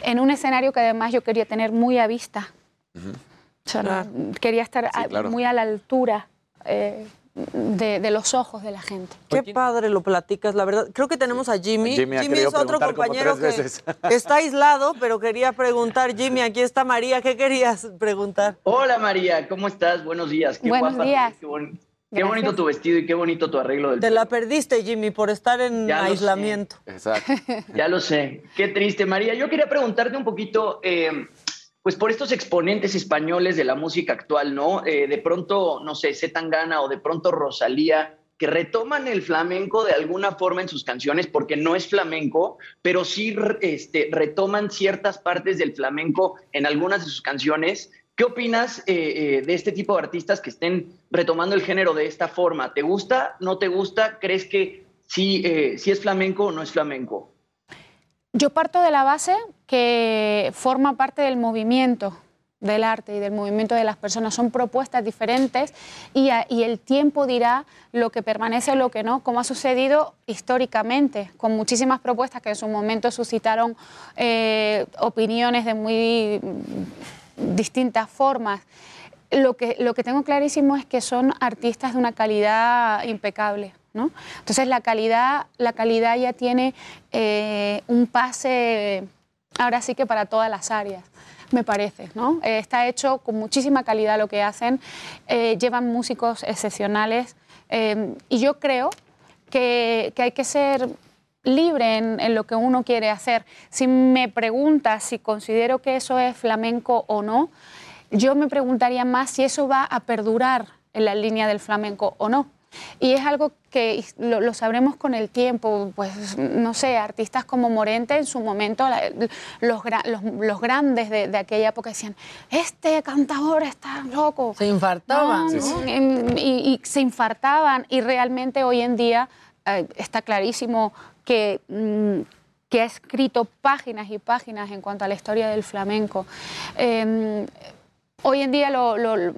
En un escenario que además yo quería tener muy a vista, o sea, no- quería estar a- claro. muy a la altura eh, de, de los ojos de la gente. Qué padre lo platicas, la verdad. Creo que tenemos a Jimmy. Jimmy ha querido es otro compañero que [LAUGHS] está aislado, pero quería preguntar, Jimmy, aquí está María, ¿qué querías preguntar? Hola María, ¿cómo estás? Buenos días. Qué Buenos guapa, días. Qué, boni- qué Gracias. bonito tu vestido y qué bonito tu arreglo del Te la perdiste, Jimmy, por estar en Ya lo sé. aislamiento. Exacto. Ya lo sé. Qué triste, María. Yo quería preguntarte un poquito, eh, pues por estos exponentes españoles de la música actual, ¿no? Eh, de pronto, no sé, Zetangana o de pronto Rosalía, que retoman el flamenco de alguna forma en sus canciones, porque no es flamenco, pero sí este, retoman ciertas partes del flamenco en algunas de sus canciones. ¿Qué opinas eh, eh, de este tipo de artistas que estén retomando el género de esta forma? ¿Te gusta? ¿No te gusta? ¿Crees que sí, sí es flamenco o no es flamenco? Yo parto de la base que forma parte del movimiento del arte y del movimiento de las personas. Son propuestas diferentes y, a- y el tiempo dirá lo que permanece lo que no, como ha sucedido históricamente, con muchísimas propuestas que en su momento suscitaron eh, opiniones de muy distintas formas. Lo que, lo que tengo clarísimo es que son artistas de una calidad impecable. ¿No? Entonces la calidad, la calidad ya tiene eh, un pase, ahora sí que para todas las áreas, me parece. ¿no? Eh, está hecho con muchísima calidad lo que hacen, eh, llevan músicos excepcionales eh, y yo creo que, que hay que ser libre en, en lo que uno quiere hacer. Si me preguntas si considero que eso es flamenco o no, yo me preguntaría más si eso va a perdurar en la línea del flamenco o no. Y es algo que lo, lo sabremos con el tiempo, pues no sé, artistas como Morente en su momento, la- los, los, los grandes de, de aquella época decían, este cantador está loco. Se infartaban, No, Sí, no, sí. em, Y, y se infartaban y realmente hoy en día eh, está clarísimo que, mm, que ha escrito páginas y páginas en cuanto a la historia del flamenco. Eh, hoy en día lo- lo-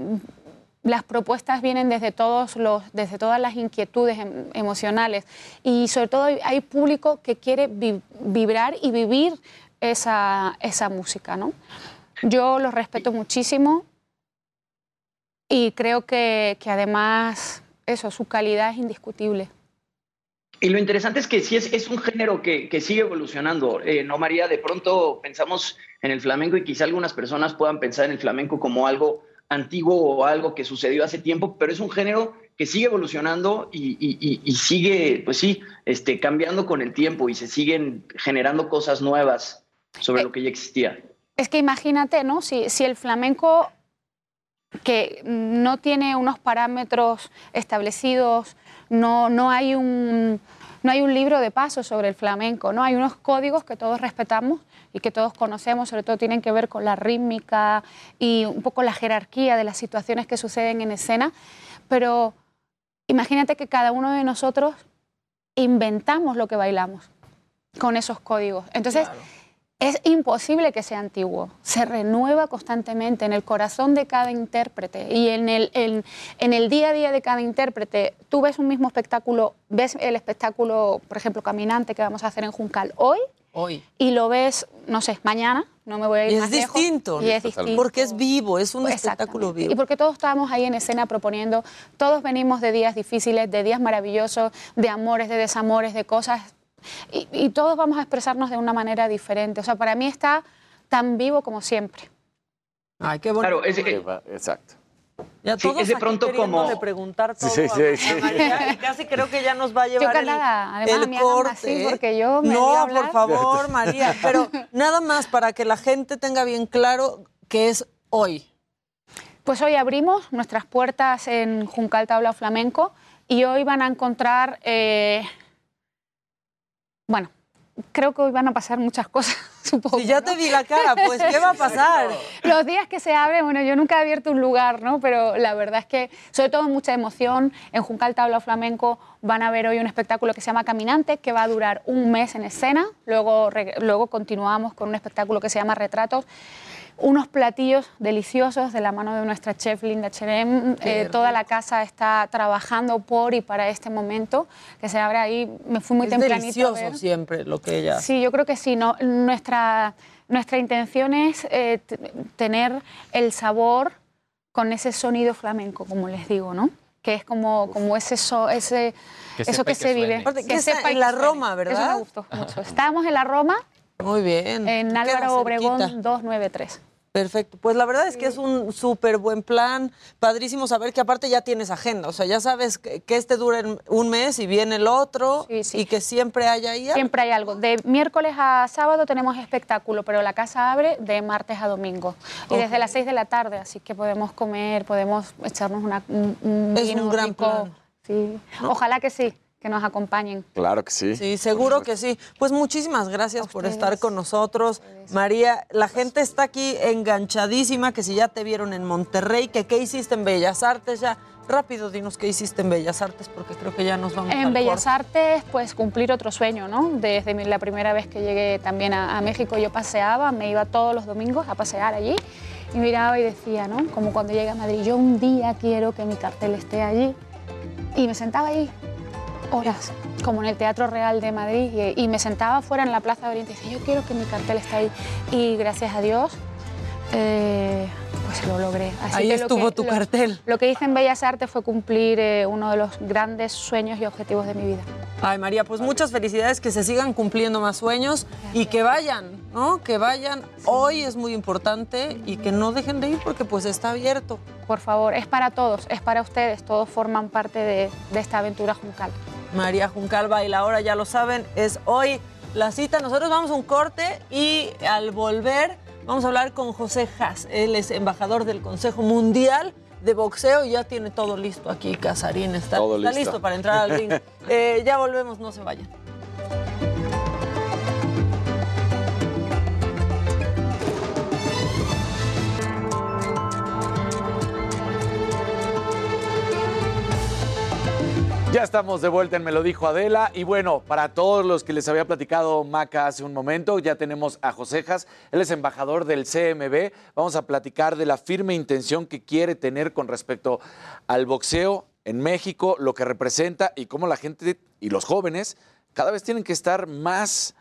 las propuestas vienen desde, todos los, desde todas las inquietudes em- emocionales y sobre todo hay, público que quiere vi- vibrar y vivir esa, esa música. ¿no? Yo los respeto muchísimo y creo que, que además eso, su calidad es indiscutible. Y lo interesante es que sí es, es un género que, que sigue evolucionando, eh, ¿no, María? De pronto pensamos en el flamenco y quizá algunas personas puedan pensar en el flamenco como algo antiguo o algo que sucedió hace tiempo, pero es un género que sigue evolucionando y, y- y- y sigue, pues sí, este, cambiando con el tiempo y se siguen generando cosas nuevas sobre lo que ya existía. Es que imagínate, ¿no? Si, si el flamenco que no tiene unos parámetros establecidos, no, no, hay un, no hay un libro de pasos sobre el flamenco, ¿no? Hay unos códigos que todos respetamos y que todos conocemos, sobre todo tienen que ver con la rítmica y un poco la jerarquía de las situaciones que suceden en escena, pero imagínate que cada uno de nosotros inventamos lo que bailamos con esos códigos. Entonces, es imposible que sea antiguo, se renueva constantemente en el corazón de cada intérprete y en el, en, en el día a día de cada intérprete. Tú ves un mismo espectáculo, ves el espectáculo, por ejemplo, Caminante que vamos a hacer en Juncal hoy Hoy. y lo ves, no sé, mañana, no me voy a ir Y es más lejos, distinto. y es distinto. Porque es vivo, es un espectáculo vivo. Y porque todos estábamos ahí en escena proponiendo, todos venimos de días difíciles, de días maravillosos, de amores, de desamores, de cosas, y, y todos vamos a expresarnos de una manera diferente. O sea, para mí está tan vivo como siempre. Ay, qué bonito. Claro, es- eh, Exacto. Ya Sí, todos es de aquí pronto queriéndole como- preguntar todo Sí, a- sí, a sí. María, y casi creo que ya nos va a Yo llevar el, calada, además el me corte. así porque yo me no, por favor, [LAUGHS] María, pero nada más para que la gente tenga bien claro que es hoy. Pues hoy abrimos nuestras puertas en Juncal Tabla Flamenco y hoy van a encontrar, eh, bueno, creo que hoy van a pasar muchas [LAUGHS] cosas, supongo. Si ya te vi la cara, pues, ¿qué va a pasar? Los días que se abre, bueno, yo nunca he abierto un lugar, ¿no? Pero la verdad es que, sobre todo, mucha emoción. En Juncal Tabla Flamenco van a ver hoy un espectáculo que se llama Caminante, que va a durar un mes en escena. Luego, luego continuamos con un espectáculo que se llama Retratos. Unos platillos deliciosos de la mano de nuestra chef Linda Cherem. Eh, toda la casa está trabajando por y para este momento que se abre ahí. Me fui muy es tempranito a delicioso ver. siempre lo que ella. Sí, yo creo que sí. No, nuestra, nuestra intención es eh, t- tener el sabor con ese sonido flamenco, como les digo, ¿no? Que es como, como ese, so- ese Que eso sepa que que se vive. Aparte, que está y en la. Roma, ¿verdad? Eso me gustó mucho. Estábamos en la Roma, Muy bien. en Álvaro Obregón cerquita. 293. Perfecto. Pues la verdad es que es un súper buen plan. Padrísimo saber que aparte ya tienes agenda. O sea, ya sabes que, que este dura un mes y viene el otro y que siempre haya ahí. Siempre hay algo. De miércoles a sábado tenemos espectáculo, pero la casa abre de martes a domingo. Y desde las 6 de la tarde, así que podemos comer, podemos echarnos una, un, un Es vino un gran rico. plan. Sí. Ojalá que sí, que nos acompañen. Claro que sí. Sí, seguro que sí. Pues muchísimas gracias por estar con nosotros. María, la gente está aquí enganchadísima, que si ya te vieron en Monterrey, que qué hiciste en Bellas Artes, ya rápido dinos qué hiciste en Bellas Artes, porque creo que ya nos vamos En al Bellas corte. Artes, pues cumplir otro sueño, ¿no? Desde la primera vez que llegué también a, a México, yo paseaba, me iba todos los domingos a pasear allí y miraba y decía, ¿no? Como cuando llegué a Madrid, yo un día quiero que mi cartel esté allí. Y me sentaba ahí horas, como en el Teatro Real de Madrid, y, y me sentaba fuera en la Plaza de Oriente y decía, yo quiero que mi cartel esté ahí. Y gracias a Dios, eh, pues lo logré. Así Ahí que lo estuvo que- tu lo- cartel. Lo que hice en Bellas Artes fue cumplir eh, uno de los grandes sueños y objetivos de mi vida. Ay, María, pues muchas felicidades, que se sigan cumpliendo más sueños y que vayan, ¿no? Que vayan. Hoy es muy importante y que no dejen de ir porque pues está abierto. Por favor, es para todos, es para ustedes, todos forman parte de, de esta aventura juncal. María Juncal Baila, ahora ya lo saben, es hoy la cita. Nosotros vamos a un corte y al volver vamos a hablar con José Haas. Él es embajador del Consejo Mundial de Boxeo y ya tiene todo listo aquí. Casarín está, Todo está listo. listo para entrar al ring. [LAUGHS] Eh, ya volvemos, no se vayan. Ya estamos de vuelta en Me lo dijo Adela. Y bueno, para todos los que les había platicado Maca hace un momento, ya tenemos a Josejas. Él es embajador del CMB. Vamos a platicar de la firme intención que quiere tener con respecto al boxeo en México, lo que representa y cómo la gente y los jóvenes cada vez tienen que estar más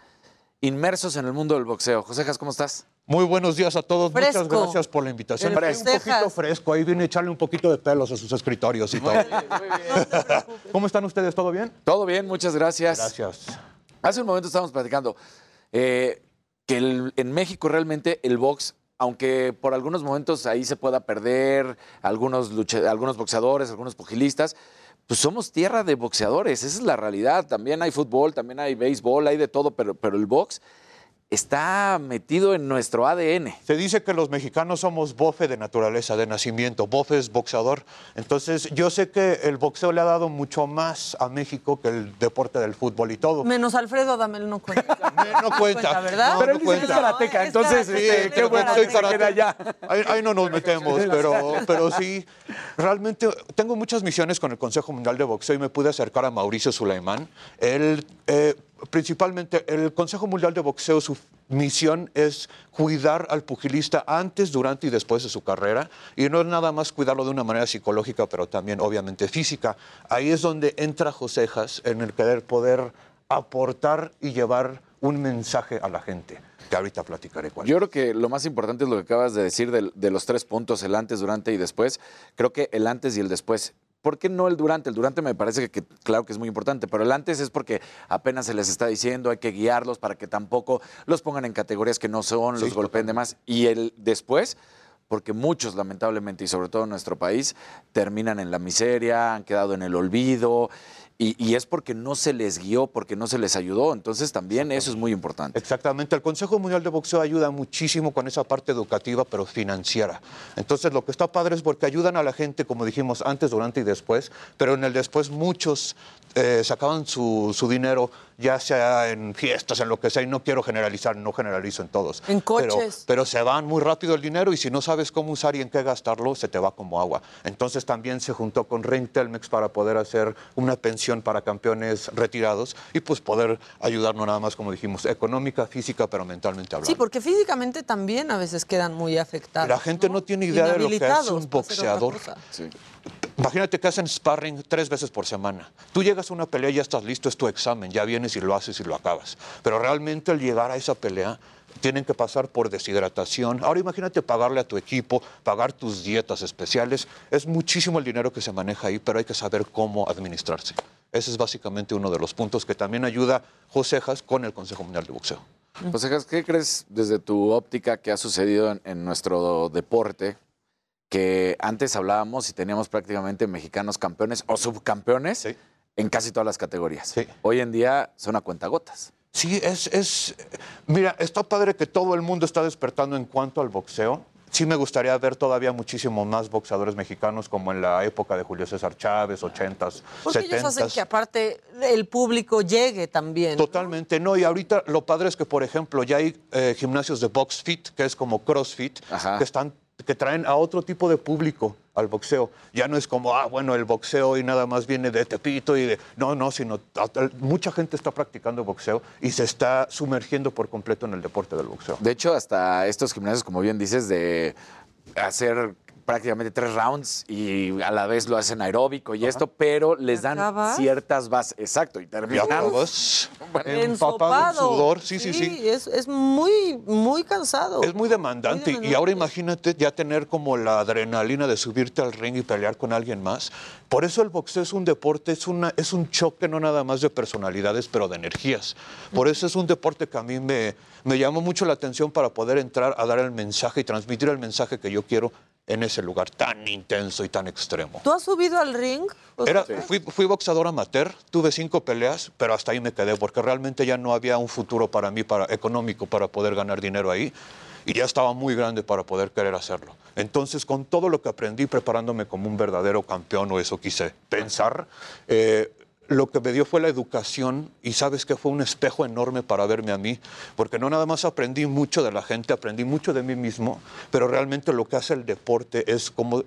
inmersos en el mundo del boxeo. Josejas, ¿cómo estás? Muy buenos días a todos. Fresco. Muchas gracias por la invitación. El un poquito fresco. Ahí viene a echarle un poquito de pelos a sus escritorios y todo. ¿Cómo están ustedes? ¿Todo bien? Todo bien, muchas gracias. Gracias. Hace un momento estábamos platicando eh, que el- en México realmente el box, aunque por algunos momentos ahí se pueda perder algunos, lucha- algunos boxeadores, algunos pugilistas, pues somos tierra de boxeadores, esa es la realidad. También hay fútbol, también hay béisbol, hay de todo, pero, pero el box está metido en nuestro ADN. Se dice que los mexicanos somos bofe de naturaleza, de nacimiento. Bofe es boxeador. Entonces, yo sé que el boxeo le ha dado mucho más a México que el deporte del fútbol y todo. Menos Alfredo Adamel no cuenta. [LAUGHS] no cuenta. ¿verdad? No, Pero él no dice que es karateca, es entonces, karateca, este, es qué bueno, Soy. Ahí, ahí no nos metemos, pero, pero sí, realmente tengo muchas misiones con el Consejo Mundial de Boxeo y me pude acercar a Mauricio Sulaimán. Él, eh, principalmente, el Consejo Mundial de Boxeo, su misión es cuidar al pugilista antes, durante y después de su carrera. Y no es nada más cuidarlo de una manera psicológica, pero también obviamente física. Ahí es donde entra Josejas en el querer poder aportar y llevar un mensaje a la gente, que ahorita platicaré cuál. Yo creo que lo más importante es lo que acabas de decir de, de los tres puntos, el antes, durante y después. Creo que el antes y el después. ¿Por qué no el durante? El durante me parece que, claro que es muy importante, pero el antes es porque apenas se les está diciendo, hay que guiarlos para que tampoco los pongan en categorías que no son, los golpeen de más. Y el después, porque muchos lamentablemente, y sobre todo en nuestro país, terminan en la miseria, han quedado en el olvido, y, es porque no se les guió, porque no se les ayudó. Entonces también eso es muy importante. Exactamente, el Consejo Mundial de Boxeo ayuda muchísimo con esa parte educativa, pero financiera. Entonces, lo que está padre es porque ayudan a la gente, como dijimos, antes, durante y después, pero en el después muchos eh, sacaban su, su dinero, ya sea en fiestas, en lo que sea, y no quiero generalizar, no generalizo en todos. En coches. pero se van muy rápido el dinero y si no sabes cómo usar y en qué gastarlo, se te va como agua. Entonces también se juntó con Telmex para poder hacer una pensión para campeones retirados y pues poder ayudar no nada más, como dijimos, económica, física, pero mentalmente hablando. Sí, porque físicamente también a veces quedan muy afectados. La gente no, tiene idea de lo que es un boxeador. cosa. Imagínate que hacen sparring tres veces por semana. Tú llegas a una pelea y ya estás listo, es tu examen, ya vienes y lo haces y lo acabas. Pero realmente al llegar a esa pelea tienen que pasar por deshidratación. Ahora imagínate pagarle a tu equipo, pagar tus dietas especiales. Es muchísimo el dinero que se maneja ahí, pero hay que saber cómo administrarse. Ese es básicamente uno de los puntos que también ayuda Josejas con el Consejo Mundial de Boxeo. José, Jas, ¿qué crees desde tu óptica que ha sucedido en, en nuestro deporte? Que antes hablábamos y teníamos prácticamente mexicanos campeones o subcampeones en casi todas las categorías. Hoy en día son a cuentagotas. Sí, es, es. Mira, está padre que todo el mundo está despertando en cuanto al boxeo. Sí me gustaría ver todavía muchísimo más boxeadores mexicanos como en la época de Julio César Chávez, 80s, Porque ellos hacen 70s. que aparte el público llegue también. Totalmente, no. Y ahorita lo padre es que, por ejemplo, ya hay eh, gimnasios de box fit, que es como CrossFit, que están que traen a otro tipo de público al boxeo. Ya no es como, ah, bueno, el boxeo y nada más viene de Tepito y de... No, no, sino mucha gente está practicando boxeo y se está sumergiendo por completo en el deporte del boxeo. De hecho, hasta estos gimnasios, como bien dices, de hacer prácticamente tres rounds y a la vez lo hacen aeróbico y esto, pero les dan acabas? ciertas bases. Exacto, y terminan. acabas Ensopado. sudor, sí, sí, sí. Es, es muy, muy cansado. Es muy demandante. Y ahora imagínate ya tener como la adrenalina de subirte al ring y pelear con alguien más. Por eso el boxeo es un deporte, es, una, es un choque no nada más de personalidades, pero de energías. Por eso es un deporte que a mí me, me llamó mucho la atención para poder entrar a dar el mensaje y transmitir el mensaje que yo quiero en ese lugar tan intenso y tan extremo. ¿Tú has subido al ring? Era, fui, fui boxeador amateur, tuve cinco peleas, pero hasta ahí me quedé porque realmente ya no había un futuro para mí para, económico para poder ganar dinero ahí y ya estaba muy grande para poder querer hacerlo. Entonces, con todo lo que aprendí preparándome como un verdadero campeón, o eso quise pensar, eh, lo que me dio fue la educación y sabes que fue un espejo enorme para verme a mí, porque no nada más aprendí mucho de la gente, aprendí mucho de mí mismo, pero realmente lo que hace el deporte es cómo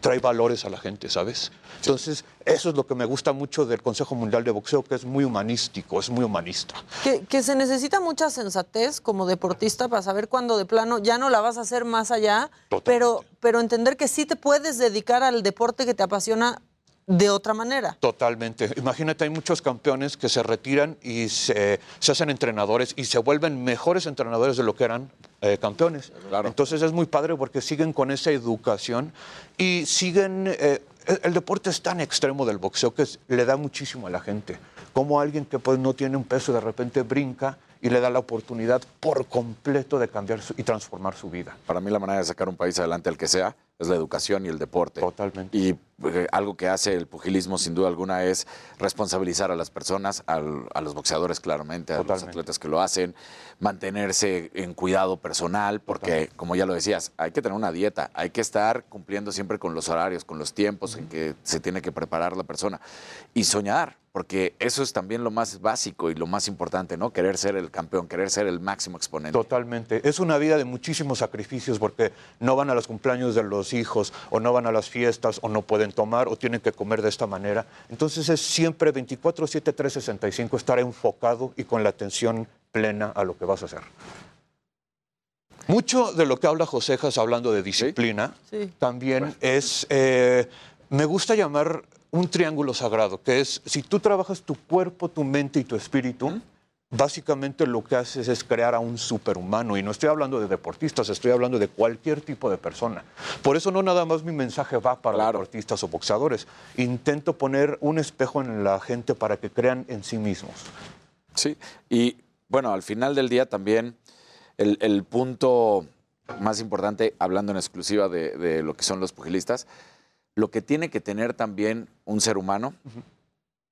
trae valores a la gente, ¿sabes? Entonces, eso es lo que me gusta mucho del Consejo Mundial de Boxeo, que es muy humanístico, es muy humanista. Que, que se necesita mucha sensatez como deportista para saber cuándo de plano ya no la vas a hacer más allá, pero, pero entender que sí te puedes dedicar al deporte que te apasiona de otra manera. Totalmente. Imagínate, hay muchos campeones que se retiran y se, se hacen entrenadores y se vuelven mejores entrenadores de lo que eran eh, campeones. Entonces es muy padre porque siguen con esa educación y siguen... eh, el- el deporte es tan extremo del boxeo que es- le da muchísimo a la gente. Como alguien que pues no tiene un peso de repente brinca y le da la oportunidad por completo de cambiar su- y transformar su vida. Para mí la manera de sacar un país adelante, el que sea, es la educación y el deporte. Totalmente. Y eh, algo que hace el pugilismo, sin duda alguna, es responsabilizar a las personas, al- a los boxeadores, claramente, a los atletas que lo hacen, mantenerse en cuidado personal, porque, como ya lo decías, hay que tener una dieta, hay que estar cumpliendo siempre con los horarios, con los tiempos en que se tiene que preparar la persona. Y soñar, porque eso es también lo más básico y lo más importante, ¿no? Querer ser el campeón, querer ser el máximo exponente. Totalmente. Es una vida de muchísimos sacrificios porque no van a los cumpleaños de los hijos o no van a las fiestas o no pueden tomar o tienen que comer de esta manera. Entonces es siempre 24, 7, 365 estar enfocado y con la atención plena a lo que vas a hacer. Mucho de lo que habla Josejas hablando de disciplina Sí. también es, eh, me gusta llamar un triángulo sagrado, que es si tú trabajas tu cuerpo, tu mente y tu espíritu, básicamente lo que haces es crear a un superhumano. Y no estoy hablando de deportistas, estoy hablando de cualquier tipo de persona. Por eso no nada más mi mensaje va para deportistas o boxeadores. Intento poner un espejo en la gente para que crean en sí mismos. Sí, y bueno, al final del día también el, el punto más importante, hablando en exclusiva de, de lo que son los pugilistas, lo que tiene que tener también un ser humano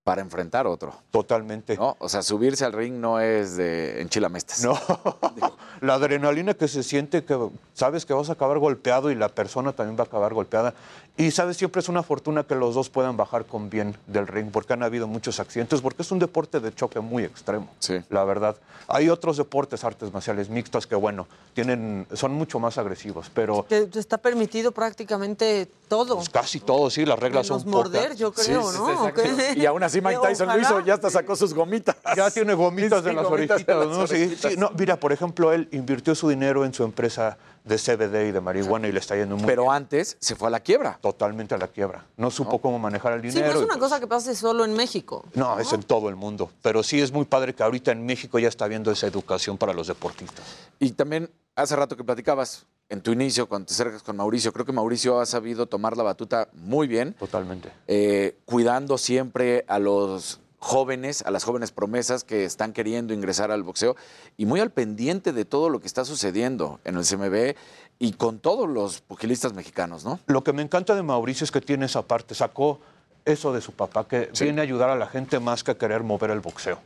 para enfrentar otro. Totalmente. ¿no? O sea, subirse al ring no es de enchilamestas. No, [LAUGHS] [LAUGHS] la adrenalina que se siente, que sabes que vas a acabar golpeado y la persona también va a acabar golpeada. Y sabes, siempre es una fortuna que los dos puedan bajar con bien del ring, porque han habido muchos accidentes, porque es un deporte de choque muy extremo, la verdad. Hay otros deportes, artes marciales mixtas, que bueno, tienen, son mucho más agresivos, pero está permitido prácticamente todo. casi todos, sí, las reglas Menos son morder, pocas. yo creo, ¿no? ¿O qué? Y aún así Mike [LAUGHS] Tyson lo hizo, ya hasta sacó sus gomitas. Ya tiene gomitas de Sí, las gomitas de orejitas, las ¿no? Sí, orejitas. sí, no, mira, por ejemplo, él invirtió su dinero en su empresa de CBD y de marihuana y le está yendo muy Pero antes se fue a la quiebra. Totalmente a la quiebra. No supo cómo manejar el Sí, dinero. no es una pues- cosa que pase solo en México. No, es en todo el mundo. Pero sí es muy padre que ahorita en México ya está habiendo esa educación para los deportistas. Y también hace rato que platicabas en tu inicio, cuando te acercas con Mauricio, creo que Mauricio ha sabido tomar la batuta muy bien. Totalmente. eh, cuidando siempre a los jóvenes, a las jóvenes promesas que están queriendo ingresar al boxeo y muy al pendiente de todo lo que está sucediendo en el CMB y con todos los pugilistas mexicanos, ¿no? Lo que me encanta de Mauricio es que tiene esa parte. Sacó eso de su papá, que viene a ayudar a la gente más que a querer mover el boxeo.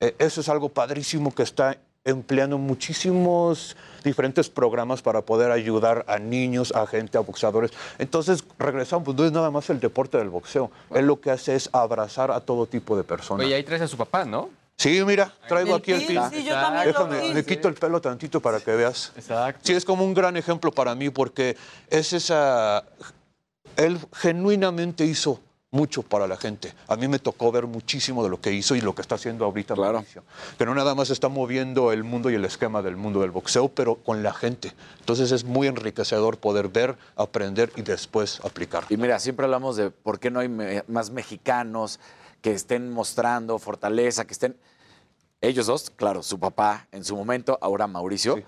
Eh, eso es algo padrísimo que está empleando muchísimos diferentes programas para poder ayudar a niños, a gente, a boxeadores. Entonces, regresamos, no es nada más el deporte del boxeo. Él lo que hace es abrazar a todo tipo de personas. Oye, ahí traes a su papá, ¿no? Sí, mira, traigo aquí el pin, sí, yo también lo Déjame, vi. me quito el pelo tantito para que veas. Exacto. Sí, es como un gran ejemplo para mí porque es esa... Él genuinamente hizo mucho para la gente. A mí me tocó ver muchísimo de lo que hizo y lo que está haciendo ahorita Mauricio. Que no nada más está moviendo el mundo y el esquema del mundo del boxeo, pero con la gente. Entonces es muy enriquecedor poder ver, aprender y después aplicar. Y mira, siempre hablamos de por qué no hay me- más mexicanos que estén mostrando fortaleza, que estén... Ellos dos, claro, su papá en su momento, ahora Mauricio,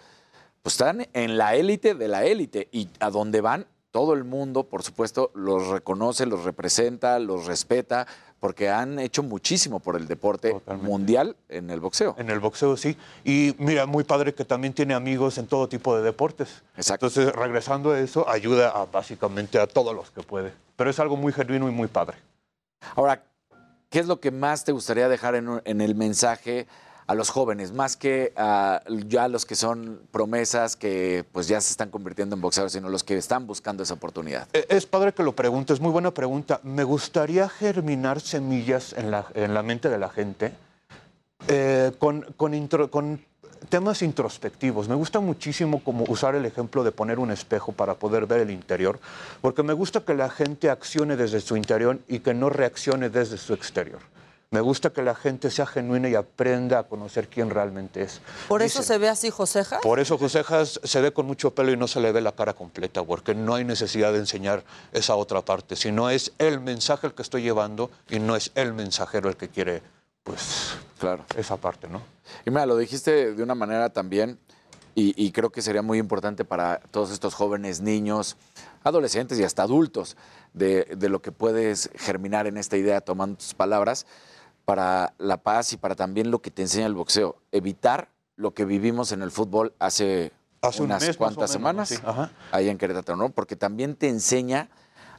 pues están en la élite de la élite y a donde van, todo el mundo, por supuesto, los reconoce, los representa, los respeta, porque han hecho muchísimo por el deporte mundial en el boxeo. En el boxeo, sí. Y mira, muy padre que también tiene amigos en todo tipo de deportes. Exacto. Entonces, regresando a eso, ayuda a, básicamente a todos los que puede. Pero es algo muy genuino y muy padre. Ahora, ¿qué es lo que más te gustaría dejar en, el mensaje a los jóvenes? Más que a ya los que son promesas que pues ya se están convirtiendo en boxeadores, sino los que están buscando esa oportunidad. Eh, Es padre que lo preguntes, muy buena pregunta. Me gustaría germinar semillas en la, en la mente de la gente eh, con, con, intro- con temas introspectivos. Me gusta muchísimo como usar el ejemplo de poner un espejo para poder ver el interior, porque me gusta que la gente accione desde su interior y que no reaccione desde su exterior. Me gusta que la gente sea genuina y aprenda a conocer quién realmente es. ¿Por eso se ve así Joseja? Por eso Josejas se ve con mucho pelo y no se le ve la cara completa, porque no hay necesidad de enseñar esa otra parte, sino es el mensaje el que estoy llevando y no es el mensajero el que quiere, pues, claro. esa parte, ¿no? Y mira, lo dijiste de una manera también, y, y creo que sería muy importante para todos estos jóvenes, niños, adolescentes y hasta adultos, de, de lo que puedes germinar en esta idea tomando tus palabras para la paz y para también lo que te enseña el boxeo. Evitar lo que vivimos en el fútbol hace, Hace un unas mes, cuantas menos, semanas sí. Ahí en Querétaro, ¿no? Porque también te enseña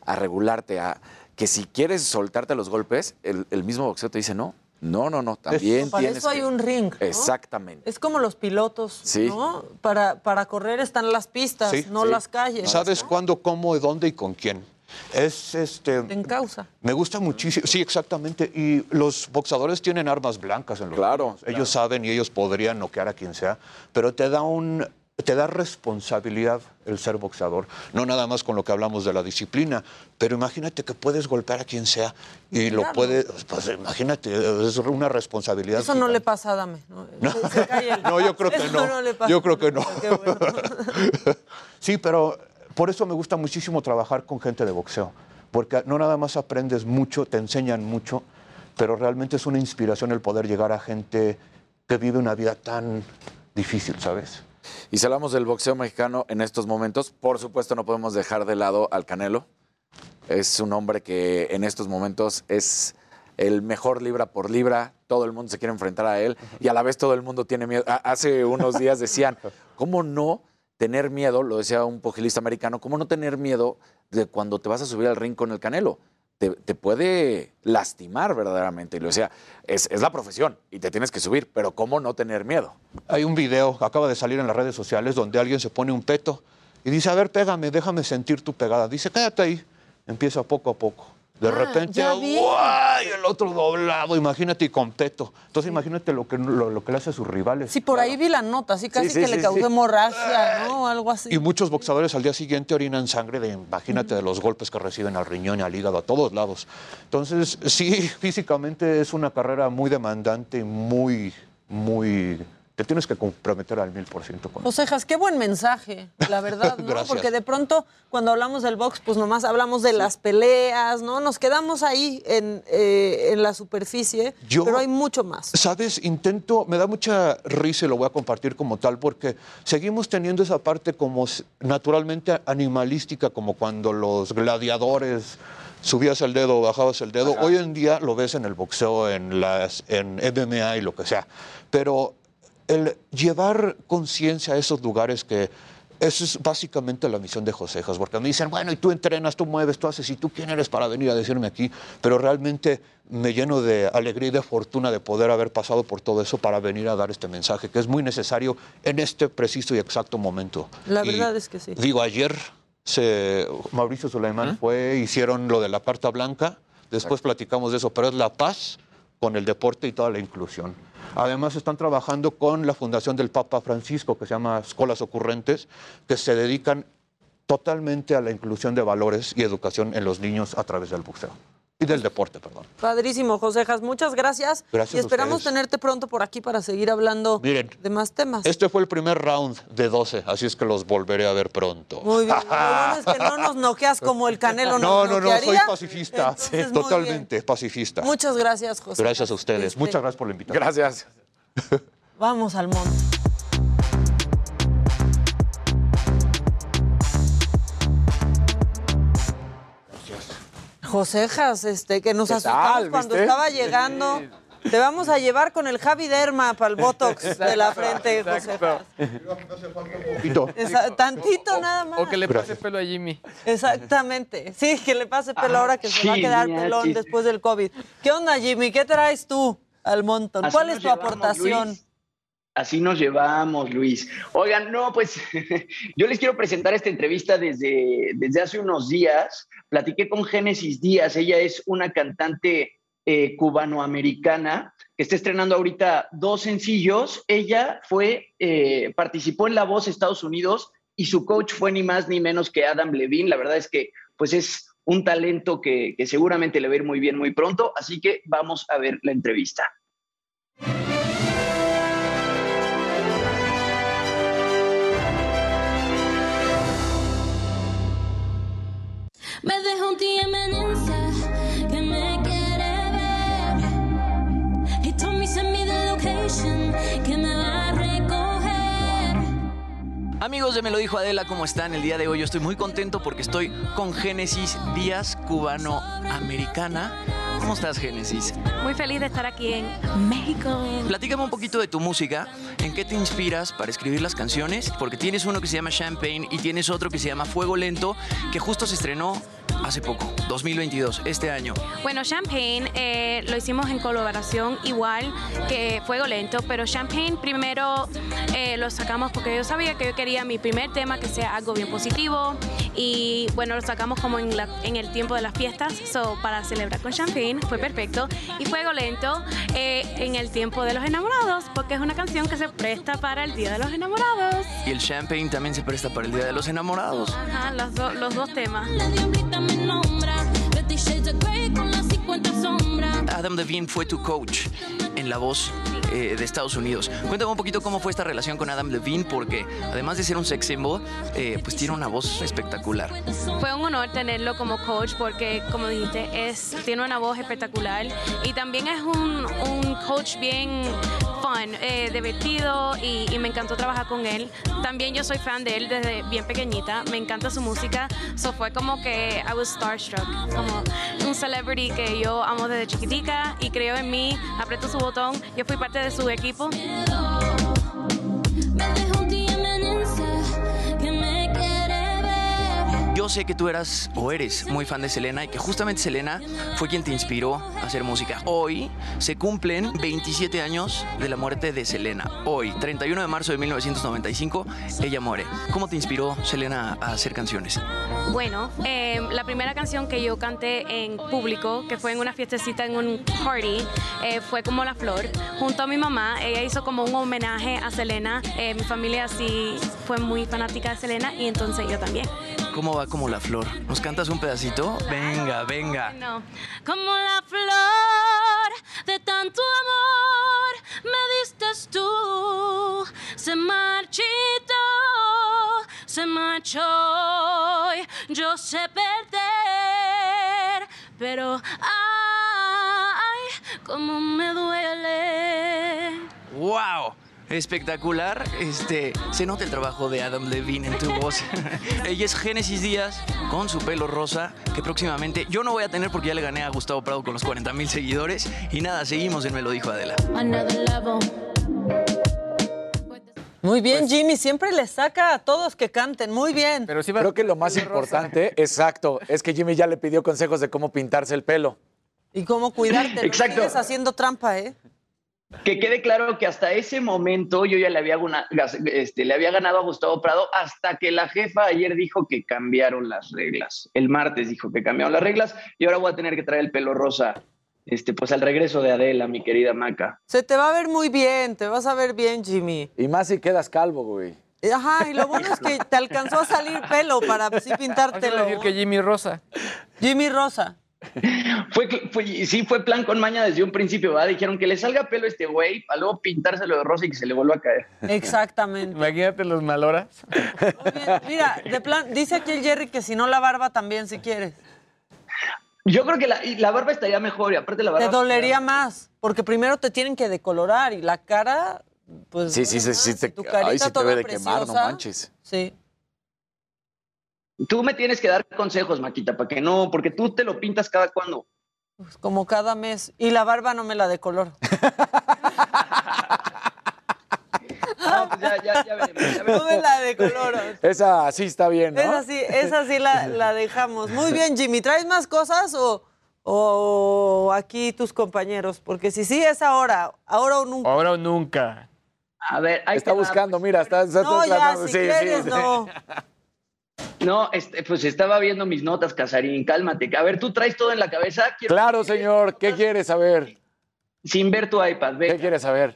a regularte, a que si quieres soltarte los golpes, el, el mismo boxeo te dice no. No, no, no, también Para tienes eso hay que- un ring. ¿no? Exactamente. Es como los pilotos, Sí. ¿no? Para, para correr están las pistas, Sí, no sí. las calles. ¿Sabes cuándo, cómo, dónde y con quién? Es este. En causa. Me gusta muchísimo, sí, exactamente. Y los boxadores tienen armas blancas en los Claro. Ellos saben y ellos podrían noquear a quien sea, pero te da un te da responsabilidad el ser boxeador, no nada más con lo que hablamos de la disciplina, pero imagínate que puedes golpear a quien sea y lo puedes, pues imagínate, es una responsabilidad. Eso no le pasa a Adame. ¿no? Se- se cae el- [LAUGHS] No, yo creo que Eso no. le pasa. Yo creo que no. Bueno. [LAUGHS] Sí, pero por eso me gusta muchísimo trabajar con gente de boxeo, porque no nada más aprendes mucho, te enseñan mucho, pero realmente es una inspiración el poder llegar a gente que vive una vida tan difícil, ¿sabes? Y si hablamos del boxeo mexicano en estos momentos, por supuesto no podemos dejar de lado al Canelo. Es un hombre que en estos momentos es el mejor libra por libra. Todo el mundo se quiere enfrentar a él y a la vez todo el mundo tiene miedo. Ha- Hace unos días decían, ¿cómo no tener miedo? Lo decía un pugilista americano, ¿cómo no tener miedo de cuando te vas a subir al ring con el Canelo? Te, puede lastimar verdaderamente. Y lo decía, es, es la profesión y te tienes que subir, pero ¿cómo no tener miedo? Hay un video, acaba de salir en las redes sociales, donde alguien se pone un peto y dice, a ver, pégame, déjame sentir tu pegada. Dice, quédate ahí. Empieza poco a poco. De repente, Ah, vi. ¡guay! El otro doblado, imagínate, y con peto. Entonces imagínate lo que, lo, lo que le hace a sus rivales. Sí, por ahí vi la nota, así casi sí, que sí, le causó sí. hemorragia, ¿no? Algo así. Y muchos boxeadores al día siguiente orinan sangre de, imagínate, de los golpes que reciben al riñón y al hígado, a todos lados. Entonces, sí, físicamente es una carrera muy demandante muy, muy... Te tienes que comprometer al mil por ciento con Josejas, qué buen mensaje, la verdad, [LAUGHS] ¿no? Porque de pronto, cuando hablamos del box, pues nomás hablamos de las peleas, ¿no? Nos quedamos ahí en, eh, en la superficie, Yo- pero hay mucho más. Sabes, intento, me da mucha risa y lo voy a compartir como tal, porque seguimos teniendo esa parte como naturalmente animalística, como cuando los gladiadores subías el dedo, bajabas el dedo. Hoy en día lo ves en el boxeo, en, las, en MMA y lo que sea. Pero el llevar conciencia a esos lugares que eso es básicamente la misión de Josejas, porque me dicen, bueno, y tú entrenas, tú mueves, tú haces, y tú quién eres para venir a decirme aquí, pero realmente me lleno de alegría y de fortuna de poder haber pasado por todo eso para venir a dar este mensaje, que es muy necesario en este preciso y exacto momento. La Y verdad es que sí. Digo, ayer se, Mauricio Suleiman fue, hicieron lo de la carta blanca, después platicamos de eso, pero es la paz con el deporte y toda la inclusión. Además están trabajando con la Fundación del Papa Francisco, que se llama Escuelas Ocurrentes, que se dedican totalmente a la inclusión de valores y educación en los niños a través del boxeo. Y del deporte, perdón. Padrísimo, Josejas, muchas gracias. Gracias y a esperamos ustedes. tenerte pronto por aquí para seguir hablando Miren, de más temas. este fue el primer round de 12, así es que los volveré a ver pronto. Muy bien. Lo [LAUGHS] bueno es que no nos noqueas como el Canelo No, nos no, no, soy pacifista. Entonces, Totalmente pacifista. Muchas gracias, José. Gracias a ustedes. Este- Muchas gracias por la invitación. Gracias. Vamos al monte. Josejas, este, que nos ¿Qué asustamos tal, cuando estaba llegando. Te vamos a llevar con el Javi Derma para el Botox de la frente, Josejas. Esa- tantito nada más. O que le pase Gracias. pelo a Jimmy. Exactamente. Sí, que le pase pelo ahora que se va a quedar pelón sí. después del COVID. ¿Qué onda, Jimmy? ¿Qué traes tú al montón? Así ¿Cuál es tu llevamos, aportación? Luis. Así nos llevamos, Luis. Oigan, no, pues [LAUGHS] yo les quiero presentar esta entrevista desde, desde hace unos días. Platiqué con Génesis Díaz, ella es una cantante eh, cubanoamericana, que está estrenando ahorita dos sencillos. Ella fue, eh, participó en La Voz Estados Unidos y su coach fue ni más ni menos que Adam Levine. La verdad es que pues es un talento que, que seguramente le va a ir muy bien muy pronto, así que vamos a ver la entrevista. Me dejó un Insta que me quiere ver. He told me send me the location que me va a. Amigos de Me lo dijo Adela, ¿cómo están? El día de hoy yo estoy muy contento porque estoy con Génesis Díaz, cubano-americana. ¿Cómo estás, Génesis? Muy feliz de estar aquí en México. Platícame un poquito de tu música. ¿En qué te inspiras para escribir las canciones? Porque tienes uno que se llama Champagne y tienes otro que se llama Fuego Lento, que justo se estrenó hace poco, 2022, este año. Bueno, Champagne eh, lo hicimos en colaboración igual que Fuego Lento, pero Champagne primero eh, lo sacamos porque yo sabía que yo quería mi primer tema que sea algo bien positivo y bueno, lo sacamos como en, la- en el tiempo de las fiestas, so, para celebrar con Champagne, fue perfecto. Y Fuego Lento eh, en el tiempo de los enamorados, porque es una canción que se presta para el Día de los Enamorados. Y el Champagne también se presta para el Día de los Enamorados. Ajá, los, do- los dos temas. Me nombra Fifty Shades of Grey con las 50 sombras. Adam Levine fue tu coach en La Voz eh, de Estados Unidos. Cuéntame un poquito cómo fue esta relación con Adam Levine, porque además de ser un sex symbol, eh, pues tiene una voz espectacular. Fue un honor tenerlo como coach porque, como dijiste, es, tiene una voz espectacular y también es un, un coach bien fun, eh, divertido y, y me encantó trabajar con él. También yo soy fan de él desde bien pequeñita, me encanta su música, so fue como que I was starstruck, como un celebrity que yo amo desde chiquitica y creo en mí, apretó su botón, yo fui parte de su equipo. Yo sé que tú eras o eres muy fan de Selena y que justamente Selena fue quien te inspiró a hacer música. Hoy se cumplen 27 años de la muerte de Selena. Hoy, 31 de marzo de 1995, ella muere. ¿Cómo te inspiró Selena a hacer canciones? Bueno, eh, la primera canción que yo canté en público, que fue en una fiestecita en un party, eh, fue como La Flor, junto a mi mamá. Ella hizo como un homenaje a Selena. Eh, mi familia sí fue muy fanática de Selena y entonces yo también. ¿Cómo va como la flor? ¿Nos cantas un pedacito? Venga, venga. No. Como la flor de tanto amor me diste tú. Se marchitó, se marchó. y Yo sé perder, pero ay, cómo me duele. ¡Wow! Espectacular. Este, se nota el trabajo de Adam Levine en tu voz. [LAUGHS] Ella es Génesis Díaz con su pelo rosa, que próximamente yo no voy a tener porque ya le gané a Gustavo Prado con los 40 mil seguidores. Y nada, seguimos en Me lo dijo Adela. Muy bien, Jimmy, siempre le saca a todos que canten, muy bien. Pero sí Creo que lo más importante, exacto, es que Jimmy ya le pidió consejos de cómo pintarse el pelo. Y cómo cuidarte, no Exacto. sigues haciendo trampa, ¿eh? Que quede claro que hasta ese momento yo ya le había, este, le había ganado a Gustavo Prado hasta que la jefa ayer dijo que cambiaron las reglas. El martes dijo que cambiaron las reglas y ahora voy a tener que traer el pelo rosa. Este, pues al regreso de Adela, mi querida Maca. Se te va a ver muy bien, te vas a ver bien, Jimmy. Y más si quedas calvo, güey. Ajá, y lo bueno es que te alcanzó a salir pelo para sí [LAUGHS] pintártelo. decir que Jimmy Rosa. Jimmy Rosa. [LAUGHS] Fue, fue- sí, fue plan con maña desde un principio, ¿verdad? Dijeron que le salga pelo a este güey para luego pintárselo de rosa y que se le vuelva a caer. Exactamente. Imagínate los maloras. Mira, de plan, dice aquí el Jerry que si no la barba también, si quieres. Yo creo que la, barba estaría mejor y aparte la barba... Te dolería más, porque primero te tienen que decolorar y la cara, pues. Sí, sí, sí, sí, te, tu carita ay, sí te ve de quemar, no manches. Sí. Tú me tienes que dar consejos, Maquita, para que no, porque tú te lo pintas cada cuando. Pues como cada mes. Y la barba no me la decoloro. [LAUGHS] No, pues ya, ya, ya veremos, ya No me la decoloro. Esa sí está bien, ¿no? Esa sí, esa sí la, la dejamos. Muy bien, Jimmy. ¿Traes más cosas o, o aquí tus compañeros? Porque si sí es ahora, ahora o nunca. Ahora o nunca. A ver, ahí Está buscando, mira, está, está No, ya, si sí, sí, quieres, sí. no. [LAUGHS] No, este, pues estaba viendo mis notas, Casarín, cálmate. A ver, tú traes todo en la cabeza. Quiero- Claro, señor, ¿qué quieres saber? sin ver tu iPad. ¿Qué quieres saber?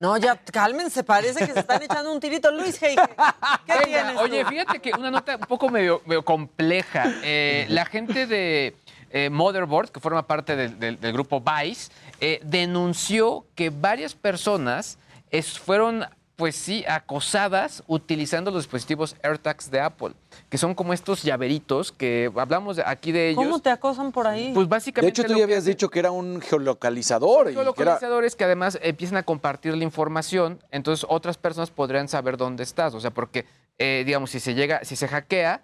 No, ya cálmense, parece que se están echando un tirito. Luis Heike, ¿qué Venga, tienes tú? Oye, fíjate que una nota un poco medio, medio compleja. Eh, la gente de eh, Motherboard, que forma parte del, del- del grupo Vice, eh, denunció que varias personas es- fueron, pues sí, acosadas utilizando los dispositivos AirTags de Apple, que son como estos llaveritos que hablamos de- aquí de ellos. ¿Cómo te acosan por ahí? Pues De básicamente hecho, tú ya que habías dicho que era un geolocalizador. y que era- geolocalizadores que además empiezan a compartir la información, entonces otras personas podrían saber dónde estás. O sea, porque, eh, digamos, si se llega, si se hackea,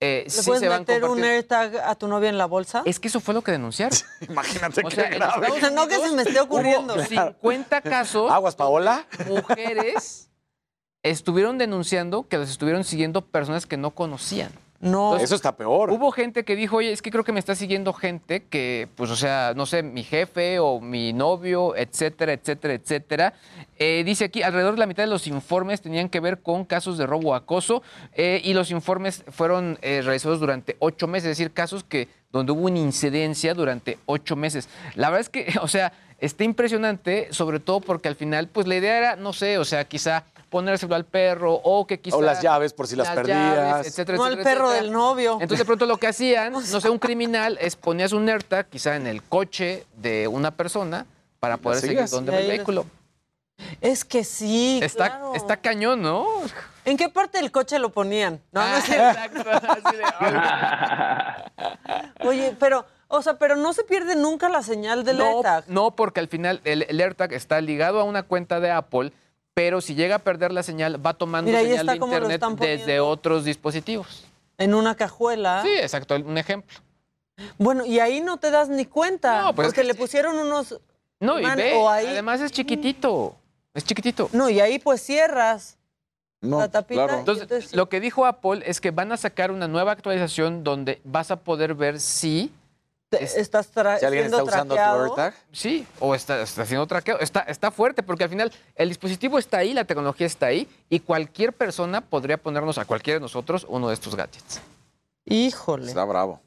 eh, ¿Le sí puedes se van meter un compartiendo. AirTag a tu novia en la bolsa? Es que eso fue lo que denunciaron. [LAUGHS] Imagínate O qué sea, grave. Estados No que se me esté ocurriendo. Hubo 50 casos. Aguas, Paola. Mujeres [LAUGHS] estuvieron denunciando que los estuvieron siguiendo personas que no conocían. No. Eso está peor. Hubo gente que dijo, oye, es que creo que me está siguiendo gente que, pues, o sea, no sé, mi jefe o mi novio, etcétera, etcétera, etcétera. Eh, dice aquí, alrededor de la mitad de los informes tenían que ver con casos de robo o acoso eh, y los informes fueron eh, realizados durante ocho meses, es decir, casos que donde hubo una incidencia durante ocho meses. La verdad es que, [LAUGHS] o sea, está impresionante, sobre todo porque al final, pues la idea era, no sé, o sea, quizá ponérselo al perro o que quizá... O las llaves por si las perdías. etcétera, No al etcétera, perro etcétera. del novio. Entonces de pronto lo que hacían, [LAUGHS] no sé, un criminal es ponías un AirTag quizá en el coche de una persona para poder seguir Y va el vehículo. Es que sí, Está, claro. está cañón, ¿no? ¿En qué parte del coche lo ponían? No, no Ah, sé. exacto, así de. [LAUGHS] Oye, pero, o sea, pero no se pierde nunca la señal del no, AirTag. no, porque al final el, el AirTag está ligado a una cuenta de Apple, pero si llega a perder la señal, va tomando Mira, señal de internet desde otros dispositivos. En una cajuela. Sí, exacto, un ejemplo. Bueno, y ahí no te das ni cuenta. No, pues es porque que le pusieron unos. No, y Man, ve, o ahí- además es chiquitito, es chiquitito. No, y ahí pues cierras No, la tapita. claro. entonces- lo que dijo Apple es que van a sacar una nueva actualización donde vas a poder ver si estás tra- Si alguien siendo está usando tu traqueado. AirTag. sí o está, está haciendo traqueo. Está, está fuerte porque al final el dispositivo está ahí, la tecnología está ahí y cualquier persona podría ponernos a cualquiera de nosotros uno de estos gadgets. Híjole. Está bravo.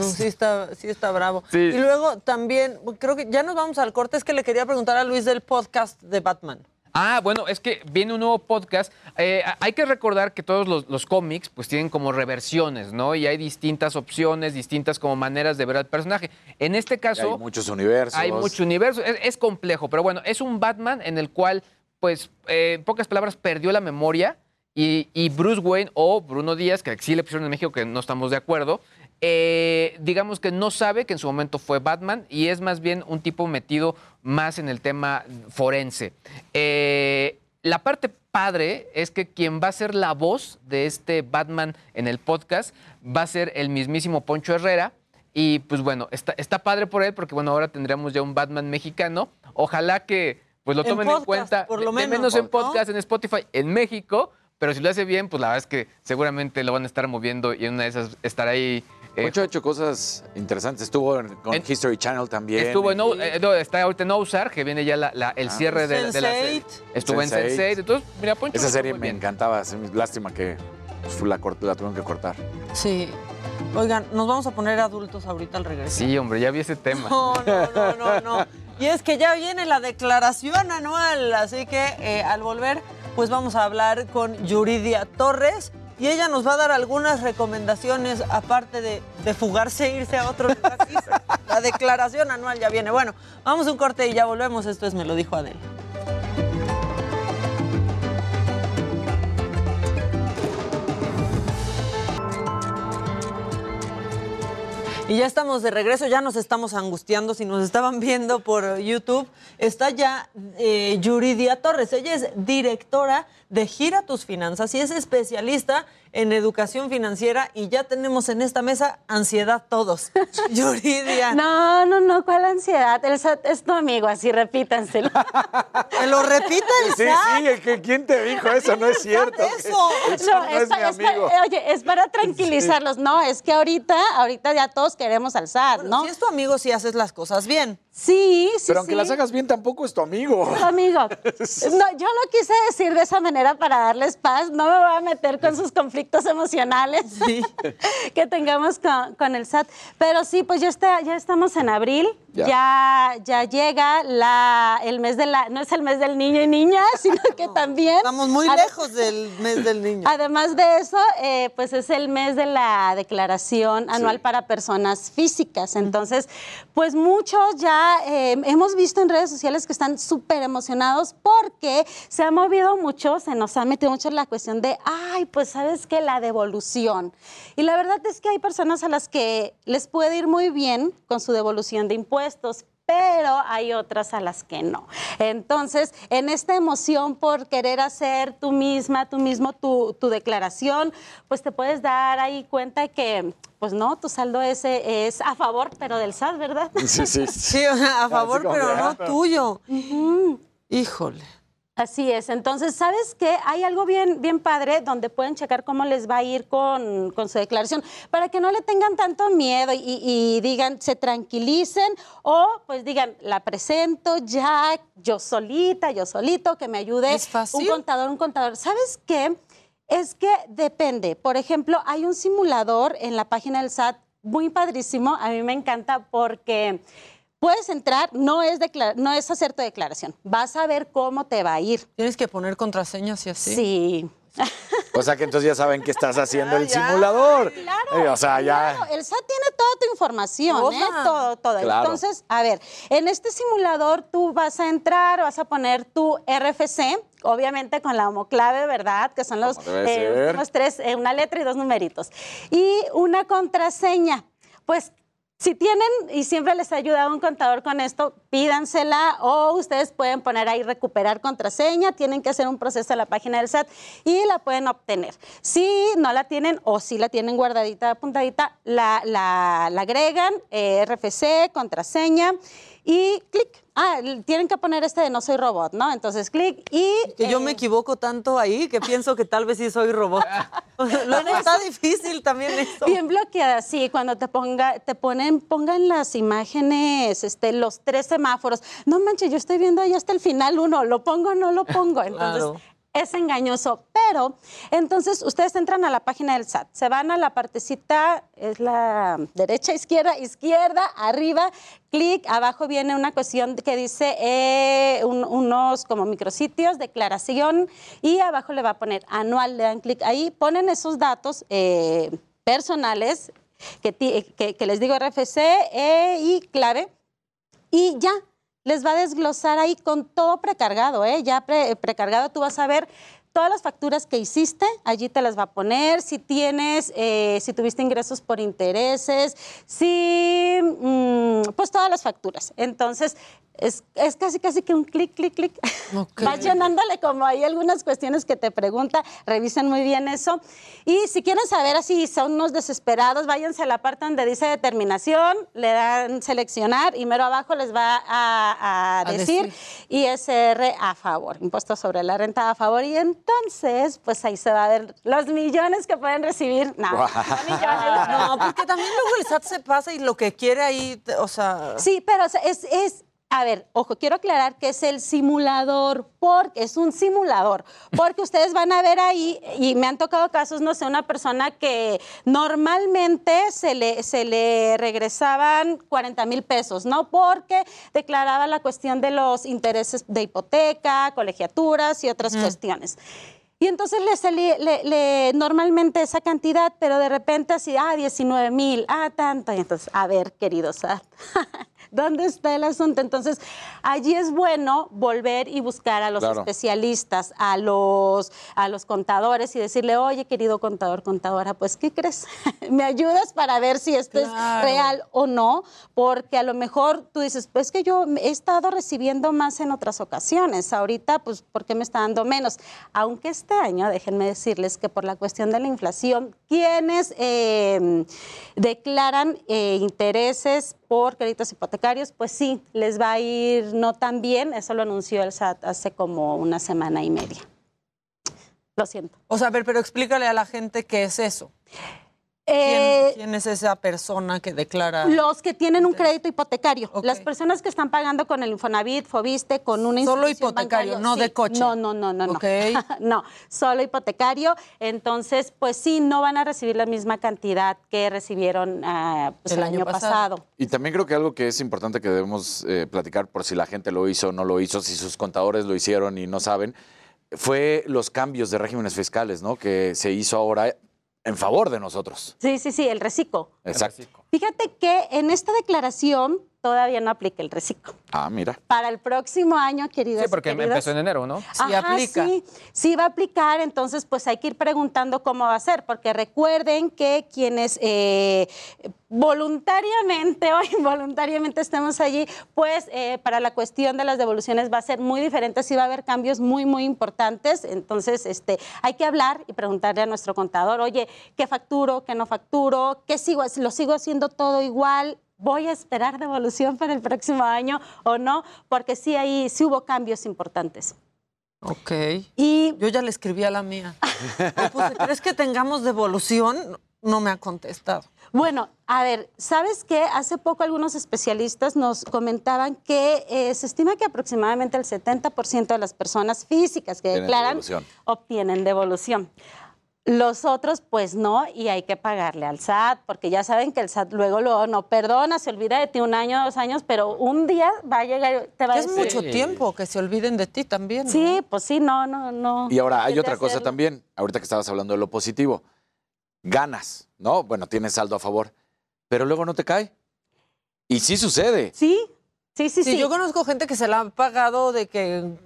Sí está, sí está bravo. Sí. Y luego también, creo que ya nos vamos al corte, es que le quería preguntar a Luis del podcast de Batman. Ah, bueno, es que viene un nuevo podcast. Eh, hay que recordar que todos los, los cómics pues tienen como reversiones, ¿no? Y hay distintas opciones, distintas como maneras de ver al personaje. En este Y caso... hay muchos universos. Hay mucho universo, es, es complejo, pero bueno, es un Batman en el cual, pues, eh, en pocas palabras, perdió la memoria y, y Bruce Wayne o Bruno Díaz, que sí le pusieron en México, que no estamos de acuerdo, eh, digamos que no sabe que en su momento fue Batman y es más bien un tipo metido más en el tema forense. Eh, la parte padre es que quien va a ser la voz de este Batman en el podcast va a ser el mismísimo Poncho Herrera. Y pues bueno, está, está padre por él porque bueno, ahora tendríamos ya un Batman mexicano. Ojalá que pues lo En tomen en podcast, cuenta. por lo de- de menos, en ¿no? podcast, en Spotify, en México. Pero si lo hace bien, pues la verdad es que seguramente lo van a estar moviendo y en una de esas estará ahí. Eh, Poncho ha hecho cosas interesantes. Estuvo en- con En- History Channel también. Estuvo en, O- eh, no, está ahorita en Ozark, que viene ya la- la- el Ah. cierre de, de la serie. Sense8. Estuvo en Sense8. Sense8. Entonces, mira, Poncho. Esa serie me bien. encantaba. es Lástima que la tuvieron que cortar. Sí. Oigan, nos vamos a poner adultos ahorita al regreso. Sí, hombre, ya vi ese tema. No, no, no, no, no. Y es que ya viene la declaración anual, así que eh, al volver, pues vamos a hablar con Yuridia Torres y ella nos va a dar algunas recomendaciones, aparte de, fugarse e irse a otro lugar. La declaración anual ya viene. Bueno, vamos a un corte y ya volvemos. Esto es Me lo dijo Adel. Y ya estamos de regreso, ya nos estamos angustiando. Si nos estaban viendo por YouTube, está ya eh, Yuridia Torres. Ella es directora de Gira Tus Finanzas y es especialista en educación financiera. Y ya tenemos en esta mesa ansiedad todos. [LAUGHS] Yuridia. No, no, no, ¿cuál ansiedad? El SAT es tu amigo, así repítanselo. [LAUGHS] ¿Te lo repite el Sí, SAT? sí, el que- ¿quién te dijo eso? No es cierto. eso? El SAT no es pa- mi pa- amigo. eh, oye, es para tranquilizarlos. No, es que ahorita, ahorita ya todos queremos al SAT, ¿no? Si es tu amigo, si haces las cosas bien. Sí, sí, Pero aunque sí. las hagas bien, tampoco es tu amigo. Tu amigo. [LAUGHS] No, yo lo quise decir de esa manera para darles paz. No me voy a meter con sus conflictos emocionales [LAUGHS] que tengamos con, con el SAT. Pero sí, pues ya, está, ya estamos en abril. Ya. ya, ya llega la, el mes de la, no es el mes del niño y niña, [LAUGHS] sino que también. Estamos muy lejos del mes del niño. [LAUGHS] Además de eso, eh, pues es el mes de la declaración anual para personas físicas. Entonces, pues muchos ya eh, hemos visto en redes sociales que están súper emocionados porque se ha movido mucho, se nos ha metido mucho en la cuestión de, ay, pues sabes que la devolución. Y la verdad es que hay personas a las que les puede ir muy bien con su devolución de impuestos, pero hay otras a las que no. Entonces, en esta emoción por querer hacer tú misma, tú mismo tu, tu declaración, pues te puedes dar ahí cuenta que, pues no, tu saldo ese es a favor, pero del SAT, ¿verdad? Sí, sí. Sí, a favor, pero no tuyo. Híjole. Así es. Entonces, ¿sabes qué? Hay algo bien, bien padre donde pueden checar cómo les va a ir con, con su declaración para que no le tengan tanto miedo y, y digan, se tranquilicen o pues digan, la presento ya yo solita, yo solito, que me ayude un contador, un contador. ¿Sabes qué? Es que depende. Por ejemplo, hay un simulador en la página del SAT muy padrísimo. A mí me encanta porque puedes entrar, no es, declar- no es hacer tu declaración. Vas a ver cómo te va a ir. Tienes que poner contraseñas y así. Sí. O sea que entonces ya saben que estás haciendo el simulador. Eh, o sea, ya. Claro, el SAT tiene toda tu información, ¿eh? Todo, todo. Claro. Entonces, a ver, en este simulador tú vas a entrar, vas a poner tu RFC, obviamente con la homoclave, ¿verdad? Que son los, eh, los tres, eh, una letra y dos numeritos. Y una contraseña. Pues si tienen y siempre les ha ayudado un contador con esto, pídansela o ustedes pueden poner ahí recuperar contraseña, tienen que hacer un proceso en la página del SAT y la pueden obtener. Si no la tienen o si la tienen guardadita, apuntadita, la, la- la agregan, eh, RFC, contraseña y clic. Ah, tienen que poner este de no soy robot, ¿no? Entonces clic y... Que yo eh, me equivoco tanto ahí que pienso que tal vez sí soy robot. [LAUGHS] Luego está difícil también eso. Bien bloqueada, sí, cuando te ponga, te ponen, pongan las imágenes, este, los tres semáforos. No manches, yo estoy viendo ahí hasta el final uno, lo pongo o no lo pongo. Entonces, Claro. Es engañoso. Pero, entonces, ustedes entran a la página del SAT, se van a la partecita, es la derecha, izquierda, izquierda, arriba, clic, abajo viene una cuestión que dice eh, un- unos como micrositios, declaración, y abajo le va a poner anual, le dan clic ahí, ponen esos datos eh, personales, que, que- les digo RFC y clave, y ya les va a desglosar ahí con todo precargado, ¿eh? Ya pre- precargado tú vas a ver todas las facturas que hiciste, allí te las va a poner, si tienes, eh, si tuviste ingresos por intereses, si, mm, pues todas las facturas. Entonces, es, es casi, casi que un clic, clic, clic. Vas llenándole como hay algunas cuestiones que te pregunta, revisen muy bien eso. Y si quieren saber así, son unos desesperados, váyanse a la parte donde dice determinación, le dan seleccionar y mero abajo les va a, a A decir, decir. ISR a favor, impuesto sobre la renta a favor. Y entonces, pues ahí se va a ver los millones que pueden recibir. No, no millones. No, porque también luego el SAT se pasa y lo que quiere ahí, te- o sea. Sí, pero o sea, es, es, a ver, ojo, quiero aclarar que es el simulador, porque es un simulador, porque ustedes van a ver ahí, y me han tocado casos, no sé, una persona que normalmente se le, se le regresaban 40 mil pesos, ¿no? Porque declaraba la cuestión de los intereses de hipoteca, colegiaturas y otras cuestiones. Y entonces le salí le, le- normalmente esa cantidad, pero de repente así, ah, 19 mil, ah, tanto. Y entonces, a ver, querido SAT, [LAUGHS] ¿dónde está el asunto? Entonces, allí es bueno volver y buscar a los Claro. especialistas, a los, a los contadores y decirle, oye, querido contador, contadora, pues, ¿qué crees? [LAUGHS] ¿Me ayudas para ver si esto es real o no? Porque a lo mejor tú dices, pues que yo he estado recibiendo más en otras ocasiones. Ahorita, pues, ¿por qué me está dando menos? Aunque este año, déjenme decirles que por la cuestión de la inflación, quienes eh, declaran eh, intereses por créditos hipotecarios, pues sí, les va a ir no tan bien. Eso lo anunció el SAT hace como una semana y media. Lo siento. O sea, a ver, pero explícale a la gente qué es eso. Eh, ¿Quién, quién es esa persona que declara? Los que tienen un crédito hipotecario. Las personas que están pagando con el Infonavit, Fobiste, con una Solo hipotecario, no de coche. No, no, no, no. no. Ok. [LAUGHS] no, solo hipotecario. Entonces, pues sí, no van a recibir la misma cantidad que recibieron ah, pues, el, año, pasado. Y también creo que algo que es importante que debemos eh, platicar por si la gente lo hizo o no lo hizo, si sus contadores lo hicieron y no saben, fue los cambios de regímenes fiscales, ¿no? Que se hizo ahora en favor de nosotros. Sí, sí, sí, el reciclo. Exacto. Fíjate que en esta declaración todavía no aplica el reciclo. Ah, mira. Para el próximo año, queridos. Sí, porque queridos, empezó en enero, ¿no? Ajá, Sí, sí va a aplicar, entonces pues hay que ir preguntando cómo va a ser, porque recuerden que quienes eh, voluntariamente [LAUGHS] o involuntariamente estemos allí, pues eh, para la cuestión de las devoluciones va a ser muy diferente, sí va a haber cambios muy, muy importantes, entonces este, hay que hablar y preguntarle a nuestro contador, oye, ¿qué facturo, qué no facturo, qué sigo, lo sigo haciendo todo igual? ¿Voy a esperar devolución para el próximo año o no? Porque sí, ahí sí hubo cambios importantes. Ok. Y yo ya le escribí a la mía. [LAUGHS] Puse, ¿Crees que tengamos devolución? No me ha contestado. Bueno, a ver, ¿sabes qué? Hace poco algunos especialistas nos comentaban que eh, se estima que aproximadamente el 70% de las personas físicas que declaran devolución. obtienen devolución. Los otros, pues no, y hay que pagarle al SAT, porque ya saben que el SAT luego, luego no perdona, se olvida de ti un año, dos años, pero un día va a llegar, te va a Es decir. mucho tiempo que se olviden de ti también. ¿no? Sí, pues sí, no, no, no. Y ahora hay otra cosa también, ahorita que estabas hablando de lo positivo. Ganas, ¿no? Bueno, tienes saldo a favor, pero luego no te cae. Y sí sucede. Sí, sí, sí, Sí, yo conozco gente que se la han pagado de que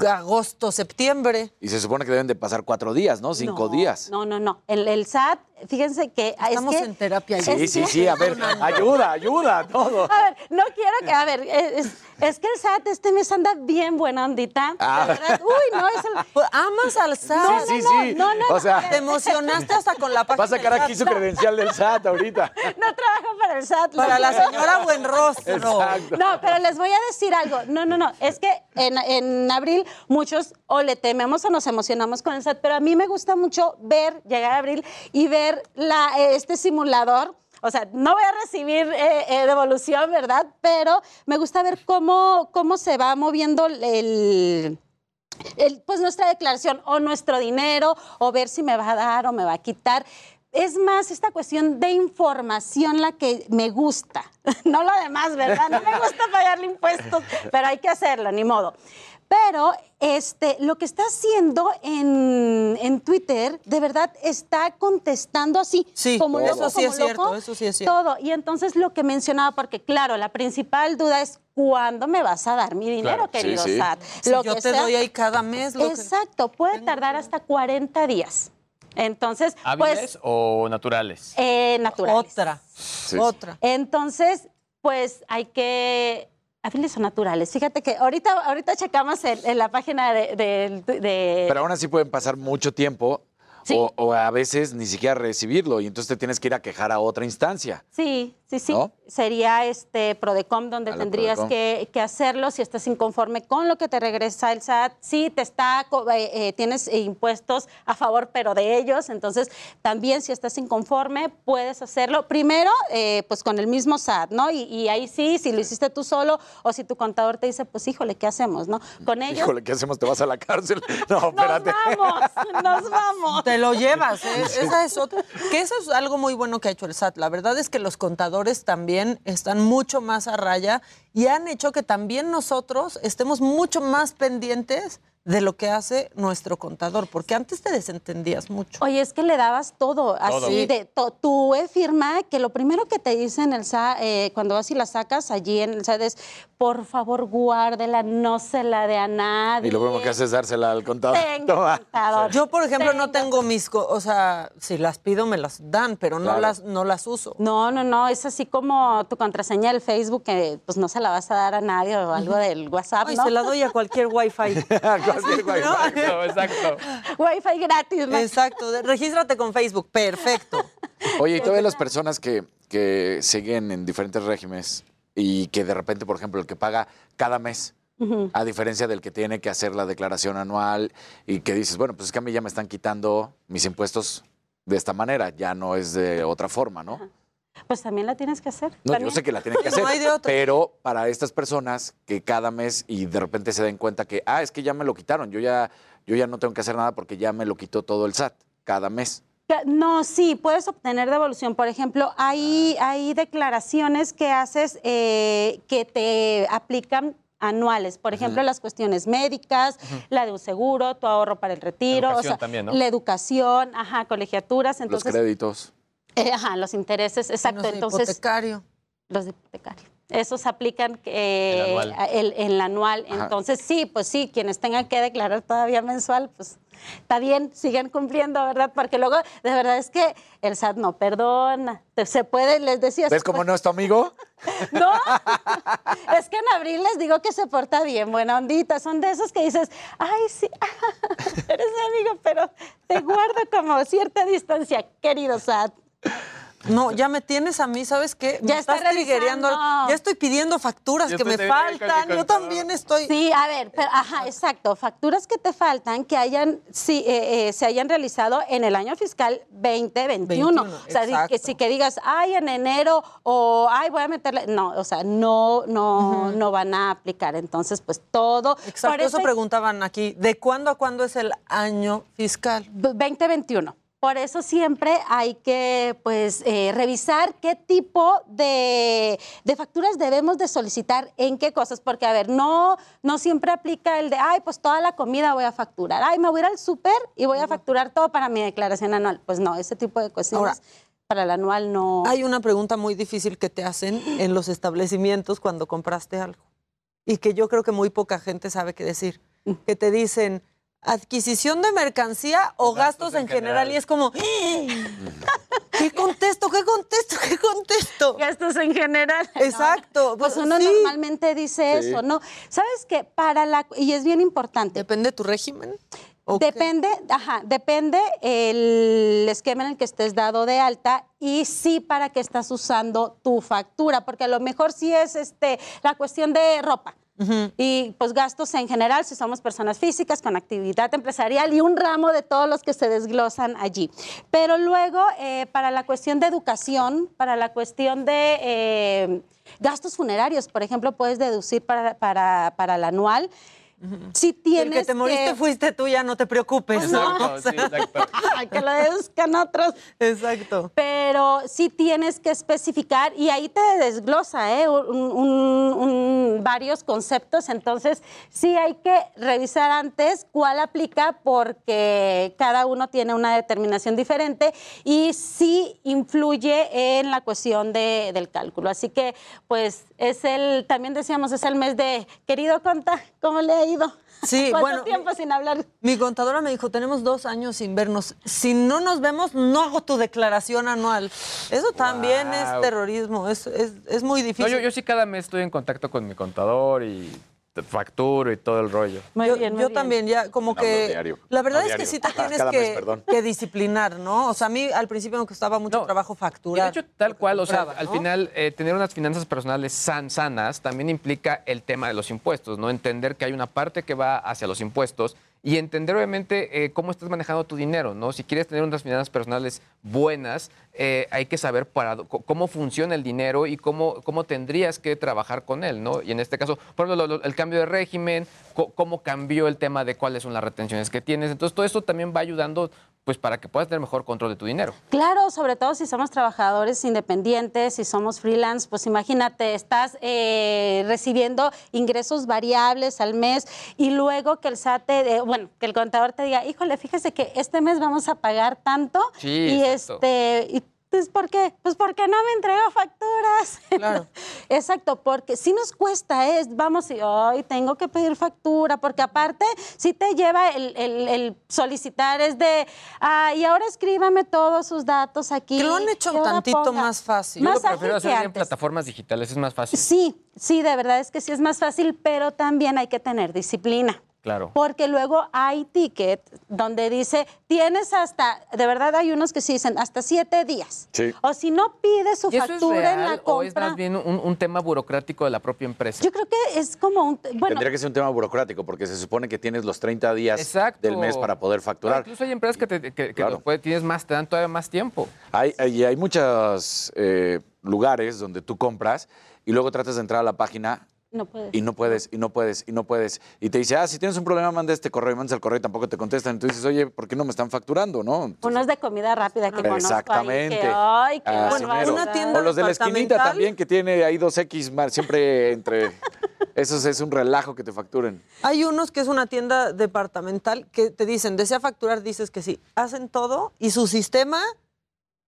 agosto, septiembre. Y se supone que deben de pasar cuatro días, ¿no? Cinco días. No, no, no. El, el SAT, fíjense que. Estamos es que, en terapia. Sí, sí, sí, a ver, ayuda, ayuda, todo. A ver, no quiero que, a ver, es, es que el SAT este mes anda bien buena ondita. Ah. verdad. Uy, no, es el... Pues, amas al SAT. No, Sí, sí, no, sí. no, no, O no, sea- Te emocionaste hasta con la página. Va a sacar aquí su credencial del SAT ahorita. [LAUGHS] No trabajo para el SAT. Para la señora Buenrostro. Exacto. No, pero les voy a decir algo. No, no, no. Es que en, en abril muchos o le tememos o nos emocionamos con el SAT, pero a mí me gusta mucho ver, llegar a abril y ver eh, este simulador. O sea, no voy a recibir eh, eh, devolución, ¿verdad? Pero me gusta ver cómo, cómo se va moviendo el, pues nuestra declaración o nuestro dinero o ver si me va a dar o me va a quitar. Es más esta cuestión de información la que me gusta, [LAUGHS] no lo demás, ¿verdad? No me gusta pagarle impuestos, pero hay que hacerlo, ni modo. Pero este, lo que está haciendo en, en Twitter, de verdad, está contestando así. Sí, como eso loco, sí como es cierto, loco, eso sí es cierto. Todo. Y entonces lo que mencionaba, porque claro, la principal duda es ¿cuándo me vas a dar mi dinero, Claro, querido sí. SAT? Si Lo yo que te sea- doy ahí cada mes. Lo que- Exacto, puede tardar hasta 40 días. Entonces, ¿Hábiles pues, o naturales? eh, naturales. Otra, Sí. otra. Entonces, pues hay que... Hábiles o naturales. Fíjate que ahorita, ahorita checamos en, en la página de... de- de- Pero aún así pueden pasar mucho tiempo Sí. o, o a veces ni siquiera recibirlo y entonces te tienes que ir a quejar a otra instancia. Sí, sí, sí. ¿No? Sería este Prodecom donde A tendrías Prodecom. que, que hacerlo si estás inconforme con lo que te regresa el SAT. Sí, te está, eh, eh, tienes impuestos a favor, pero de ellos. Entonces, también si estás inconforme, puedes hacerlo. Primero, eh, pues con el mismo SAT, ¿no? Y, y ahí sí, si lo hiciste tú solo o si tu contador te dice, pues híjole, ¿qué hacemos, no? Con [LAUGHS] ellos. Híjole, ¿qué hacemos? ¿Te vas a la cárcel? [LAUGHS] No, Nos espérate. vamos, nos [LAUGHS] vamos. Te lo llevas, [LAUGHS] ¿eh? Esa es otra. Que eso es algo muy bueno que ha hecho el SAT. La verdad es que los contadores también están mucho más a raya y han hecho que también nosotros estemos mucho más pendientes de lo que hace nuestro contador, porque antes te desentendías mucho. Oye, es que le dabas todo, Todo. así Sí. de to- tu e firma, que lo primero que te dicen el SAT, eh, cuando vas y la sacas allí en el SAT es, por favor, guárdela, no se la dé a nadie. Y lo primero que haces es dársela al contador. [LAUGHS] Contador. Yo, por ejemplo, no tengo mis, o sea, si las pido me las dan, pero no Claro. las no las uso. No, no, no, es así como tu contraseña del Facebook, que pues no se la vas a dar a nadie o algo del WhatsApp, Ay, ¿no? se la doy a cualquier [LAUGHS] wifi. [LAUGHS] Cualquier [LAUGHS] guay. Exacto, exacto. Wi-Fi gratis, ¿no? Exacto, regístrate con Facebook, perfecto. Oye, y todas las personas que, que siguen en diferentes regímenes y que de repente, por ejemplo, el que paga cada mes, a diferencia del que tiene que hacer la declaración anual y que dices, bueno, pues es que a mí ya me están quitando mis impuestos de esta manera, ya no es de otra forma, ¿no? Pues también la tienes que hacer. No, yo sé que la tienen que [LAUGHS] hacer, No hay de otra. pero para estas personas que cada mes y de repente se den cuenta que, ah, es que ya me lo quitaron, yo ya, yo ya no tengo que hacer nada porque ya me lo quitó todo el SAT cada mes. No, sí, puedes obtener devolución. Por ejemplo, hay, hay declaraciones que haces eh, que te aplican anuales. Por ejemplo, las cuestiones médicas, la de un seguro, tu ahorro para el retiro, Educación o sea, también, ¿no? la educación, ajá, colegiaturas. Entonces, Los créditos. Eh, ajá, los intereses, exacto. Bueno, sí, Entonces, hipotecario. los de hipotecario. Esos aplican eh, El anual. el, el anual. Entonces, sí, pues sí, quienes tengan que declarar todavía mensual, pues está bien, sigan cumpliendo, ¿verdad? Porque luego, de verdad es que el SAT no perdona. Se puede, les decía. ¿Ves cómo no es tu amigo? [LAUGHS] No, [LAUGHS] es que en abril les digo que se porta bien, buena ondita. Son de esos que dices, ay, sí, [LAUGHS] eres mi amigo, pero te guardo como cierta distancia, querido SAT. No, ya me tienes a mí, ¿sabes qué? Me Ya está estás trigueando. Ya estoy pidiendo facturas Yo que me faltan. Yo también estoy. Sí, a ver, pero, ajá, exacto. Facturas que te faltan que hayan, sí, eh, eh, se hayan realizado en el año fiscal 2021. 21, o sea, que, si que digas, ay, en enero o ay, voy a meterle. No, o sea, no, no, no van a aplicar. Entonces, pues todo. Exacto, por eso preguntaban aquí. ¿De cuándo a cuándo es el año fiscal? 2021. Por eso siempre hay que pues eh, revisar qué tipo de, de facturas debemos de solicitar, en qué cosas, porque a ver, no, no siempre aplica el de, ay, pues toda la comida voy a facturar, ay, me voy a ir al súper y voy a facturar todo para mi declaración anual. Pues no, ese tipo de cuestiones Ahora, para el anual no. Hay una pregunta muy difícil que te hacen en los establecimientos cuando compraste algo y que yo creo que muy poca gente sabe qué decir. Que te dicen adquisición de mercancía o gastos, en general. y es como ¿qué contesto? ¿Qué contesto? ¿Qué contesto? Gastos en general. [LAUGHS] Exacto. Pues uno sí. normalmente dice Sí. eso, ¿no? ¿Sabes qué? Para la y es bien importante. Depende de tu régimen. Depende, ajá, depende el esquema en el que estés dado de alta y sí para qué estás usando tu factura, porque a lo mejor sí es este la cuestión de ropa. Y pues gastos en general, si somos personas físicas con actividad empresarial y un ramo de todos los que se desglosan allí. Pero luego, eh, para la cuestión de educación, para la cuestión de eh, gastos funerarios, por ejemplo, puedes deducir para, para, para el anual. Si Si tienes el que te moriste fuiste tú, ya no te preocupes. ¿no? Exacto, sí, exacto. [LAUGHS] que lo deduzcan otros. Exacto. Pero sí tienes que especificar y ahí te desglosa ¿eh? un- un- un- varios conceptos. Entonces, sí hay que revisar antes cuál aplica porque cada uno tiene una determinación diferente y sí influye en la cuestión de- del cálculo. Así que, pues, es el, también decíamos, es el mes de, querido Conta, ¿cómo le ha ido? Sí, [LAUGHS] ¿Cuánto bueno, tiempo sin hablar? Mi contadora me dijo, tenemos dos años sin vernos. Si no nos vemos, no hago tu declaración anual. Eso también es terrorismo, es, es, es muy No, difícil. yo, yo sí cada mes estoy en contacto con mi contador y te facturo y todo el rollo. yo yo también, ya como que... diario. La verdad No, es que sí te tienes que, mes, perdón. que disciplinar, ¿no? O sea, a mí al principio me costaba mucho trabajo Y de facturar. hecho, tal cual, o sea, al final, eh, tener unas finanzas personales san- sanas también implica el tema de los impuestos, ¿no? Entender que hay una parte que va hacia los impuestos y entender, obviamente, eh, cómo estás manejando tu dinero, ¿no? Si quieres tener unas finanzas personales buenas, eh, hay que saber cómo funciona el dinero y cómo, cómo tendrías que trabajar con él, ¿no? Y en este caso, por ejemplo, lo- lo- el cambio de régimen, cómo cambió el tema de cuáles son las retenciones que tienes. Entonces, todo esto también va ayudando, pues, para que puedas tener mejor control de tu dinero. Claro, sobre todo si somos trabajadores independientes, si somos freelance, pues imagínate, estás eh, recibiendo ingresos variables al mes y luego que el SAT, bueno, que el contador te diga, híjole, fíjese que este mes vamos a pagar tanto Sí, y exacto. este, y pues ¿por qué? Pues porque no me entregó facturas. [LAUGHS] Claro. Exacto, porque si nos cuesta, es, vamos, y hoy tengo que pedir factura, porque aparte si te lleva el, el- el solicitar, es de, ah, y ahora escríbame todos sus datos aquí. Que lo han hecho ahora tantito ponga". más fácil. Yo Más lo prefiero hacer en plataformas digitales, es más fácil. Sí, sí, de verdad es que sí es más fácil, pero también hay que tener disciplina. Claro. Porque luego hay ticket donde dice, tienes hasta, de verdad hay unos que sí dicen, hasta siete días. Sí. O si no pide su ¿Y eso es factura en la real o es compra. más bien un, un tema burocrático de la propia empresa? Yo creo que es como un... Bueno, Tendría que ser un tema burocrático porque se supone que tienes los 30 días Exacto. del mes para poder facturar. incluso hay empresas que, te, que- que Claro. los puede- tienes más, te dan todavía más tiempo. Hay, hay, hay muchos eh, lugares donde tú compras y luego tratas de entrar a la página no puedes. y no puedes, y no puedes, y no pudes. Y te dice, ah, si tienes un problema, manda este correo y mandas el correo y tampoco te contestan. Entonces dices, oye, ¿por qué no me están facturando? ¿no? Unos de comida rápida que conozco ahí, Exactamente. que, ay, qué Así barbaridad. mero. o los de la esquinita también, que tiene ahí dos X más, siempre entre... [LAUGHS] Eso es- es un relajo que te facturen. Hay unos que es una tienda departamental que te dicen, desea facturar, dices que sí. Hacen todo y su sistema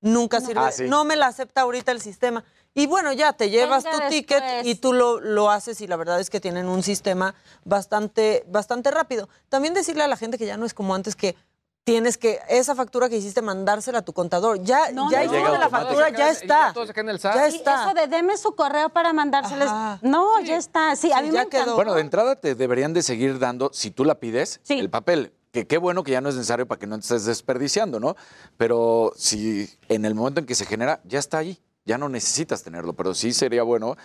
nunca sirve. Ah, sí. No me la acepta ahorita el sistema. Y bueno, ya te llevas Venga tu ticket y tú lo, lo haces y la verdad es que tienen un sistema bastante, bastante rápido. También decirle a la gente que ya no es como antes que tienes que esa factura que hiciste mandársela a tu contador. Ya, No, ya no, hiciste no. la factura, ya está. Ya está. Eso de deme su correo para mandárseles. No, ya está. Sí, a mí me encantó. Bueno, de entrada te deberían de seguir dando, si tú la pides, el papel. Que qué bueno que ya no es necesario para que no estés desperdiciando, ¿no? Pero si en el momento en que se genera, ya está ahí. Ya no necesitas tenerlo. Pero sí sería bueno,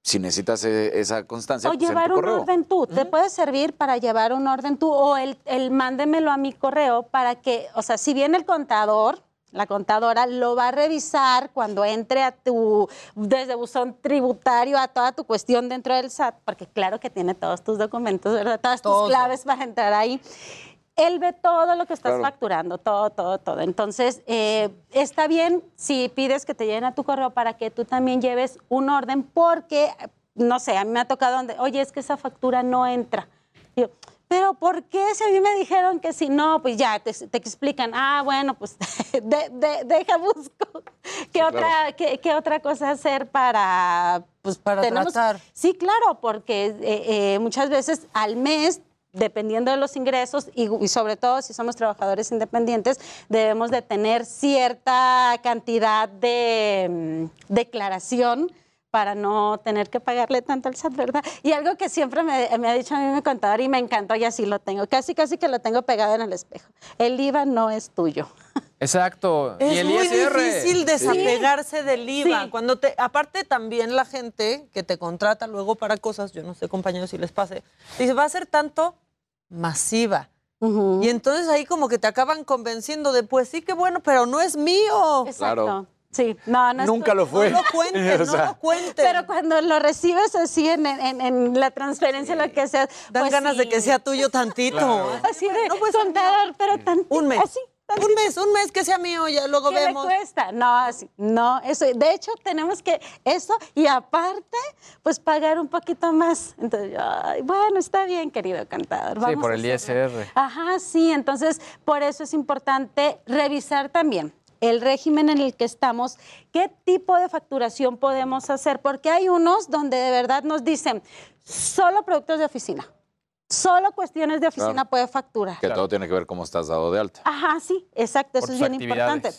si necesitas eh, esa constancia, O pues, en llevar tu un correo. orden tú. Te puede servir para llevar un orden tú o el, el mándemelo a mi correo para que, o sea, si viene el contador, la contadora lo va a revisar cuando entre a tu, desde buzón tributario a toda tu cuestión dentro del SAT, porque claro que tiene todos tus documentos, ¿verdad? Todas Todo. tus claves para entrar ahí. Él ve todo lo que estás Claro. facturando, todo, todo, todo. Entonces, eh, está bien si pides que te lleguen a tu correo para que tú también lleves un orden, porque, no sé, a mí me ha tocado donde, oye, es que esa factura no entra. Y yo, pero ¿por qué? Si a mí me dijeron que si no, pues ya te, te explican, ah, bueno, pues [LAUGHS] de- de- deja busco. ¿Qué, otra, qué, qué otra cosa hacer para, pues, Para tratar. Sí, claro, porque eh, eh, muchas veces al mes dependiendo de los ingresos y, y sobre todo si somos trabajadores independientes, debemos de tener cierta cantidad de mm, declaración para no tener que pagarle tanto al SAT, ¿verdad? Y algo que siempre me, me ha dicho a mí mi contador y me encantó y así lo tengo, casi casi que lo tengo pegado en el espejo. El IVA no es tuyo. [LAUGHS] Exacto. y Es el muy ISR. difícil desapegarse del IVA. Sí. Cuando te, aparte también la gente que te contrata luego para cosas, yo no sé compañeros si les pase, dice, va a ser tanto masiva. Y entonces ahí como que te acaban convenciendo de, pues sí, qué bueno, pero no es mío. Exacto. Claro. Sí, no, no es Nunca lo fue. No lo cuentes, [LAUGHS] O no sea, lo cuentes. Pero cuando lo recibes así en, en- en la transferencia, lo que sea. Dan pues ganas de sí. que sea tuyo tantito. Claro. Así de contador, pero tantito. Un mes. Así, Un mes, un mes que sea mío, ya luego ¿Qué le vemos. cuesta? No, así, no, eso. De hecho, tenemos que eso y aparte, pues pagar un poquito más. Entonces, yo, ay, bueno, está bien, querido cantador. Sí, vamos por a el. ISR. Ajá, sí, entonces por eso es importante revisar también el régimen en el que estamos, qué tipo de facturación podemos hacer, porque hay unos donde de verdad nos dicen solo productos de oficina, solo cuestiones de oficina Claro. puede facturar. Que todo tiene que ver cómo estás dado de alta. Ajá, sí, exacto, eso es bien importante.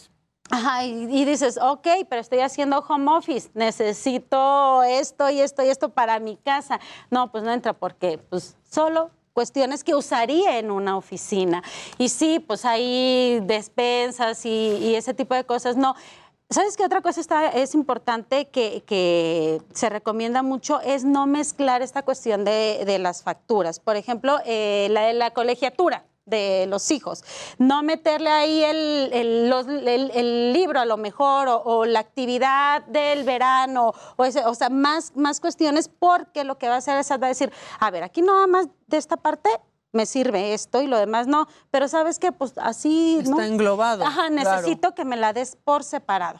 Ajá, y, y dices, ok, pero estoy haciendo home office, necesito esto y esto y esto para mi casa. No, pues no entra porque pues solo cuestiones que usaría en una oficina. Y sí, pues hay despensas y, y ese tipo de cosas. No, ¿Sabes qué otra cosa está, es importante que, que se recomienda mucho? Es no mezclar esta cuestión de, de las facturas. Por ejemplo, eh, la de la colegiatura de los hijos. No meterle ahí el, el- el- libro a lo mejor o, la actividad del verano o, ese- o sea, más, más cuestiones porque lo que va a hacer es decir, a ver, aquí nada más de esta parte me sirve esto y lo demás no, pero sabes que pues así Está ¿no? englobado, Ajá, claro. necesito que me la des por separado.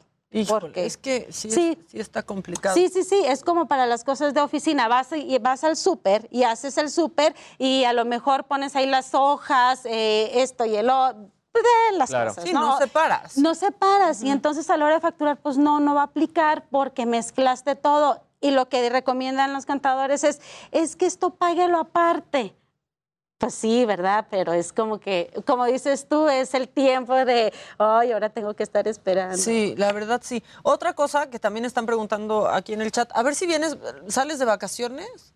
porque es que sí, Sí. sí está complicado. Sí, sí, sí, es como para las cosas de oficina. Vas, y vas al súper y haces el súper y a lo mejor pones ahí las hojas, eh, esto y el otro. de las Claro. cosas. Sí, no separas. No separas. Y entonces a la hora de facturar, pues no, no va a aplicar porque mezclaste todo. Y lo que recomiendan los cantadores es, es que esto páguelo aparte. Pues sí, ¿verdad? Pero es como que, como dices tú, es el tiempo de, ay, ahora tengo que estar esperando. Sí, la verdad sí. Otra cosa que también están preguntando aquí en el chat, a ver si vienes, ¿sales de vacaciones?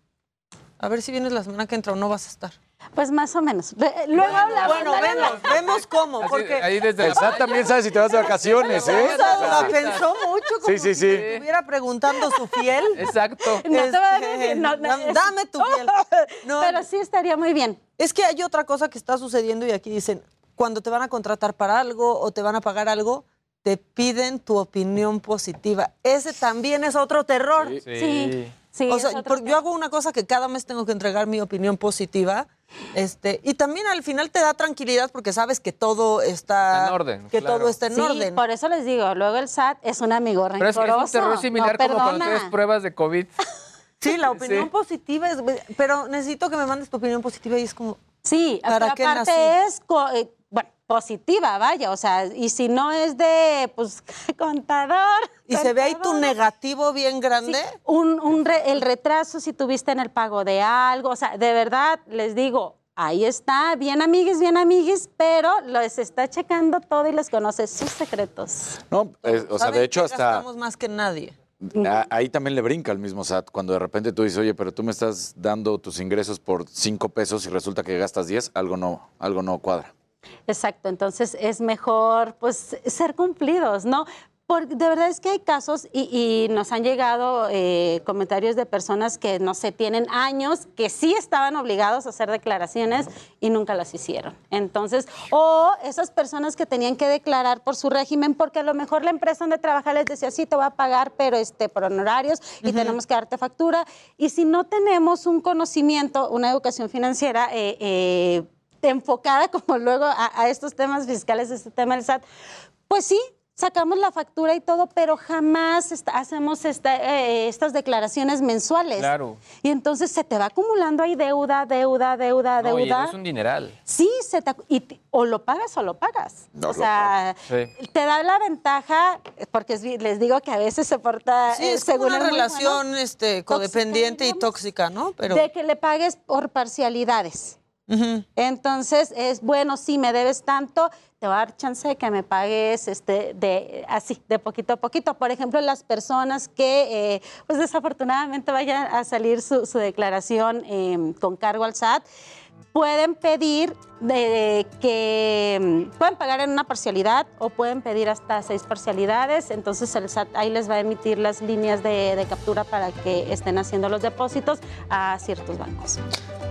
A ver si vienes la semana que entra o no vas a estar. Pues más o menos. Luego hablamos. Bueno, vemos, vemos cómo, porque El SAT también sabe si te vas de vacaciones, ¿eh? la pensó mucho como Sí, sí, si sí. te estuviera preguntando su fiel. Exacto. No te va a Este, decir, no, no, dam- Dame tu fiel. [LAUGHS] No, Pero sí estaría muy bien. Es que hay otra cosa que está sucediendo y aquí dicen, cuando te van a contratar para algo o te van a pagar algo, te piden tu opinión positiva. Ese también es otro terror. Sí. Sí, sí, O sea, yo hago una cosa que cada mes tengo que entregar mi opinión positiva. Este, y también al final te da tranquilidad porque sabes que todo está, en orden, que claro. todo está en Sí, orden. por eso les digo, luego el SAT es un amigo Pero es, rencoroso. es un terror similar no como cuando tienes pruebas de COVID. [LAUGHS] Sí, la opinión Sí. positiva es, pero necesito que me mandes tu opinión positiva y es como, Sí, ¿Para pero qué aparte nací? es eh, positiva, vaya, o sea, y si no es de, pues, [LAUGHS] contador. y se ve ahí tu contador. negativo bien grande. Sí, un, un re- el retraso si tuviste en el pago de algo, o sea, de verdad les digo, ahí está, bien amiguis, bien amiguis, pero les está checando todo y les conoce sus secretos. No, eh, o sea, ¿Saben de hecho hasta gastamos más que nadie. a- ahí también le brinca el mismo SAT cuando de repente tú dices, oye, pero tú me estás dando tus ingresos por cinco pesos y resulta que gastas 10, algo no, algo no cuadra. Exacto, entonces es mejor pues ser cumplidos, ¿no? Porque de verdad es que hay casos y, y nos han llegado eh, comentarios de personas que, no sé, tienen años que sí estaban obligados a hacer declaraciones y nunca las hicieron. Entonces, o esas personas que tenían que declarar por su régimen porque a lo mejor la empresa donde trabaja les decía, sí, te va a pagar, pero este, por honorarios y tenemos que darte factura. Y si no tenemos un conocimiento, una educación financiera, eh, eh, enfocada como luego a, a estos temas fiscales, este tema del SAT, pues sí, sacamos la factura y todo, pero jamás esta- hacemos esta- eh, estas declaraciones mensuales. Claro. Y entonces se te va acumulando ahí deuda, deuda, deuda, No, y deuda. es un dineral. Sí, se te, y te- o lo pagas o lo pagas. No, o lo sea, Sí. te da la ventaja, porque les digo que a veces se porta Sí, eh, es como según una relación bueno, este, codependiente y tóxica, ¿no? Pero de que le pagues por parcialidades. Entonces es bueno, si me debes tanto, te va a dar chance de que me pagues este, de, así, de poquito a poquito. Por ejemplo, las personas que, eh, pues desafortunadamente vayan a salir su, declaración eh, con cargo al SAT, pueden pedir de, que mm, pueden pagar en una parcialidad o pueden pedir hasta seis parcialidades. Entonces el SAT ahí les va a emitir las líneas de, de captura para que estén haciendo los depósitos a ciertos bancos.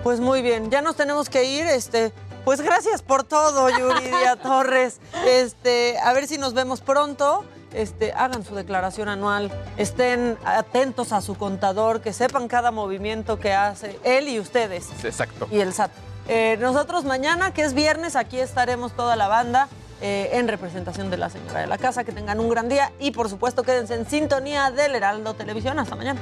Pues muy bien, ya nos tenemos que ir. Este, pues gracias por todo, Yuridia Torres. [LAUGHS] Este, a ver si nos vemos pronto. Este, hagan su declaración anual, estén atentos a su contador, que sepan cada movimiento que hace él y ustedes Exacto. y el SAT. Eh, nosotros mañana, que es viernes, aquí estaremos toda la banda eh, en representación de la señora de la casa. Que tengan un gran día y por supuesto quédense en sintonía del Heraldo Televisión. Hasta mañana.